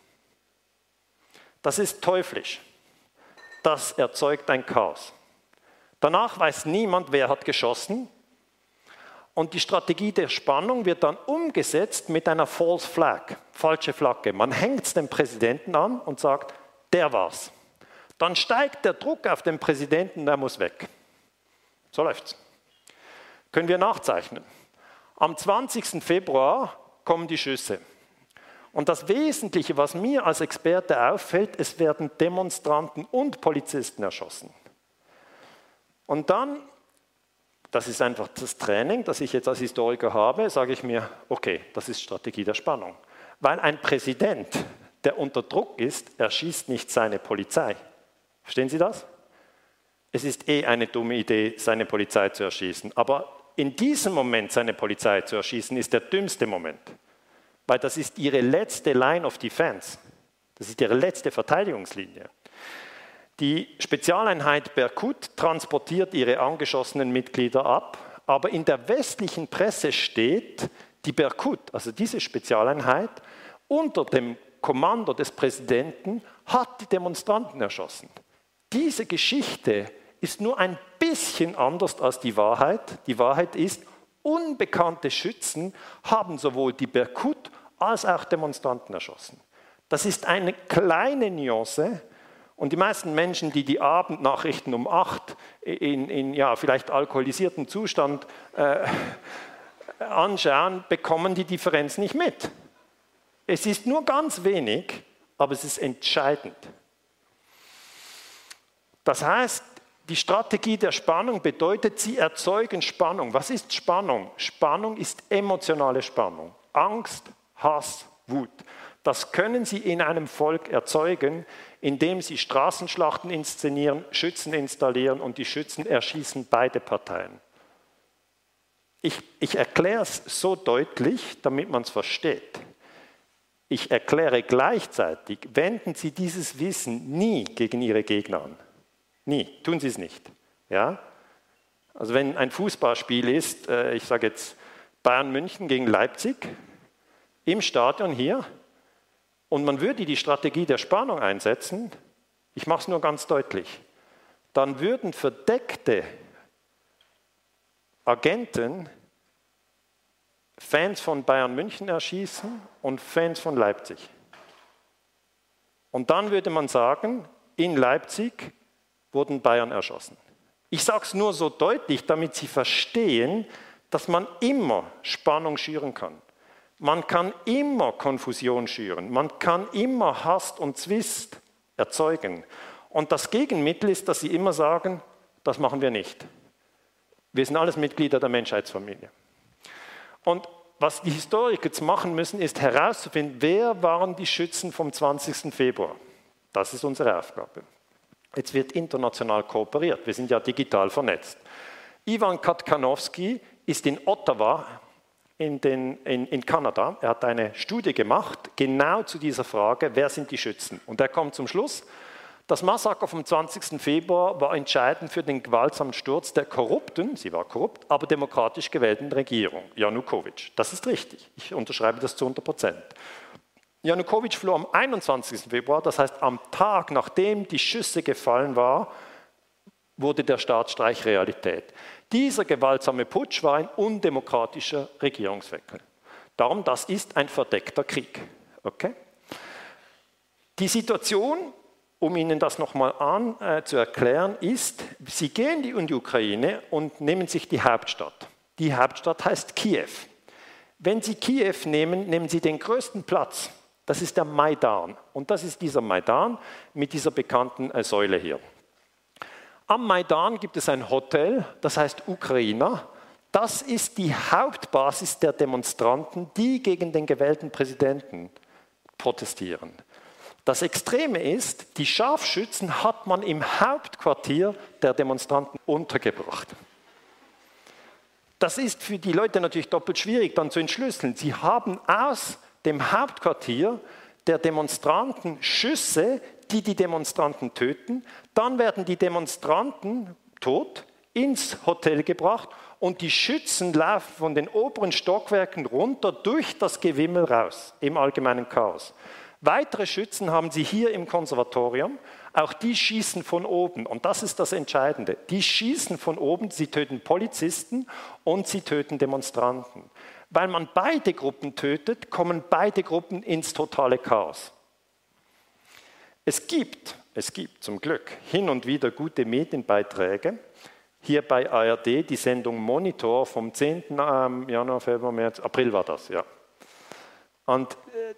Das ist teuflisch. Das erzeugt ein Chaos. Danach weiß niemand, wer hat geschossen. Und die Strategie der Spannung wird dann umgesetzt mit einer False Flag, falsche Flagge. Man hängt es dem Präsidenten an und sagt, der war's dann steigt der Druck auf den Präsidenten, der muss weg. So läuft's. Können wir nachzeichnen. Am 20. Februar kommen die Schüsse. Und das Wesentliche, was mir als Experte auffällt, es werden Demonstranten und Polizisten erschossen. Und dann, das ist einfach das Training, das ich jetzt als Historiker habe, sage ich mir, okay, das ist Strategie der Spannung. Weil ein Präsident, der unter Druck ist, erschießt nicht seine Polizei. Verstehen Sie das? Es ist eh eine dumme Idee, seine Polizei zu erschießen. Aber in diesem Moment seine Polizei zu erschießen, ist der dümmste Moment. Weil das ist ihre letzte Line of Defense. Das ist ihre letzte Verteidigungslinie. Die Spezialeinheit Berkut transportiert ihre angeschossenen Mitglieder ab, aber in der westlichen Presse steht, die Berkut, also diese Spezialeinheit, unter dem Kommando des Präsidenten hat die Demonstranten erschossen. Diese Geschichte ist nur ein bisschen anders als die Wahrheit. Die Wahrheit ist, unbekannte Schützen haben sowohl die Berkut als auch Demonstranten erschossen. Das ist eine kleine Nuance. Und die meisten Menschen, die die Abendnachrichten um acht in, in ja, vielleicht alkoholisierten Zustand äh, anschauen, bekommen die Differenz nicht mit. Es ist nur ganz wenig, aber es ist entscheidend. Das heißt, die Strategie der Spannung bedeutet, sie erzeugen Spannung. Was ist Spannung? Spannung ist emotionale Spannung. Angst, Hass, Wut. Das können Sie in einem Volk erzeugen, indem Sie Straßenschlachten inszenieren, Schützen installieren und die Schützen erschießen beide Parteien. Ich, ich erkläre es so deutlich, damit man es versteht. Ich erkläre gleichzeitig, wenden Sie dieses Wissen nie gegen Ihre Gegner an. Nie, tun Sie es nicht. Ja? Also wenn ein Fußballspiel ist, äh, ich sage jetzt Bayern München gegen Leipzig, im Stadion hier, und man würde die Strategie der Spannung einsetzen, ich mache es nur ganz deutlich, dann würden verdeckte Agenten Fans von Bayern München erschießen und Fans von Leipzig. Und dann würde man sagen, in Leipzig wurden Bayern erschossen. Ich sage es nur so deutlich, damit Sie verstehen, dass man immer Spannung schüren kann. Man kann immer Konfusion schüren. Man kann immer Hass und Zwist erzeugen. Und das Gegenmittel ist, dass Sie immer sagen, das machen wir nicht. Wir sind alles Mitglieder der Menschheitsfamilie. Und was die Historiker jetzt machen müssen, ist herauszufinden, wer waren die Schützen vom 20. Februar. Das ist unsere Aufgabe. Jetzt wird international kooperiert. Wir sind ja digital vernetzt. Ivan Katkanowski ist in Ottawa in, den, in, in, Kanada. Er hat eine Studie gemacht, genau zu dieser Frage, wer sind die Schützen? Und er kommt zum Schluss, das Massaker vom 20. Februar war entscheidend für den gewaltsamen Sturz der korrupten, sie war korrupt, aber demokratisch gewählten Regierung, Janukowitsch. Das ist richtig. Ich unterschreibe das zu 100 Prozent. Janukowitsch floh am 21. Februar, das heißt am Tag, nachdem die Schüsse gefallen waren, wurde der Staatsstreich Realität. Dieser gewaltsame Putsch war ein undemokratischer Regierungswechsel. Darum, das ist ein verdeckter Krieg. Okay? Die Situation um Ihnen das nochmal äh, zu erklären, ist, Sie gehen in die Ukraine und nehmen sich die Hauptstadt. Die Hauptstadt heißt Kiew. Wenn Sie Kiew nehmen, nehmen Sie den größten Platz. Das ist der Maidan. Und das ist dieser Maidan mit dieser bekannten äh, Säule hier. Am Maidan gibt es ein Hotel, das heißt Ukrainer. Das ist die Hauptbasis der Demonstranten, die gegen den gewählten Präsidenten protestieren. Das Extreme ist, die Scharfschützen hat man im Hauptquartier der Demonstranten untergebracht. Das ist für die Leute natürlich doppelt schwierig dann zu entschlüsseln. Sie haben aus dem Hauptquartier der Demonstranten Schüsse, die die Demonstranten töten. Dann werden die Demonstranten tot ins Hotel gebracht und die Schützen laufen von den oberen Stockwerken runter durch das Gewimmel raus im allgemeinen Chaos. Weitere Schützen haben sie hier im Konservatorium. Auch die schießen von oben. Und das ist das Entscheidende. Die schießen von oben, sie töten Polizisten und sie töten Demonstranten. Weil man beide Gruppen tötet, kommen beide Gruppen ins totale Chaos. Es gibt, es gibt zum Glück hin und wieder gute Medienbeiträge. Hier bei ARD die Sendung Monitor vom 10. Ähm, Januar, Februar, März, April war das, ja. Und äh,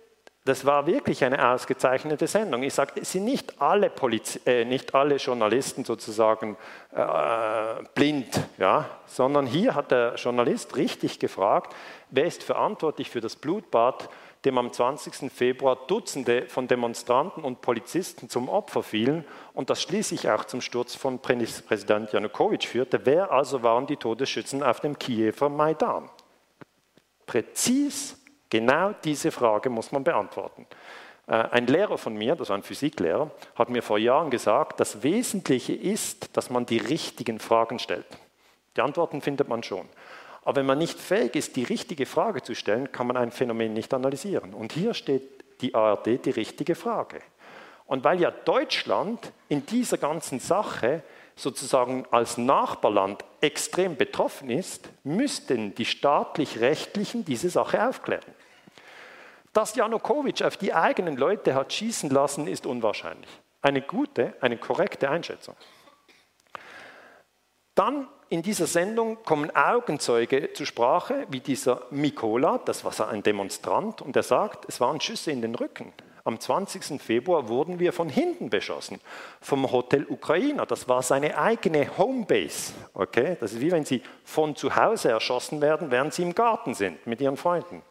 das war wirklich eine ausgezeichnete Sendung. Ich sage, es sind nicht alle, Poliz äh, nicht alle Journalisten sozusagen äh, blind, ja? sondern hier hat der Journalist richtig gefragt, wer ist verantwortlich für das Blutbad, dem am 20. Februar Dutzende von Demonstranten und Polizisten zum Opfer fielen und das schließlich auch zum Sturz von Präsident Janukowitsch führte. Wer also waren die Todesschützen auf dem Kiewer Maidan? Präzis Genau diese Frage muss man beantworten. Äh, ein Lehrer von mir, das war ein Physiklehrer, hat mir vor Jahren gesagt, das Wesentliche ist, dass man die richtigen Fragen stellt. Die Antworten findet man schon. Aber wenn man nicht fähig ist, die richtige Frage zu stellen, kann man ein Phänomen nicht analysieren. Und hier steht die ARD die richtige Frage. Und weil ja Deutschland in dieser ganzen Sache sozusagen als Nachbarland extrem betroffen ist, müssten die staatlich-rechtlichen diese Sache aufklären. Dass Janukowitsch auf die eigenen Leute hat schießen lassen, ist unwahrscheinlich. Eine gute, eine korrekte Einschätzung. Dann in dieser Sendung kommen Augenzeuge zur Sprache, wie dieser Mikola, das war ein Demonstrant, und er sagt, es waren Schüsse in den Rücken. Am 20. Februar wurden wir von hinten beschossen, vom Hotel Ukrainer. Das war seine eigene Homebase. Okay? Das ist wie wenn Sie von zu Hause erschossen werden, während Sie im Garten sind mit Ihren Freunden.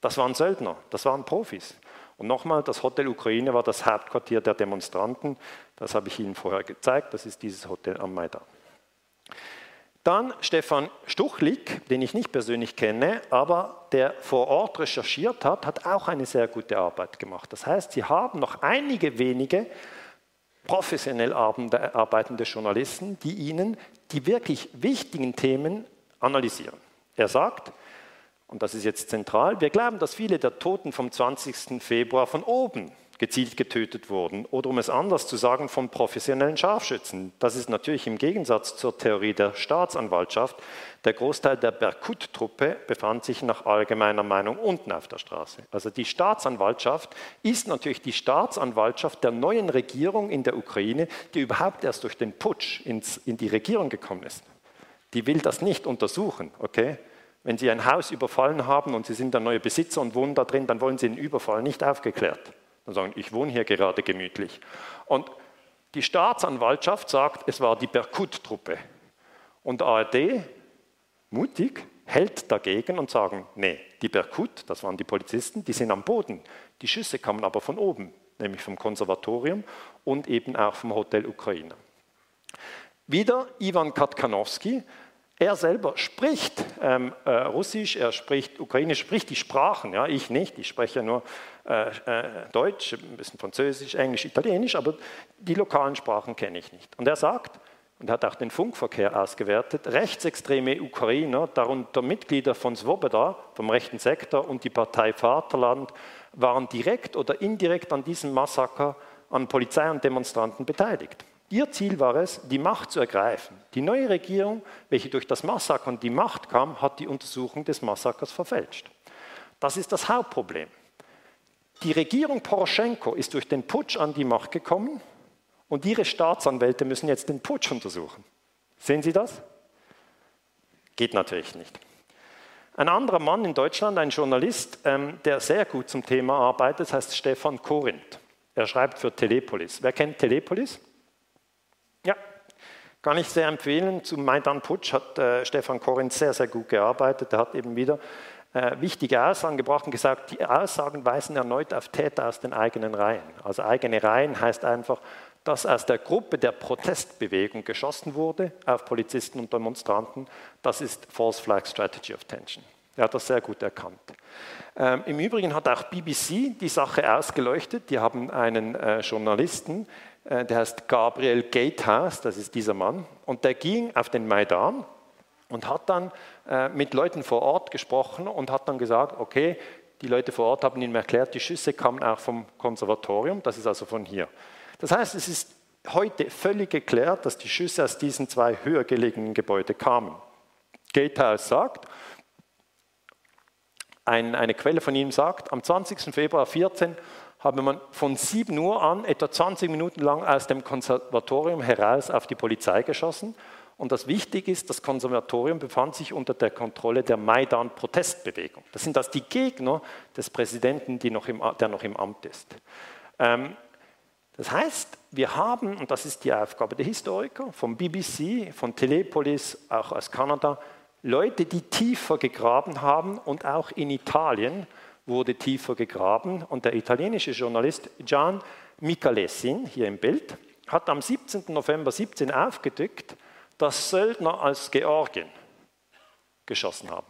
Das waren Söldner, das waren Profis. Und nochmal, das Hotel Ukraine war das Hauptquartier der Demonstranten. Das habe ich Ihnen vorher gezeigt. Das ist dieses Hotel am Maidan. Dann Stefan Stuchlik, den ich nicht persönlich kenne, aber der vor Ort recherchiert hat, hat auch eine sehr gute Arbeit gemacht. Das heißt, Sie haben noch einige wenige professionell arbeitende Journalisten, die Ihnen die wirklich wichtigen Themen analysieren. Er sagt, und das ist jetzt zentral, wir glauben, dass viele der Toten vom 20. Februar von oben gezielt getötet wurden. Oder um es anders zu sagen, von professionellen Scharfschützen. Das ist natürlich im Gegensatz zur Theorie der Staatsanwaltschaft. Der Großteil der Berkut-Truppe befand sich nach allgemeiner Meinung unten auf der Straße. Also die Staatsanwaltschaft ist natürlich die Staatsanwaltschaft der neuen Regierung in der Ukraine, die überhaupt erst durch den Putsch ins, in die Regierung gekommen ist. Die will das nicht untersuchen, okay? Wenn Sie ein Haus überfallen haben und Sie sind der neue Besitzer und wohnen da drin, dann wollen Sie den Überfall nicht aufgeklärt. Dann sagen, ich wohne hier gerade gemütlich. Und die Staatsanwaltschaft sagt, es war die Berkut-Truppe. Und ARD, mutig, hält dagegen und sagen, nee, die Berkut, das waren die Polizisten, die sind am Boden. Die Schüsse kamen aber von oben, nämlich vom Konservatorium und eben auch vom Hotel Ukraine. Wieder Ivan Katkanowski, er selber spricht ähm, äh, Russisch, er spricht Ukrainisch, spricht die Sprachen. Ja, ich nicht, ich spreche nur äh, äh, Deutsch, ein bisschen Französisch, Englisch, Italienisch, aber die lokalen Sprachen kenne ich nicht. Und er sagt, und hat auch den Funkverkehr ausgewertet, rechtsextreme Ukrainer, darunter Mitglieder von Svoboda, vom rechten Sektor, und die Partei Vaterland, waren direkt oder indirekt an diesem Massaker an Polizei und Demonstranten beteiligt. Ihr Ziel war es, die Macht zu ergreifen. Die neue Regierung, welche durch das Massaker an die Macht kam, hat die Untersuchung des Massakers verfälscht. Das ist das Hauptproblem. Die Regierung Poroschenko ist durch den Putsch an die Macht gekommen und ihre Staatsanwälte müssen jetzt den Putsch untersuchen. Sehen Sie das? Geht natürlich nicht. Ein anderer Mann in Deutschland, ein Journalist, ähm, der sehr gut zum Thema arbeitet, heißt Stefan Korinth. Er schreibt für Telepolis. Wer kennt Telepolis? Ja, kann ich sehr empfehlen. Zum Maidan Putsch hat äh, Stefan Korinth sehr, sehr gut gearbeitet. Er hat eben wieder äh, wichtige Aussagen gebracht und gesagt, die Aussagen weisen erneut auf Täter aus den eigenen Reihen. Also eigene Reihen heißt einfach, dass aus der Gruppe der Protestbewegung geschossen wurde auf Polizisten und Demonstranten. Das ist False Flag Strategy of Tension. Er hat das sehr gut erkannt. Ähm, Im Übrigen hat auch BBC die Sache ausgeleuchtet. Die haben einen äh, Journalisten, äh, der heißt Gabriel Gatehouse, das ist dieser Mann, und der ging auf den Maidan und hat dann mit Leuten vor Ort gesprochen und hat dann gesagt, okay, die Leute vor Ort haben ihm erklärt, die Schüsse kamen auch vom Konservatorium, das ist also von hier. Das heißt, es ist heute völlig geklärt, dass die Schüsse aus diesen zwei höher gelegenen Gebäuden kamen. Gatehouse sagt, ein, eine Quelle von ihm sagt, am 20. Februar 14 habe man von 7 Uhr an etwa 20 Minuten lang aus dem Konservatorium heraus auf die Polizei geschossen. Und das Wichtige ist, das Konservatorium befand sich unter der Kontrolle der Maidan-Protestbewegung. Das sind das die Gegner des Präsidenten, noch im, der noch im Amt ist. Ähm, das heißt, wir haben, und das ist die Aufgabe der Historiker, vom BBC, von Telepolis, auch aus Kanada, Leute, die tiefer gegraben haben und auch in Italien wurde tiefer gegraben und der italienische Journalist Gian Micalessin, hier im Bild, hat am 17. November 17 aufgedeckt, dass Söldner aus Georgien geschossen haben.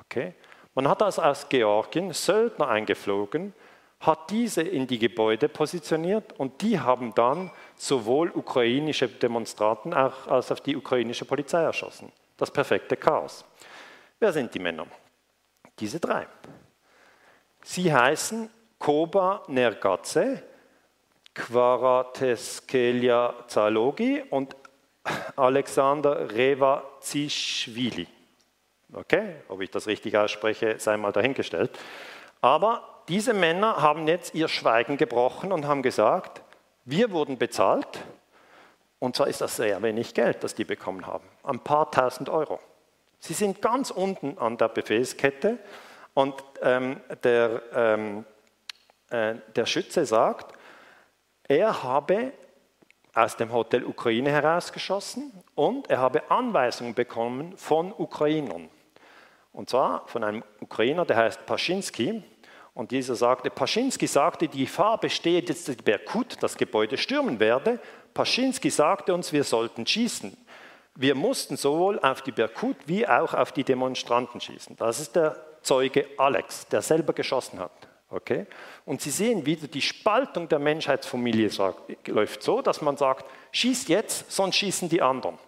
Okay? Man hat also aus Georgien Söldner eingeflogen, hat diese in die Gebäude positioniert und die haben dann sowohl ukrainische Demonstranten als auch die ukrainische Polizei erschossen. Das perfekte Chaos. Wer sind die Männer? Diese drei. Sie heißen Koba Nergatze, Kvarateskelia Zalogi und Alexander Reva Zischwili. Okay, ob ich das richtig ausspreche, sei mal dahingestellt. Aber diese Männer haben jetzt ihr Schweigen gebrochen und haben gesagt, wir wurden bezahlt, und zwar ist das sehr wenig Geld, das die bekommen haben, ein paar tausend Euro. Sie sind ganz unten an der Befehlskette und ähm, der, ähm, äh, der Schütze sagt, er habe aus dem Hotel Ukraine herausgeschossen und er habe Anweisungen bekommen von Ukrainern. Und zwar von einem Ukrainer, der heißt Paschinski. Und dieser sagte, Paschinski sagte, die Gefahr besteht jetzt, dass Berkut das Gebäude stürmen werde. Paschinski sagte uns, wir sollten schießen. Wir mussten sowohl auf die Berkut wie auch auf die Demonstranten schießen. Das ist der Zeuge Alex, der selber geschossen hat. Okay? Und Sie sehen wieder, die Spaltung der Menschheitsfamilie sagt, läuft so, dass man sagt, schießt jetzt, sonst schießen die anderen.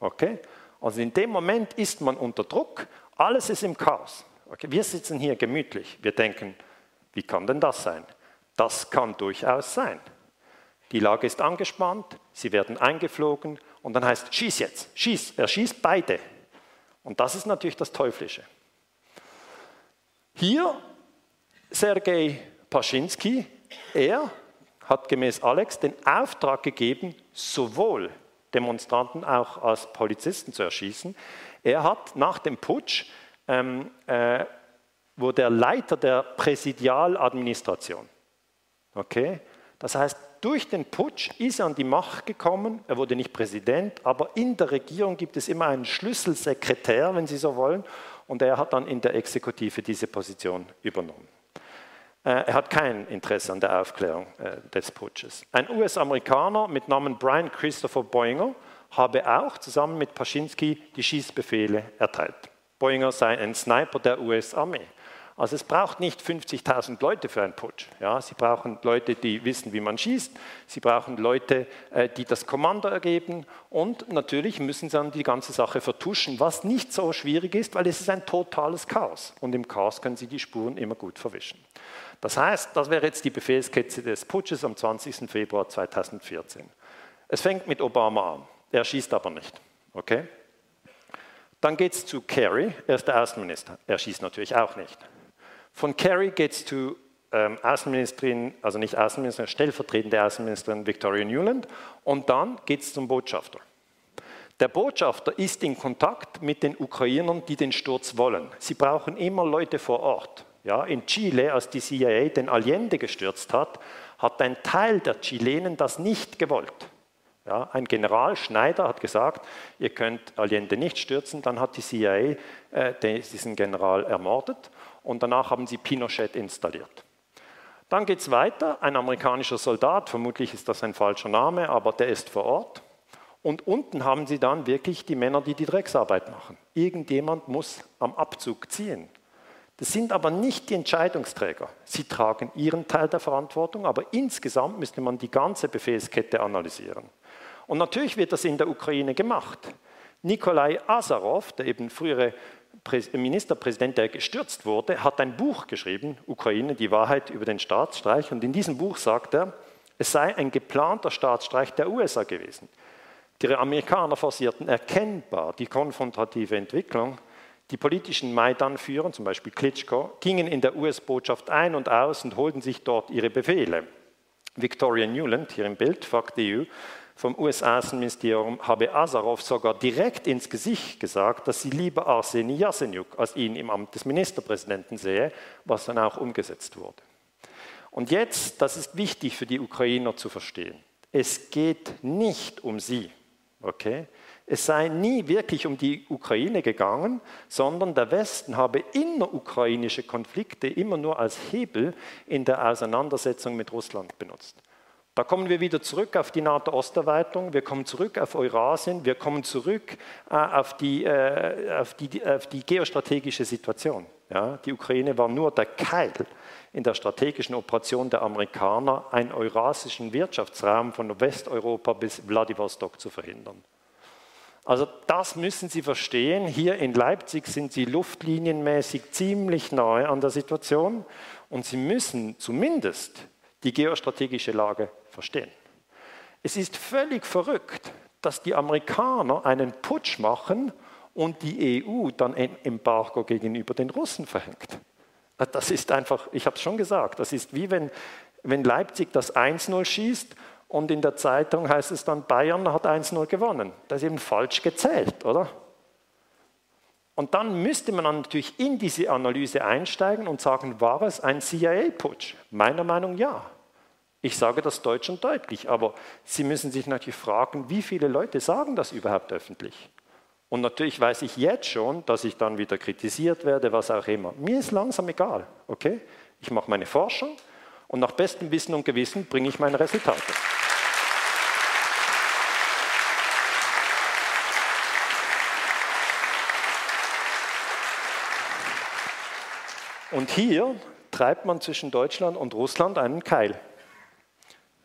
Okay? Also in dem Moment ist man unter Druck, alles ist im Chaos. Okay? Wir sitzen hier gemütlich, wir denken, wie kann denn das sein? Das kann durchaus sein. Die Lage ist angespannt, sie werden eingeflogen und dann heißt, schieß jetzt, schieß, er schießt beide. Und das ist natürlich das Teuflische. Hier Sergei Paschinski, er hat gemäß Alex den Auftrag gegeben, sowohl Demonstranten auch als Polizisten zu erschießen. Er hat nach dem Putsch, ähm, äh, wurde er Leiter der Präsidialadministration. Okay? Das heißt, durch den Putsch ist er an die Macht gekommen. Er wurde nicht Präsident, aber in der Regierung gibt es immer einen Schlüsselsekretär, wenn Sie so wollen. Und er hat dann in der Exekutive diese Position übernommen. Äh, er hat kein Interesse an der Aufklärung äh, des Putsches. Ein US-Amerikaner mit Namen Brian Christopher Boinger habe auch zusammen mit Paschinski die Schießbefehle erteilt. Boinger sei ein Sniper der US-Armee. Also es braucht nicht 50.000 Leute für einen Putsch. Ja, sie brauchen Leute, die wissen, wie man schießt. Sie brauchen Leute, äh, die das Kommando ergeben. Und natürlich müssen sie dann die ganze Sache vertuschen, was nicht so schwierig ist, weil es ist ein totales Chaos. Und im Chaos können sie die Spuren immer gut verwischen. Das heißt, das wäre jetzt die Befehlskette des Putsches am 20. Februar 2014. Es fängt mit Obama an. Er schießt aber nicht. Okay? Dann geht es zu Kerry, er ist der Außenminister. Er schießt natürlich auch nicht. Von Kerry geht es zu ähm, Außenministerin, also nicht Außenministerin, stellvertretende Außenministerin Victoria Newland und dann geht es zum Botschafter. Der Botschafter ist in Kontakt mit den Ukrainern, die den Sturz wollen. Sie brauchen immer Leute vor Ort. Ja, in Chile, als die CIA den Allende gestürzt hat, hat ein Teil der Chilenen das nicht gewollt. Ja, ein General Schneider hat gesagt, ihr könnt Allende nicht stürzen, dann hat die CIA äh, diesen General ermordet und danach haben sie Pinochet installiert. Dann geht es weiter, ein amerikanischer Soldat, vermutlich ist das ein falscher Name, aber der ist vor Ort. Und unten haben sie dann wirklich die Männer, die die Drecksarbeit machen. Irgendjemand muss am Abzug ziehen. Das sind aber nicht die Entscheidungsträger. Sie tragen ihren Teil der Verantwortung, aber insgesamt müsste man die ganze Befehlskette analysieren. Und natürlich wird das in der Ukraine gemacht. Nikolai Azarov, der eben frühere Ministerpräsident, der gestürzt wurde, hat ein Buch geschrieben, Ukraine, die Wahrheit über den Staatsstreich. Und in diesem Buch sagt er, es sei ein geplanter Staatsstreich der USA gewesen. Die Amerikaner forcierten erkennbar die konfrontative Entwicklung die politischen Maidan-Führer, zum Beispiel Klitschko, gingen in der US-Botschaft ein und aus und holten sich dort ihre Befehle. Victoria Newland, hier im Bild, Fuck the EU, vom US-Außenministerium habe Azarov sogar direkt ins Gesicht gesagt, dass sie lieber Arseni Yasenyuk als ihn im Amt des Ministerpräsidenten sehe, was dann auch umgesetzt wurde. Und jetzt, das ist wichtig für die Ukrainer zu verstehen, es geht nicht um sie. Okay? Es sei nie wirklich um die Ukraine gegangen, sondern der Westen habe innerukrainische Konflikte immer nur als Hebel in der Auseinandersetzung mit Russland benutzt. Da kommen wir wieder zurück auf die NATO-Osterweiterung, wir kommen zurück auf Eurasien, wir kommen zurück äh, auf, die, äh, auf, die, auf die geostrategische Situation. Ja, die Ukraine war nur der Keil in der strategischen Operation der Amerikaner, einen eurasischen Wirtschaftsraum von Westeuropa bis Wladiwostok zu verhindern. Also das müssen Sie verstehen. Hier in Leipzig sind Sie luftlinienmäßig ziemlich nahe an der Situation und Sie müssen zumindest die geostrategische Lage verstehen. Es ist völlig verrückt, dass die Amerikaner einen Putsch machen und die EU dann ein Embargo gegenüber den Russen verhängt. Das ist einfach, ich habe es schon gesagt, das ist wie wenn, wenn Leipzig das 1-0 schießt und in der Zeitung heißt es dann, Bayern hat 1-0 gewonnen. Das ist eben falsch gezählt, oder? Und dann müsste man natürlich in diese Analyse einsteigen und sagen, war es ein CIA-Putsch? Meiner Meinung nach ja. Ich sage das deutsch und deutlich, aber Sie müssen sich natürlich fragen, wie viele Leute sagen das überhaupt öffentlich? Und natürlich weiß ich jetzt schon, dass ich dann wieder kritisiert werde, was auch immer. Mir ist langsam egal, okay? Ich mache meine Forschung und nach bestem Wissen und Gewissen bringe ich meine Resultate. Und hier treibt man zwischen Deutschland und Russland einen Keil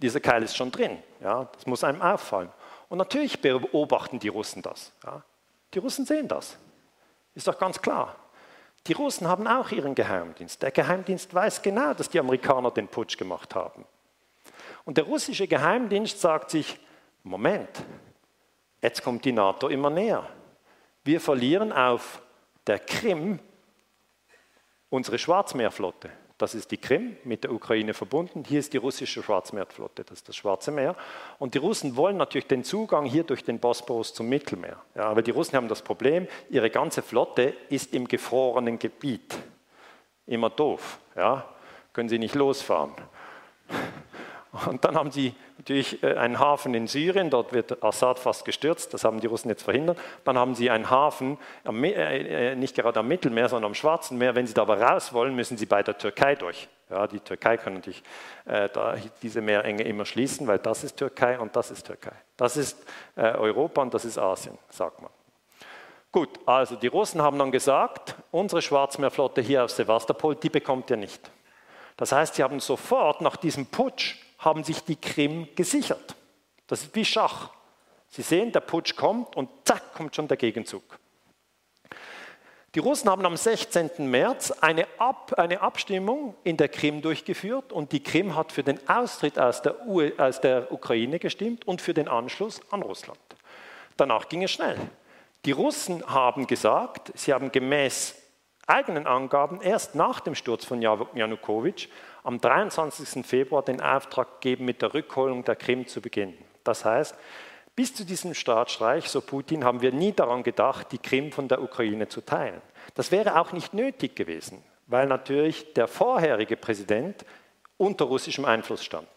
dieser Keil ist schon drin. Ja, das muss einem auffallen. Und natürlich beobachten die Russen das. Ja. Die Russen sehen das. Ist doch ganz klar. Die Russen haben auch ihren Geheimdienst. Der Geheimdienst weiß genau, dass die Amerikaner den Putsch gemacht haben. Und der russische Geheimdienst sagt sich, Moment, jetzt kommt die NATO immer näher. Wir verlieren auf der Krim unsere Schwarzmeerflotte. Das ist die Krim, mit der Ukraine verbunden. Hier ist die russische Schwarzmeerflotte, das ist das Schwarze Meer. Und die Russen wollen natürlich den Zugang hier durch den Bosporus zum Mittelmeer. Ja, aber die Russen haben das Problem, ihre ganze Flotte ist im gefrorenen Gebiet. Immer doof. Ja? Können sie nicht losfahren. Und dann haben sie natürlich äh, einen Hafen in Syrien, dort wird Assad fast gestürzt, das haben die Russen jetzt verhindert. Dann haben sie einen Hafen, äh, äh, nicht gerade am Mittelmeer, sondern am Schwarzen Meer. Wenn sie da aber raus wollen, müssen sie bei der Türkei durch. Ja, die Türkei kann natürlich da diese Meerenge immer schließen, weil das ist Türkei und das ist Türkei. Das ist Europa und das ist Asien, sagt man. Gut, also die Russen haben dann gesagt, unsere Schwarzmeerflotte hier aus Sevastopol, die bekommt ihr nicht. Das heißt, sie haben sofort nach diesem Putsch haben sich die Krim gesichert. Das ist wie Schach. Sie sehen, der Putsch kommt und zack, kommt schon der Gegenzug. Die Russen haben am 16. März eine, Ab, eine, Abstimmung in der Krim durchgeführt und die Krim hat für den Austritt aus der, aus der Ukraine gestimmt und für den Anschluss an Russland. Danach ging es schnell. Die Russen haben gesagt, sie haben gemäß eigenen Angaben erst nach dem Sturz von Janukowitsch am 23. Februar den Auftrag gegeben, mit der Rückholung der Krim zu beginnen. Das heißt, bis zu diesem Staatsstreich, so Putin, haben wir nie daran gedacht, die Krim von der Ukraine zu teilen. Das wäre auch nicht nötig gewesen, weil natürlich der vorherige Präsident unter russischem Einfluss stand.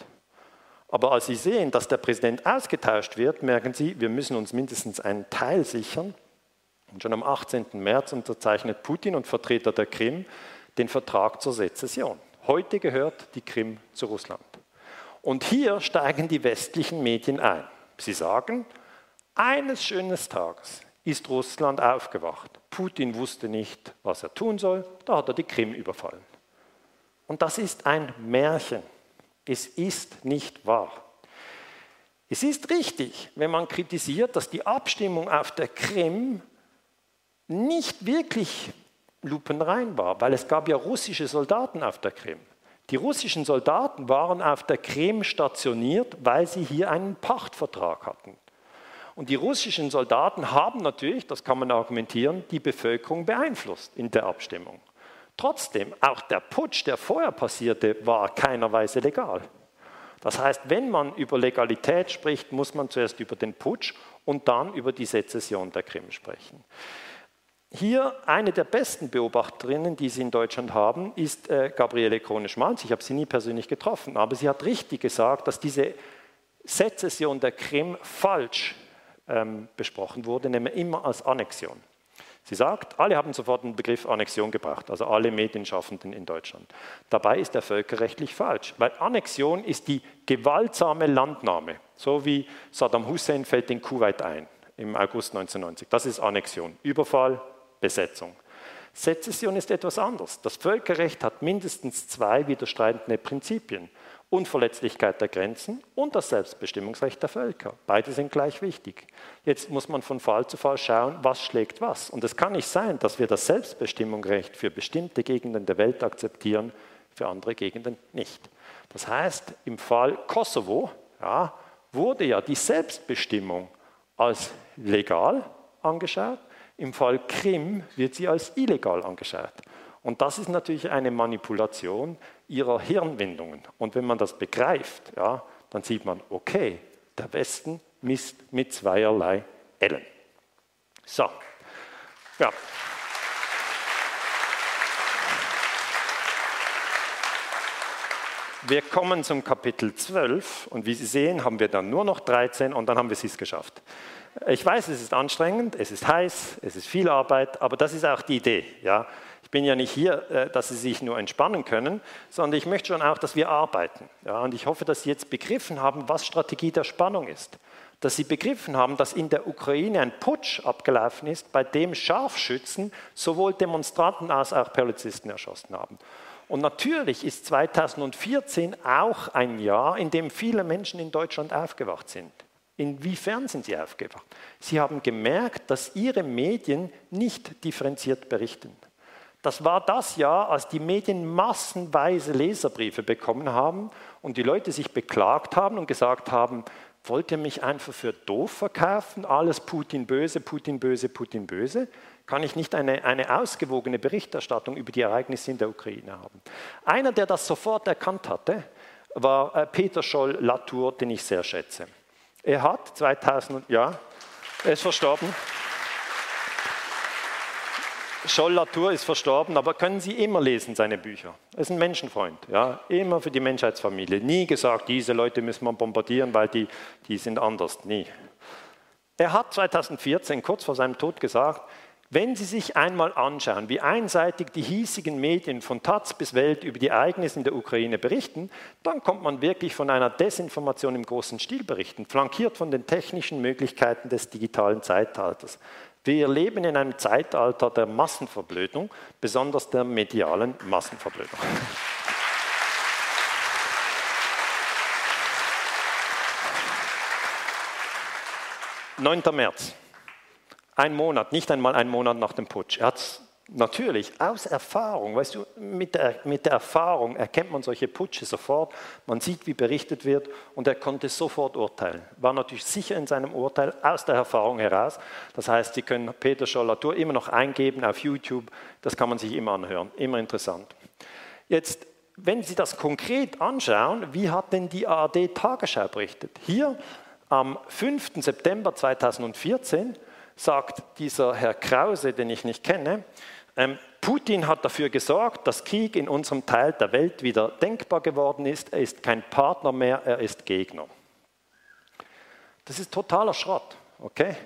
Aber als Sie sehen, dass der Präsident ausgetauscht wird, merken Sie, wir müssen uns mindestens einen Teil sichern. Und schon am 18. März unterzeichnet Putin und Vertreter der Krim den Vertrag zur Sezession. Heute gehört die Krim zu Russland. Und hier steigen die westlichen Medien ein. Sie sagen, eines schönen Tages ist Russland aufgewacht. Putin wusste nicht, was er tun soll, da hat er die Krim überfallen. Und das ist ein Märchen. Es ist nicht wahr. Es ist richtig, wenn man kritisiert, dass die Abstimmung auf der Krim nicht wirklich lupenrein war, weil es gab ja russische Soldaten auf der Krim. Die russischen Soldaten waren auf der Krim stationiert, weil sie hier einen Pachtvertrag hatten. Und die russischen Soldaten haben natürlich, das kann man argumentieren, die Bevölkerung beeinflusst in der Abstimmung. Trotzdem, auch der Putsch, der vorher passierte, war keinerweise legal. Das heißt, wenn man über Legalität spricht, muss man zuerst über den Putsch und dann über die Sezession der Krim sprechen. Hier eine der besten Beobachterinnen, die Sie in Deutschland haben, ist äh, Gabriele Krone-Schmalz. Ich habe sie nie persönlich getroffen, aber sie hat richtig gesagt, dass diese Sezession der Krim falsch ähm, besprochen wurde, nämlich immer als Annexion. Sie sagt, alle haben sofort den Begriff Annexion gebracht, also alle Medienschaffenden in Deutschland. Dabei ist er völkerrechtlich falsch, weil Annexion ist die gewaltsame Landnahme, so wie Saddam Hussein fällt in Kuwait ein im August 1990. Das ist Annexion, Überfall, Besetzung. Sezession ist etwas anderes. Das Völkerrecht hat mindestens zwei widerstreitende Prinzipien. Unverletzlichkeit der Grenzen und das Selbstbestimmungsrecht der Völker. Beide sind gleich wichtig. Jetzt muss man von Fall zu Fall schauen, was schlägt was. Und es kann nicht sein, dass wir das Selbstbestimmungsrecht für bestimmte Gegenden der Welt akzeptieren, für andere Gegenden nicht. Das heißt, im Fall Kosovo ja, wurde ja die Selbstbestimmung als legal angeschaut, im Fall Krim wird sie als illegal angeschaut. Und das ist natürlich eine Manipulation ihrer Hirnwindungen. Und wenn man das begreift, ja, dann sieht man, okay, der Westen misst mit zweierlei Ellen. So, ja. Wir kommen zum Kapitel 12 und wie Sie sehen, haben wir dann nur noch 13 und dann haben wir es geschafft. Ich weiß, es ist anstrengend, es ist heiß, es ist viel Arbeit, aber das ist auch die Idee. Ja? Ich bin ja nicht hier, äh, dass Sie sich nur entspannen können, sondern ich möchte schon auch, dass wir arbeiten. Ja, und ich hoffe, dass Sie jetzt begriffen haben, was Strategie der Spannung ist. Dass Sie begriffen haben, dass in der Ukraine ein Putsch abgelaufen ist, bei dem Scharfschützen sowohl Demonstranten als auch Polizisten erschossen haben. Und natürlich ist 2014 auch ein Jahr, in dem viele Menschen in Deutschland aufgewacht sind. Inwiefern sind sie aufgewacht? Sie haben gemerkt, dass ihre Medien nicht differenziert berichten. Das war das Jahr, als die Medien massenweise Leserbriefe bekommen haben und die Leute sich beklagt haben und gesagt haben, wollt ihr mich einfach für doof verkaufen? Alles Putin böse, Putin böse, Putin böse? Kann ich nicht eine, eine ausgewogene Berichterstattung über die Ereignisse in der Ukraine haben? Einer, der das sofort erkannt hatte, war äh, Peter Scholl-Latour, den ich sehr schätze. Er hat 2000, ja, er ist verstorben. Scholl Latour ist verstorben, aber können Sie immer lesen, seine Bücher. Er ist ein Menschenfreund, ja, immer für die Menschheitsfamilie. Nie gesagt, diese Leute müssen wir bombardieren, weil die, die sind anders. Nie. Er hat 2014, kurz vor seinem Tod, gesagt, wenn Sie sich einmal anschauen, wie einseitig die hiesigen Medien von Taz bis Welt über die Ereignisse in der Ukraine berichten, dann kommt man wirklich von einer Desinformation im großen Stil berichten, flankiert von den technischen Möglichkeiten des digitalen Zeitalters. Wir leben in einem Zeitalter der Massenverblödung, besonders der medialen Massenverblödung. Neunter März. Ein Monat, nicht einmal ein Monat nach dem Putsch. Er hat Natürlich, aus Erfahrung, weißt du, mit der, mit der Erfahrung erkennt man solche Putsche sofort, man sieht, wie berichtet wird und er konnte sofort urteilen. War natürlich sicher in seinem Urteil aus der Erfahrung heraus. Das heißt, Sie können Peter Schollatur immer noch eingeben auf YouTube, das kann man sich immer anhören, immer interessant. Jetzt, wenn Sie das konkret anschauen, wie hat denn die ARD Tagesschau berichtet? Hier am 5. September 2014 sagt dieser Herr Krause, den ich nicht kenne, ähm, Putin hat dafür gesorgt, dass Krieg in unserem Teil der Welt wieder denkbar geworden ist. Er ist kein Partner mehr, er ist Gegner. Das ist totaler Schrott, okay?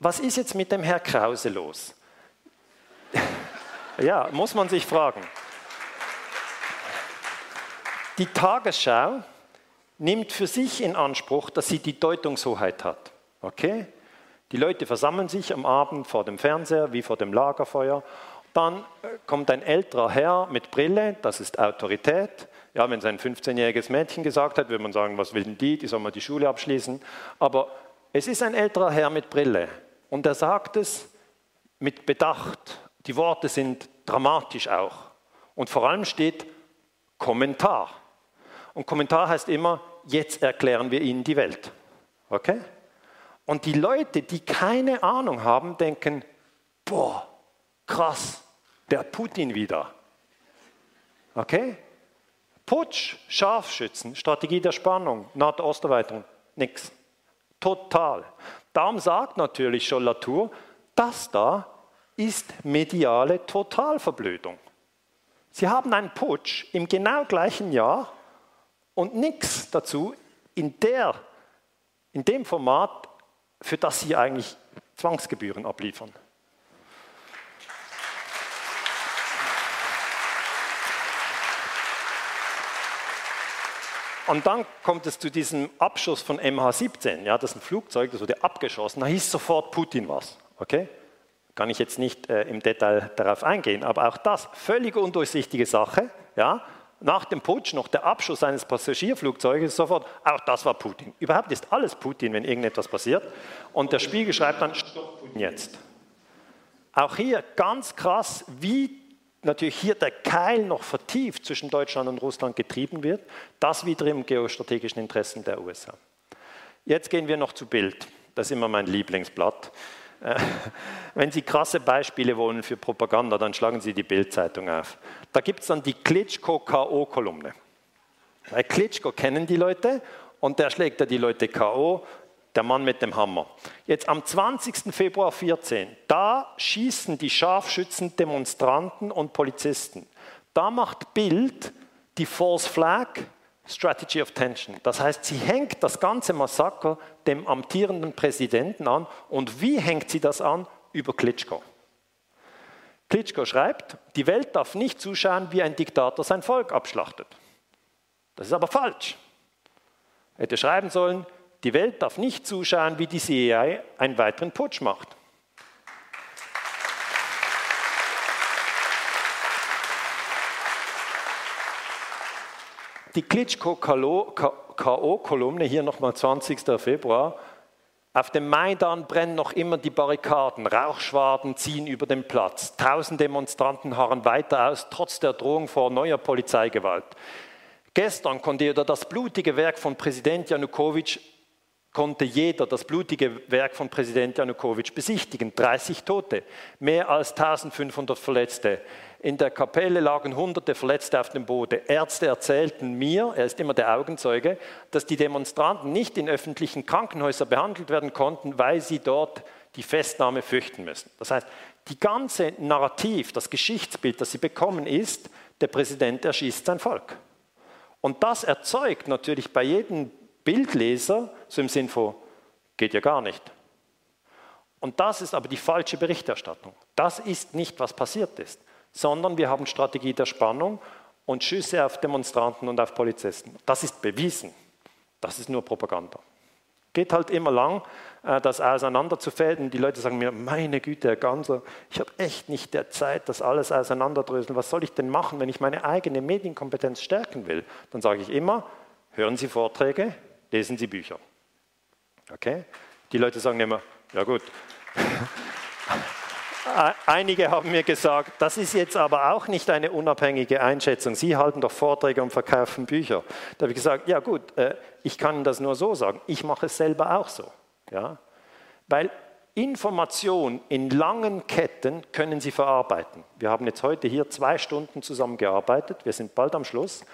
Was ist jetzt mit dem Herr Krause los? ja, muss man sich fragen. Die Tagesschau nimmt für sich in Anspruch, dass sie die Deutungshoheit hat. Okay? Die Leute versammeln sich am Abend vor dem Fernseher wie vor dem Lagerfeuer. Dann äh, kommt ein älterer Herr mit Brille, das ist Autorität. Ja, wenn es ein 15-jähriges Mädchen gesagt hat, würde man sagen, was will denn die, die soll mal die Schule abschließen. Aber es ist ein älterer Herr mit Brille und er sagt es mit Bedacht. Die Worte sind dramatisch auch. Und vor allem steht Kommentar. Und Kommentar heißt immer, jetzt erklären wir Ihnen die Welt. Okay? Und die Leute, die keine Ahnung haben, denken, boah, krass, der Putin wieder. Okay? Putsch, Scharfschützen, Strategie der Spannung, NATO-Osterweiterung, nichts. Total. Darum sagt natürlich schon Latour, das da ist mediale Totalverblödung. Sie haben einen Putsch im genau gleichen Jahr und nichts dazu in, der, in dem Format für das sie eigentlich Zwangsgebühren abliefern. Und dann kommt es zu diesem Abschuss von MH17. Ja, das ist ein Flugzeug, das wurde abgeschossen. Da hieß sofort Putin was. Okay? Kann ich jetzt nicht äh, im Detail darauf eingehen, aber auch das völlig undurchsichtige Sache. Ja? Nach dem Putsch noch der Abschuss eines Passagierflugzeuges sofort, auch das war Putin. Überhaupt ist alles Putin, wenn irgendetwas passiert. Und der Spiegel schreibt dann, stopp Putin jetzt. Auch hier ganz krass, wie natürlich hier der Keil noch vertieft zwischen Deutschland und Russland getrieben wird, das wieder im geostrategischen Interessen der USA. Jetzt gehen wir noch zu Bild. Das ist immer mein Lieblingsblatt. Wenn Sie krasse Beispiele wollen für Propaganda, dann schlagen Sie die Bildzeitung auf. Da gibt es dann die Klitschko-K.O.-Kolumne. Bei Klitschko kennen die Leute und der schlägt ja die Leute K.O., der Mann mit dem Hammer. Jetzt am 20. Februar 14, da schießen die Scharfschützen Demonstranten und Polizisten. Da macht Bild die False Flag Strategy of Tension. Das heißt, sie hängt das ganze Massaker dem amtierenden Präsidenten an. Und wie hängt sie das an? Über Klitschko. Klitschko schreibt, die Welt darf nicht zuschauen, wie ein Diktator sein Volk abschlachtet. Das ist aber falsch. Er hätte schreiben sollen, die Welt darf nicht zuschauen, wie die CIA einen weiteren Putsch macht. Die Klitschko-K.O.-Kolumne, hier nochmal 20. Februar, auf dem Maidan brennen noch immer die Barrikaden, Rauchschwaden ziehen über den Platz, tausend Demonstranten harren weiter aus, trotz der Drohung vor neuer Polizeigewalt. Gestern konnte jeder das blutige Werk von Präsident Janukowitsch konnte jeder das blutige Werk von Präsident Janukowitsch besichtigen. 30 Tote, mehr als 1500 Verletzte. In der Kapelle lagen hunderte Verletzte auf dem Boden. Ärzte erzählten mir, er ist immer der Augenzeuge, dass die Demonstranten nicht in öffentlichen Krankenhäusern behandelt werden konnten, weil sie dort die Festnahme fürchten müssen. Das heißt, die ganze Narrativ, das Geschichtsbild, das sie bekommen, ist, der Präsident erschießt sein Volk. Und das erzeugt natürlich bei jedem Bildleser, so im Sinn von, geht ja gar nicht. Und das ist aber die falsche Berichterstattung. Das ist nicht, was passiert ist, sondern wir haben Strategie der Spannung und Schüsse auf Demonstranten und auf Polizisten. Das ist bewiesen. Das ist nur Propaganda. Geht halt immer lang, äh, das auseinanderzufäden. Die Leute sagen mir, meine Güte, Herr Ganser, ich habe echt nicht der Zeit, das alles auseinanderdröseln. Was soll ich denn machen, wenn ich meine eigene Medienkompetenz stärken will? Dann sage ich immer, hören Sie Vorträge, lesen Sie Bücher. Okay? Die Leute sagen immer, ja gut. Einige haben mir gesagt, das ist jetzt aber auch nicht eine unabhängige Einschätzung. Sie halten doch Vorträge und verkaufen Bücher. Da habe ich gesagt, ja gut, äh, ich kann das nur so sagen. Ich mache es selber auch so. Ja? Weil Information in langen Ketten können Sie verarbeiten. Wir haben jetzt heute hier zwei Stunden zusammen gearbeitet. Wir sind bald am Schluss.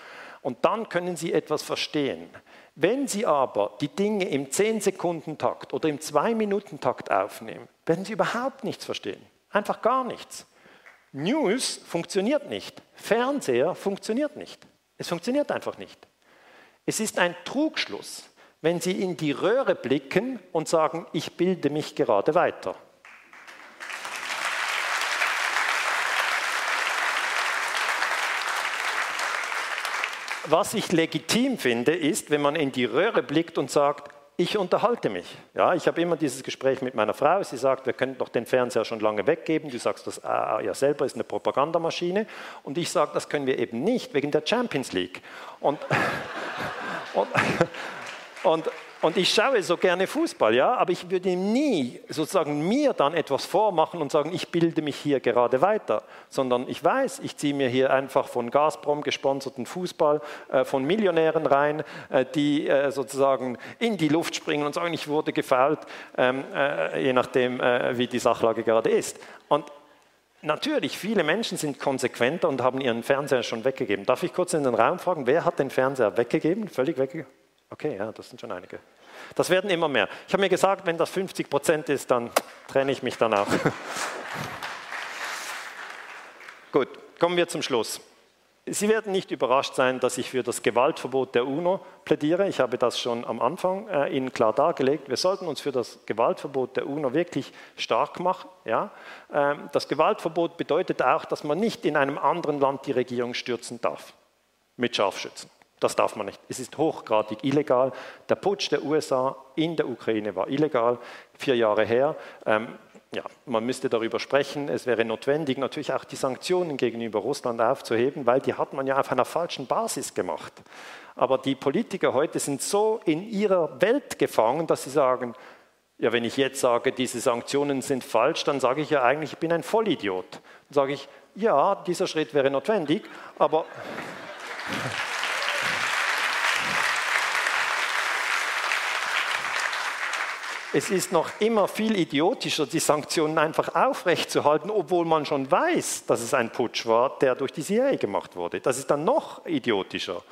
Und dann können Sie etwas verstehen. Wenn Sie aber die Dinge im 10-Sekunden-Takt oder im 2-Minuten-Takt aufnehmen, werden Sie überhaupt nichts verstehen. Einfach gar nichts. News funktioniert nicht. Fernseher funktioniert nicht. Es funktioniert einfach nicht. Es ist ein Trugschluss, wenn Sie in die Röhre blicken und sagen, ich bilde mich gerade weiter. Was ich legitim finde, ist, wenn man in die Röhre blickt und sagt, ich unterhalte mich. Ja, ich habe immer dieses Gespräch mit meiner Frau. Sie sagt, wir könnten doch den Fernseher schon lange weggeben. Du sagst, das ja selber ist eine Propagandamaschine. Und ich sage, das können wir eben nicht wegen der Champions League. Und, und, und und ich schaue so gerne Fußball, ja, aber ich würde nie sozusagen mir dann etwas vormachen und sagen, ich bilde mich hier gerade weiter, sondern ich weiß, ich ziehe mir hier einfach von Gazprom gesponserten Fußball äh, von Millionären rein, äh, die äh, sozusagen in die Luft springen und sagen, ich wurde gefault, ähm, äh, je nachdem, äh, wie die Sachlage gerade ist. Und Natürlich, viele Menschen sind konsequenter und haben ihren Fernseher schon weggegeben. Darf ich kurz in den Raum fragen, wer hat den Fernseher weggegeben? Völlig weggegeben? Okay, ja, das sind schon einige. Das werden immer mehr. Ich habe mir gesagt, wenn das 50 Prozent ist, dann trenne ich mich dann auch. Gut, kommen wir zum Schluss. Sie werden nicht überrascht sein, dass ich für das Gewaltverbot der UNO plädiere. Ich habe das schon am Anfang äh, Ihnen klar dargelegt. Wir sollten uns für das Gewaltverbot der UNO wirklich stark machen. Ja? Ähm, das Gewaltverbot bedeutet auch, dass man nicht in einem anderen Land die Regierung stürzen darf mit Scharfschützen. Das darf man nicht. Es ist hochgradig illegal. Der Putsch der USA in der Ukraine war illegal, vier Jahre her. Ähm, ja, man müsste darüber sprechen, es wäre notwendig, natürlich auch die Sanktionen gegenüber Russland aufzuheben, weil die hat man ja auf einer falschen Basis gemacht. Aber die Politiker heute sind so in ihrer Welt gefangen, dass sie sagen, ja, wenn ich jetzt sage, diese Sanktionen sind falsch, dann sage ich ja eigentlich, ich bin ein Vollidiot. Dann sage ich, ja, dieser Schritt wäre notwendig, aber... Es ist noch immer viel idiotischer, die Sanktionen einfach aufrechtzuerhalten, obwohl man schon weiß, dass es ein Putsch war, der durch die CIA gemacht wurde. Das ist dann noch idiotischer.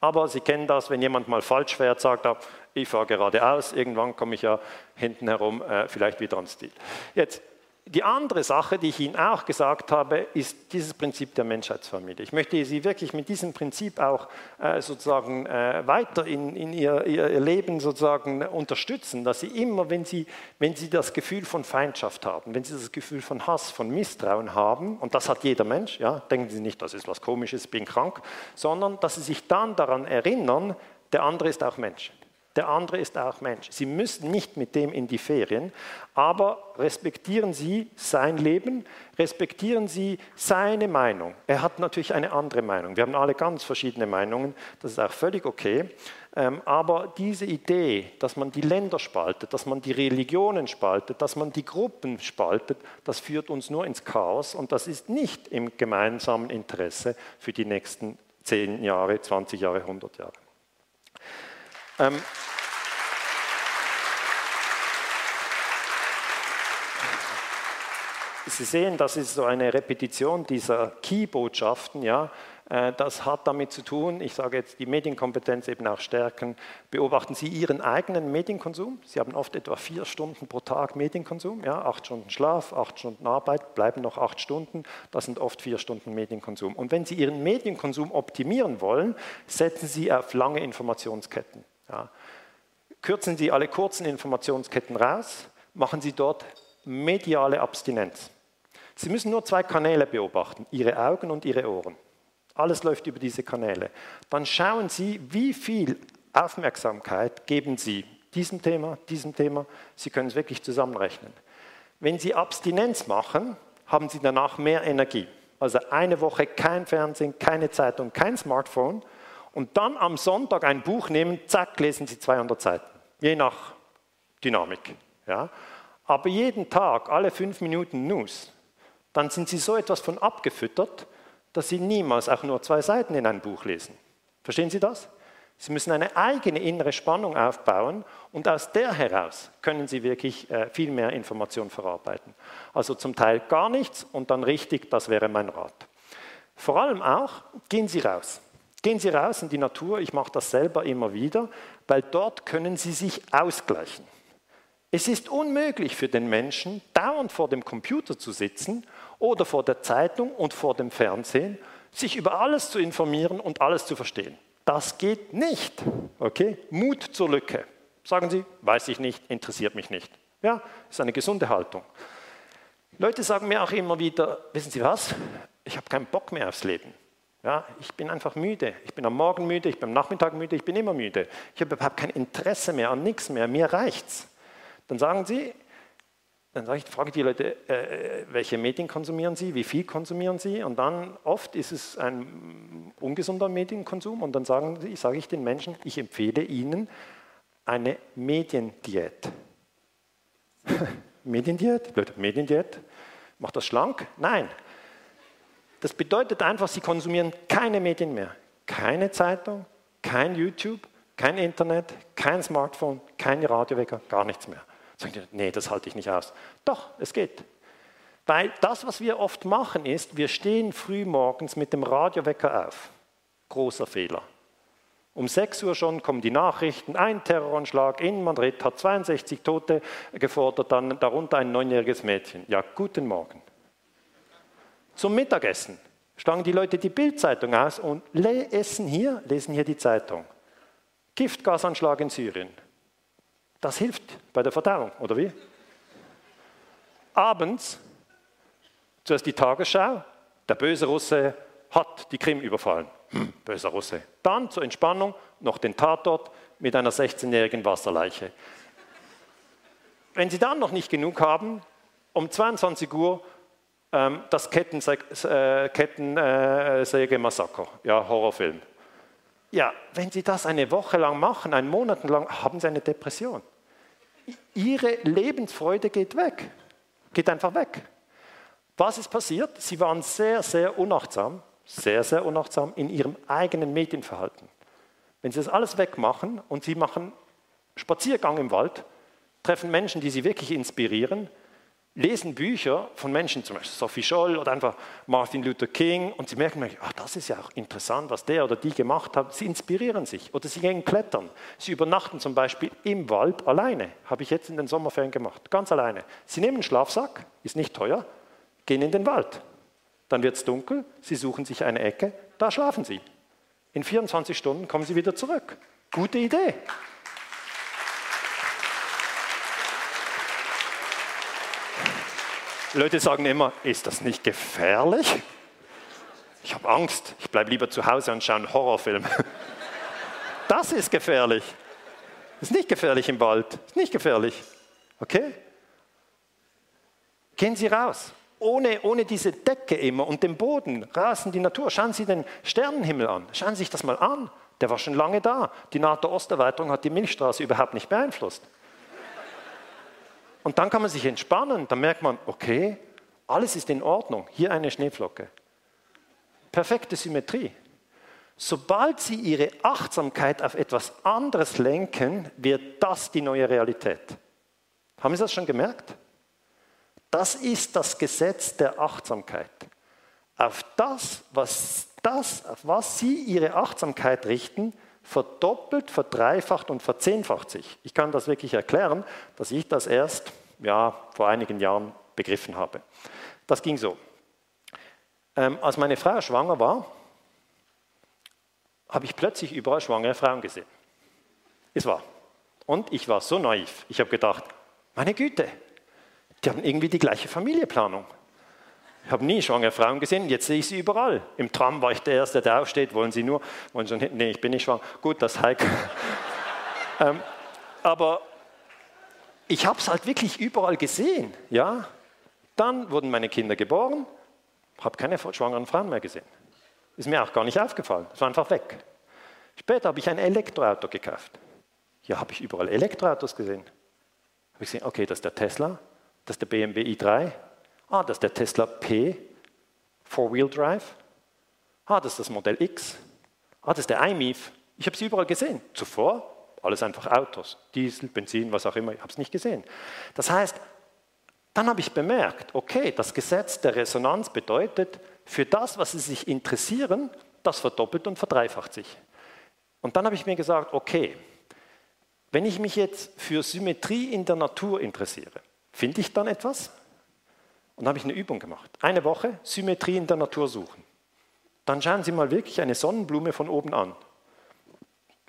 Aber Sie kennen das, wenn jemand mal falsch fährt, sagt er, ich fahre geradeaus, irgendwann komme ich ja hinten herum äh, vielleicht wieder ans Ziel. Jetzt, die andere Sache, die ich Ihnen auch gesagt habe, ist dieses Prinzip der Menschheitsfamilie. Ich möchte Sie wirklich mit diesem Prinzip auch äh, sozusagen äh, weiter in, in ihr, ihr, Leben sozusagen unterstützen, dass Sie immer, wenn Sie, wenn Sie das Gefühl von Feindschaft haben, wenn Sie das Gefühl von Hass, von Misstrauen haben, und das hat jeder Mensch, ja, denken Sie nicht, das ist was Komisches, bin krank, sondern dass Sie sich dann daran erinnern, der andere ist auch Mensch. Der andere ist auch Mensch. Sie müssen nicht mit dem in die Ferien, aber respektieren Sie sein Leben, respektieren Sie seine Meinung. Er hat natürlich eine andere Meinung. Wir haben alle ganz verschiedene Meinungen, das ist auch völlig okay. Ähm, aber diese Idee, dass man die Länder spaltet, dass man die Religionen spaltet, dass man die Gruppen spaltet, das führt uns nur ins Chaos und das ist nicht im gemeinsamen Interesse für die nächsten 10 Jahre, 20 Jahre, 100 Jahre. Ähm, Sie sehen, das ist so eine Repetition dieser Key-Botschaften. Ja. Äh, das hat damit zu tun, ich sage jetzt die Medienkompetenz eben auch stärken. Beobachten Sie Ihren eigenen Medienkonsum. Sie haben oft etwa vier Stunden pro Tag Medienkonsum. Ja. Acht Stunden Schlaf, acht Stunden Arbeit, bleiben noch acht Stunden. Das sind oft vier Stunden Medienkonsum. Und wenn Sie Ihren Medienkonsum optimieren wollen, setzen Sie auf lange Informationsketten. Ja. Kürzen Sie alle kurzen Informationsketten raus, machen Sie dort mediale Abstinenz. Sie müssen nur zwei Kanäle beobachten, Ihre Augen und Ihre Ohren. Alles läuft über diese Kanäle. Dann schauen Sie, wie viel Aufmerksamkeit geben Sie diesem Thema, diesem Thema. Sie können es wirklich zusammenrechnen. Wenn Sie Abstinenz machen, haben Sie danach mehr Energie. Also eine Woche kein Fernsehen, keine Zeitung, kein Smartphone und dann am Sonntag ein Buch nehmen, zack, lesen Sie 200 Seiten, je nach Dynamik. Ja? Aber jeden Tag, alle fünf Minuten News, dann sind Sie so etwas von abgefüttert, dass Sie niemals auch nur zwei Seiten in ein Buch lesen. Verstehen Sie das? Sie müssen eine eigene innere Spannung aufbauen und aus der heraus können Sie wirklich äh, viel mehr Information verarbeiten. Also zum Teil gar nichts und dann richtig, das wäre mein Rat. Vor allem auch, gehen Sie raus. Gehen Sie raus in die Natur, ich mache das selber immer wieder, weil dort können Sie sich ausgleichen. Es ist unmöglich für den Menschen, dauernd vor dem Computer zu sitzen oder vor der Zeitung und vor dem Fernsehen, sich über alles zu informieren und alles zu verstehen. Das geht nicht. Okay? Mut zur Lücke. Sagen Sie, weiß ich nicht, interessiert mich nicht. Ja, ist eine gesunde Haltung. Leute sagen mir auch immer wieder, wissen Sie was? Ich habe keinen Bock mehr aufs Leben. Ja, ich bin einfach müde. Ich bin am Morgen müde, ich bin am Nachmittag müde, ich bin immer müde. Ich habe überhaupt kein Interesse mehr an nichts mehr. Mir reicht's. Dann sagen Sie, dann sage ich, frage die Leute, äh, welche Medien konsumieren sie, wie viel konsumieren sie? Und dann oft ist es ein ungesunder Medienkonsum und dann sagen sie, sage ich den Menschen, ich empfehle ihnen eine Mediendiät. Mediendiät? Leute, Mediendiät? Macht das schlank? Nein. Das bedeutet einfach, sie konsumieren keine Medien mehr. Keine Zeitung, kein YouTube, kein Internet, kein Smartphone, kein Radiowecker, gar nichts mehr. Sagen die, nee, das halte ich nicht aus. Doch, es geht. Weil das, was wir oft machen, ist, wir stehen früh morgens mit dem Radiowecker auf. Großer Fehler. Um 6 Uhr schon kommen die Nachrichten, ein Terroranschlag in Madrid hat 62 Tote gefordert, dann darunter ein neunjähriges Mädchen. Ja, guten Morgen. Zum Mittagessen schlagen die Leute die Bildzeitung aus und lesen hier, lesen hier die Zeitung. Giftgasanschlag in Syrien. Das hilft bei der Verdauung, oder wie? Abends, zuerst die Tagesschau, der böse Russe hat die Krim überfallen. Hm, böser Russe. Dann zur Entspannung noch den Tatort mit einer 16-jährigen Wasserleiche. Wenn Sie dann noch nicht genug haben, um 22 Uhr das Kettensäge-Massaker, äh, ja, Horrorfilm. Ja, wenn Sie das eine Woche lang machen, einen Monat lang, haben Sie eine Depression. Ihre Lebensfreude geht weg, geht einfach weg. Was ist passiert? Sie waren sehr, sehr unachtsam, sehr, sehr unachtsam in Ihrem eigenen Medienverhalten. Wenn Sie das alles wegmachen und Sie machen Spaziergang im Wald, treffen Menschen, die Sie wirklich inspirieren, lesen Bücher von Menschen, zum Beispiel Sophie Scholl oder einfach Martin Luther King, und sie merken, ach, das ist ja auch interessant, was der oder die gemacht hat. Sie inspirieren sich oder sie gehen klettern. Sie übernachten zum Beispiel im Wald alleine. Habe ich jetzt in den Sommerferien gemacht, ganz alleine. Sie nehmen einen Schlafsack, ist nicht teuer, gehen in den Wald. Dann wird es dunkel, sie suchen sich eine Ecke, da schlafen sie. In 24 Stunden kommen sie wieder zurück. Gute Idee. Leute sagen immer, ist das nicht gefährlich? Ich habe Angst, ich bleibe lieber zu Hause und schaue einen Horrorfilm. Das ist gefährlich. Ist nicht gefährlich im Wald, ist nicht gefährlich. Okay? Gehen Sie raus. Ohne, ohne diese Decke immer und den Boden, raus in die Natur. Schauen Sie den Sternenhimmel an. Schauen Sie sich das mal an. Der war schon lange da. Die NATO-Osterweiterung hat die Milchstraße überhaupt nicht beeinflusst. Und dann kann man sich entspannen. Dann merkt man, okay, alles ist in Ordnung. Hier eine Schneeflocke. Perfekte Symmetrie. Sobald Sie Ihre Achtsamkeit auf etwas anderes lenken, wird das die neue Realität. Haben Sie das schon gemerkt? Das ist das Gesetz der Achtsamkeit. Auf das, was, das, auf was Sie Ihre Achtsamkeit richten, verdoppelt, verdreifacht und verzehnfacht sich. Ich kann das wirklich erklären, dass ich das erst ja, vor einigen Jahren begriffen habe. Das ging so. Ähm, als meine Frau schwanger war, habe ich plötzlich überall schwangere Frauen gesehen. Es war. Und ich war so naiv. Ich habe gedacht, meine Güte, die haben irgendwie die gleiche Familienplanung. Ich habe nie schwangere Frauen gesehen, jetzt sehe ich sie überall. Im Tram war ich der Erste, der aufsteht. Wollen Sie nur? Wollen Sie Nee, ich bin nicht schwanger. Gut, das Heike. ähm, aber ich habe es halt wirklich überall gesehen. Ja? Dann wurden meine Kinder geboren, habe keine schwangeren Frauen mehr gesehen. Ist mir auch gar nicht aufgefallen. Es war einfach weg. Später habe ich ein Elektroauto gekauft. Ja, habe ich überall Elektroautos gesehen. Habe ich gesehen, okay, das ist der Tesla, das ist der BMW i3, Ah, das ist der Tesla P, Four-Wheel Drive. Ah, das ist das Modell X. Ah, das ist der iMIF. Ich habe sie überall gesehen. Zuvor alles einfach Autos, Diesel, Benzin, was auch immer. Ich habe es nicht gesehen. Das heißt, dann habe ich bemerkt, okay, das Gesetz der Resonanz bedeutet, für das, was Sie sich interessieren, das verdoppelt und verdreifacht sich. Und dann habe ich mir gesagt, okay, wenn ich mich jetzt für Symmetrie in der Natur interessiere, finde ich dann etwas? Und habe ich eine Übung gemacht. Eine Woche Symmetrie in der Natur suchen. Dann schauen Sie mal wirklich eine Sonnenblume von oben an.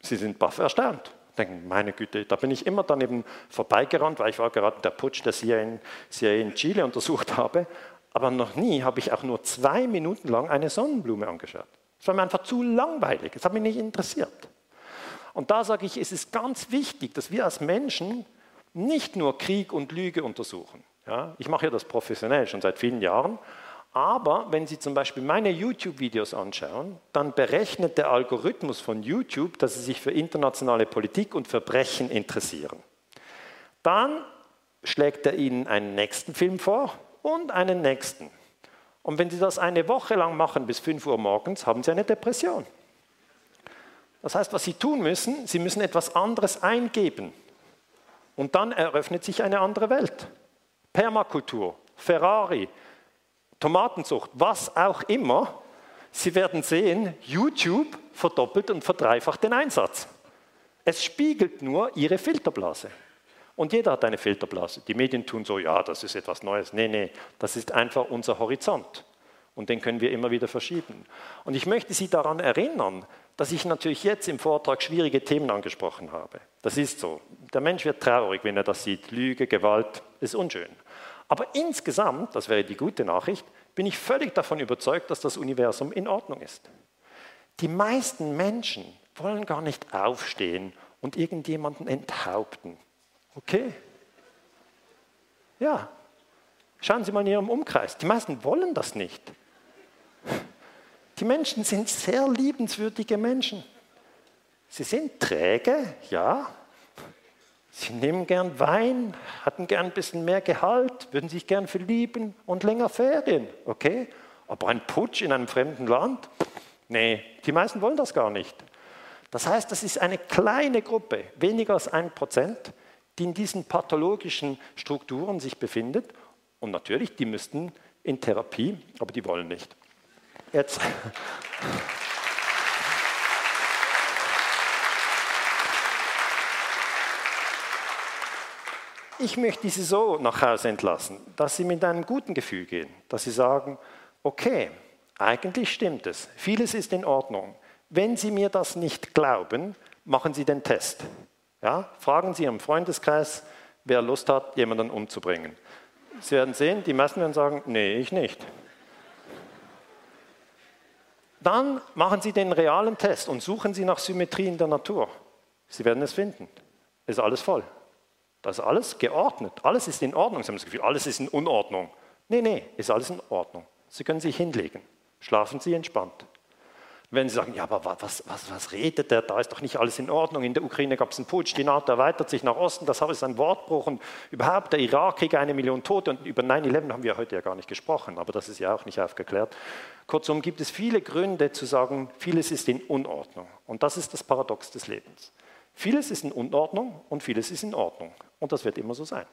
Sie sind baff erstaunt. Denken, meine Güte, da bin ich immer dann eben vorbeigerannt, weil ich war gerade der Putsch, der CIA in, CIA in Chile untersucht habe. Aber noch nie habe ich auch nur zwei Minuten lang eine Sonnenblume angeschaut. Es war mir einfach zu langweilig. Es hat mich nicht interessiert. Und da sage ich, es ist ganz wichtig, dass wir als Menschen nicht nur Krieg und Lüge untersuchen. Ja, ich mache ja das professionell schon seit vielen Jahren. Aber wenn Sie zum Beispiel meine YouTube-Videos anschauen, dann berechnet der Algorithmus von YouTube, dass Sie sich für internationale Politik und Verbrechen interessieren. Dann schlägt er Ihnen einen nächsten Film vor und einen nächsten. Und wenn Sie das eine Woche lang machen bis 5 Uhr morgens, haben Sie eine Depression. Das heißt, was Sie tun müssen, Sie müssen etwas anderes eingeben. Und dann eröffnet sich eine andere Welt. Permakultur, Ferrari, Tomatenzucht, was auch immer, Sie werden sehen, YouTube verdoppelt und verdreifacht den Einsatz. Es spiegelt nur Ihre Filterblase. Und jeder hat eine Filterblase. Die Medien tun so, ja, das ist etwas Neues. Nee, nee, das ist einfach unser Horizont. Und den können wir immer wieder verschieben. Und ich möchte Sie daran erinnern, dass ich natürlich jetzt im Vortrag schwierige Themen angesprochen habe. Das ist so. Der Mensch wird traurig, wenn er das sieht. Lüge, Gewalt, ist unschön. Aber insgesamt, das wäre die gute Nachricht, bin ich völlig davon überzeugt, dass das Universum in Ordnung ist. Die meisten Menschen wollen gar nicht aufstehen und irgendjemanden enthaupten. Okay? Ja. Schauen Sie mal in Ihrem Umkreis. Die meisten wollen das nicht. Die Menschen sind sehr liebenswürdige Menschen. Sie sind träge, ja. Sie nehmen gern Wein, hatten gern ein bisschen mehr Gehalt, würden sich gern verlieben und länger Ferien, okay? Aber ein Putsch in einem fremden Land? Nee, die meisten wollen das gar nicht. Das heißt, das ist eine kleine Gruppe, weniger als ein Prozent, die in diesen pathologischen Strukturen sich befindet. Und natürlich, die müssten in Therapie, aber die wollen nicht. Jetzt. Ich möchte sie so nach Hause entlassen, dass sie mit einem guten Gefühl gehen, dass sie sagen, okay, eigentlich stimmt es, vieles ist in Ordnung. Wenn Sie mir das nicht glauben, machen Sie den Test. Ja? Fragen Sie Ihrem Freundeskreis, wer Lust hat, jemanden umzubringen. Sie werden sehen, die meisten werden sagen, nee, ich nicht. Dann machen Sie den realen Test und suchen Sie nach Symmetrie in der Natur. Sie werden es finden. Ist alles voll. Das ist alles geordnet. Alles ist in Ordnung. Sie haben das Gefühl, alles ist in Unordnung. Nee, nee, ist alles in Ordnung. Sie können sich hinlegen. Schlafen Sie entspannt. Wenn Sie sagen, ja, aber was, was, was redet der? Da ist doch nicht alles in Ordnung. In der Ukraine gab es einen Putsch, die NATO erweitert sich nach Osten, das ist ein Wortbruch. Und überhaupt der Irakkrieg, eine Million Tote. Und über 9-11 haben wir heute ja gar nicht gesprochen, aber das ist ja auch nicht aufgeklärt. Kurzum gibt es viele Gründe zu sagen, vieles ist in Unordnung. Und das ist das Paradox des Lebens. Vieles ist in Unordnung und vieles ist in Ordnung. Und das wird immer so sein.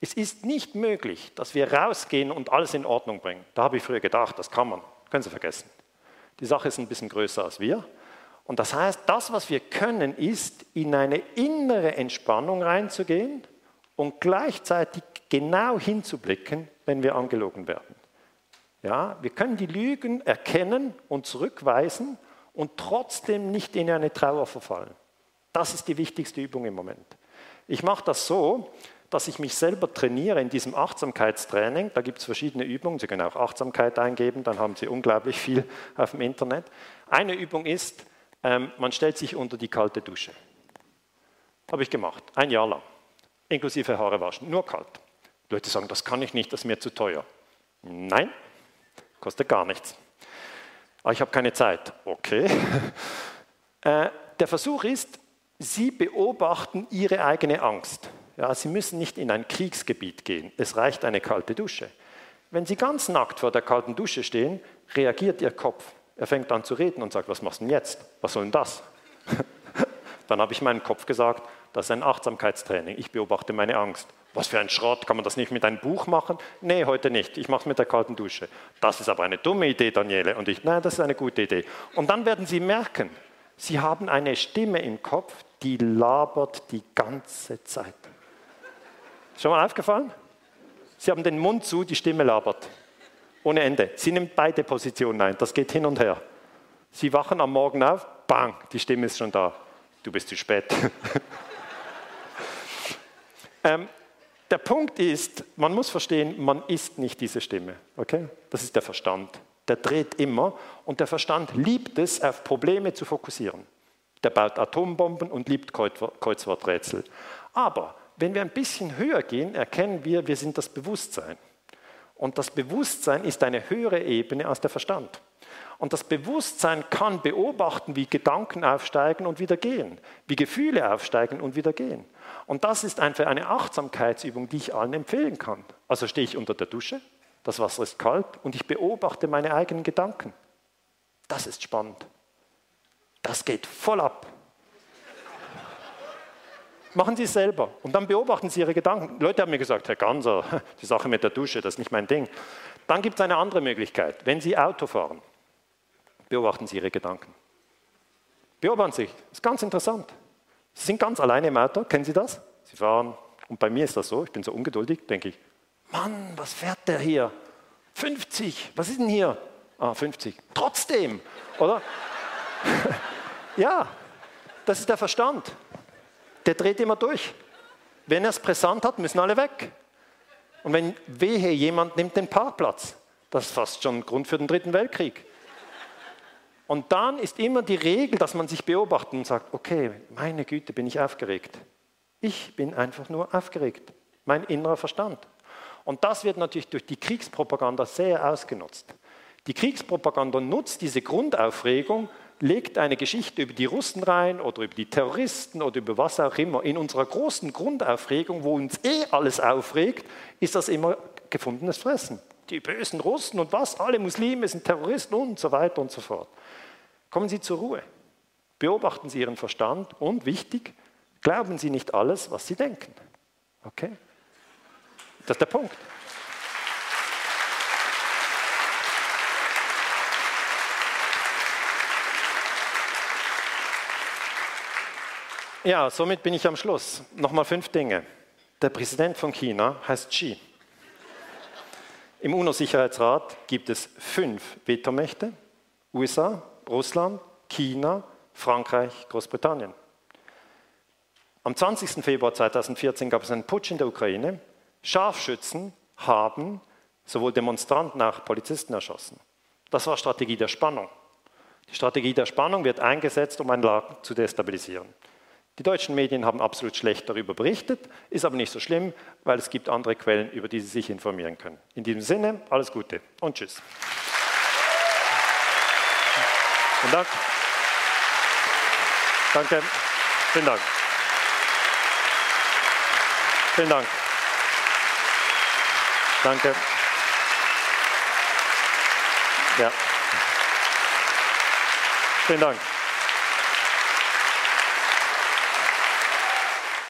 Es ist nicht möglich, dass wir rausgehen und alles in Ordnung bringen. Da habe ich früher gedacht, das kann man. Können Sie vergessen. Die Sache ist ein bisschen größer als wir. Und das heißt, das, was wir können, ist, in eine innere Entspannung reinzugehen und gleichzeitig genau hinzublicken, wenn wir angelogen werden. Ja, wir können die Lügen erkennen und zurückweisen und trotzdem nicht in eine Trauer verfallen. Das ist die wichtigste Übung im Moment. Ich mache das so, dass ich mich selber trainiere in diesem Achtsamkeitstraining. Da gibt es verschiedene Übungen. Sie können auch Achtsamkeit eingeben, dann haben Sie unglaublich viel auf dem Internet. Eine Übung ist, ähm, man stellt sich unter die kalte Dusche. Habe ich gemacht, ein Jahr lang, inklusive Haare waschen, nur kalt. Leute sagen, das kann ich nicht, das ist mir zu teuer. Nein, kostet gar nichts. Aber ich habe keine Zeit. Okay. äh, der Versuch ist, Sie beobachten Ihre eigene Angst. Ja, Sie müssen nicht in ein Kriegsgebiet gehen. Es reicht eine kalte Dusche. Wenn Sie ganz nackt vor der kalten Dusche stehen, reagiert Ihr Kopf. Er fängt an zu reden und sagt, was machst du denn jetzt? Was soll denn das? Dann habe ich meinem Kopf gesagt, das ist ein Achtsamkeitstraining. Ich beobachte meine Angst. Was für ein Schrott, kann man das nicht mit einem Buch machen? Nee, heute nicht. Ich mache es mit der kalten Dusche. Das ist aber eine dumme Idee, Daniele. Und ich, nein, das ist eine gute Idee. Und dann werden Sie merken, Sie haben eine Stimme im Kopf, die labert die ganze Zeit. Schon mal aufgefallen? Sie haben den Mund zu, die Stimme labert. Ohne Ende. Sie nimmt beide Positionen ein. Das geht hin und her. Sie wachen am Morgen auf, bang, die Stimme ist schon da. Du bist zu spät. ähm, der Punkt ist, man muss verstehen, man ist nicht diese Stimme. Okay? Das ist der Verstand. Der dreht immer und der Verstand liebt es, auf Probleme zu fokussieren. Der baut Atombomben und liebt Kreuzworträtsel. Aber wenn wir ein bisschen höher gehen, erkennen wir, wir sind das Bewusstsein. Und das Bewusstsein ist eine höhere Ebene als der Verstand. Und das Bewusstsein kann beobachten, wie Gedanken aufsteigen und wieder gehen, wie Gefühle aufsteigen und wieder gehen. Und das ist einfach eine Achtsamkeitsübung, die ich allen empfehlen kann. Also stehe ich unter der Dusche, das Wasser ist kalt und ich beobachte meine eigenen Gedanken. Das ist spannend. Das geht voll ab. Machen Sie es selber und dann beobachten Sie Ihre Gedanken. Leute haben mir gesagt, Herr Ganser, die Sache mit der Dusche, das ist nicht mein Ding. Dann gibt es eine andere Möglichkeit. Wenn Sie Auto fahren, beobachten Sie Ihre Gedanken. Beobachten Sie, das ist ganz interessant. Sie sind ganz alleine im Auto, kennen Sie das? Sie fahren, und bei mir ist das so, ich bin so ungeduldig, denke ich, Mann, was fährt der hier? 50, was ist denn hier? Ah, 50. Trotzdem, oder? Ja, das ist der Verstand der dreht immer durch. Wenn er es brisant hat, müssen alle weg. Und wenn wehe, jemand nimmt den Parkplatz, das ist fast schon Grund für den Dritten Weltkrieg. Und dann ist immer die Regel, dass man sich beobachtet und sagt, okay, meine Güte, bin ich aufgeregt. Ich bin einfach nur aufgeregt, mein innerer Verstand. Und das wird natürlich durch die Kriegspropaganda sehr ausgenutzt. Die Kriegspropaganda nutzt diese Grundaufregung, legt eine Geschichte über die Russen rein oder über die Terroristen oder über was auch immer. In unserer großen Grundaufregung, wo uns eh alles aufregt, ist das immer gefundenes Fressen. Die bösen Russen und was, alle Muslime sind Terroristen und so weiter und so fort. Kommen Sie zur Ruhe. Beobachten Sie Ihren Verstand und, wichtig, glauben Sie nicht alles, was Sie denken. Okay? Das ist der Punkt. Ja, somit bin ich am Schluss. Nochmal fünf Dinge. Der Präsident von China heißt Xi. Im UNO-Sicherheitsrat gibt es fünf Vetomächte. USA, Russland, China, Frankreich, Großbritannien. Am 20. Februar 2014 gab es einen Putsch in der Ukraine. Scharfschützen haben sowohl Demonstranten als auch Polizisten erschossen. Das war Strategie der Spannung. Die Strategie der Spannung wird eingesetzt, um ein Land zu destabilisieren. Die deutschen Medien haben absolut schlecht darüber berichtet, ist aber nicht so schlimm, weil es gibt andere Quellen, über die Sie sich informieren können. In diesem Sinne, alles Gute und Tschüss. Vielen Dank. Danke. Vielen Dank. Vielen Dank. Danke. Ja. Vielen Dank.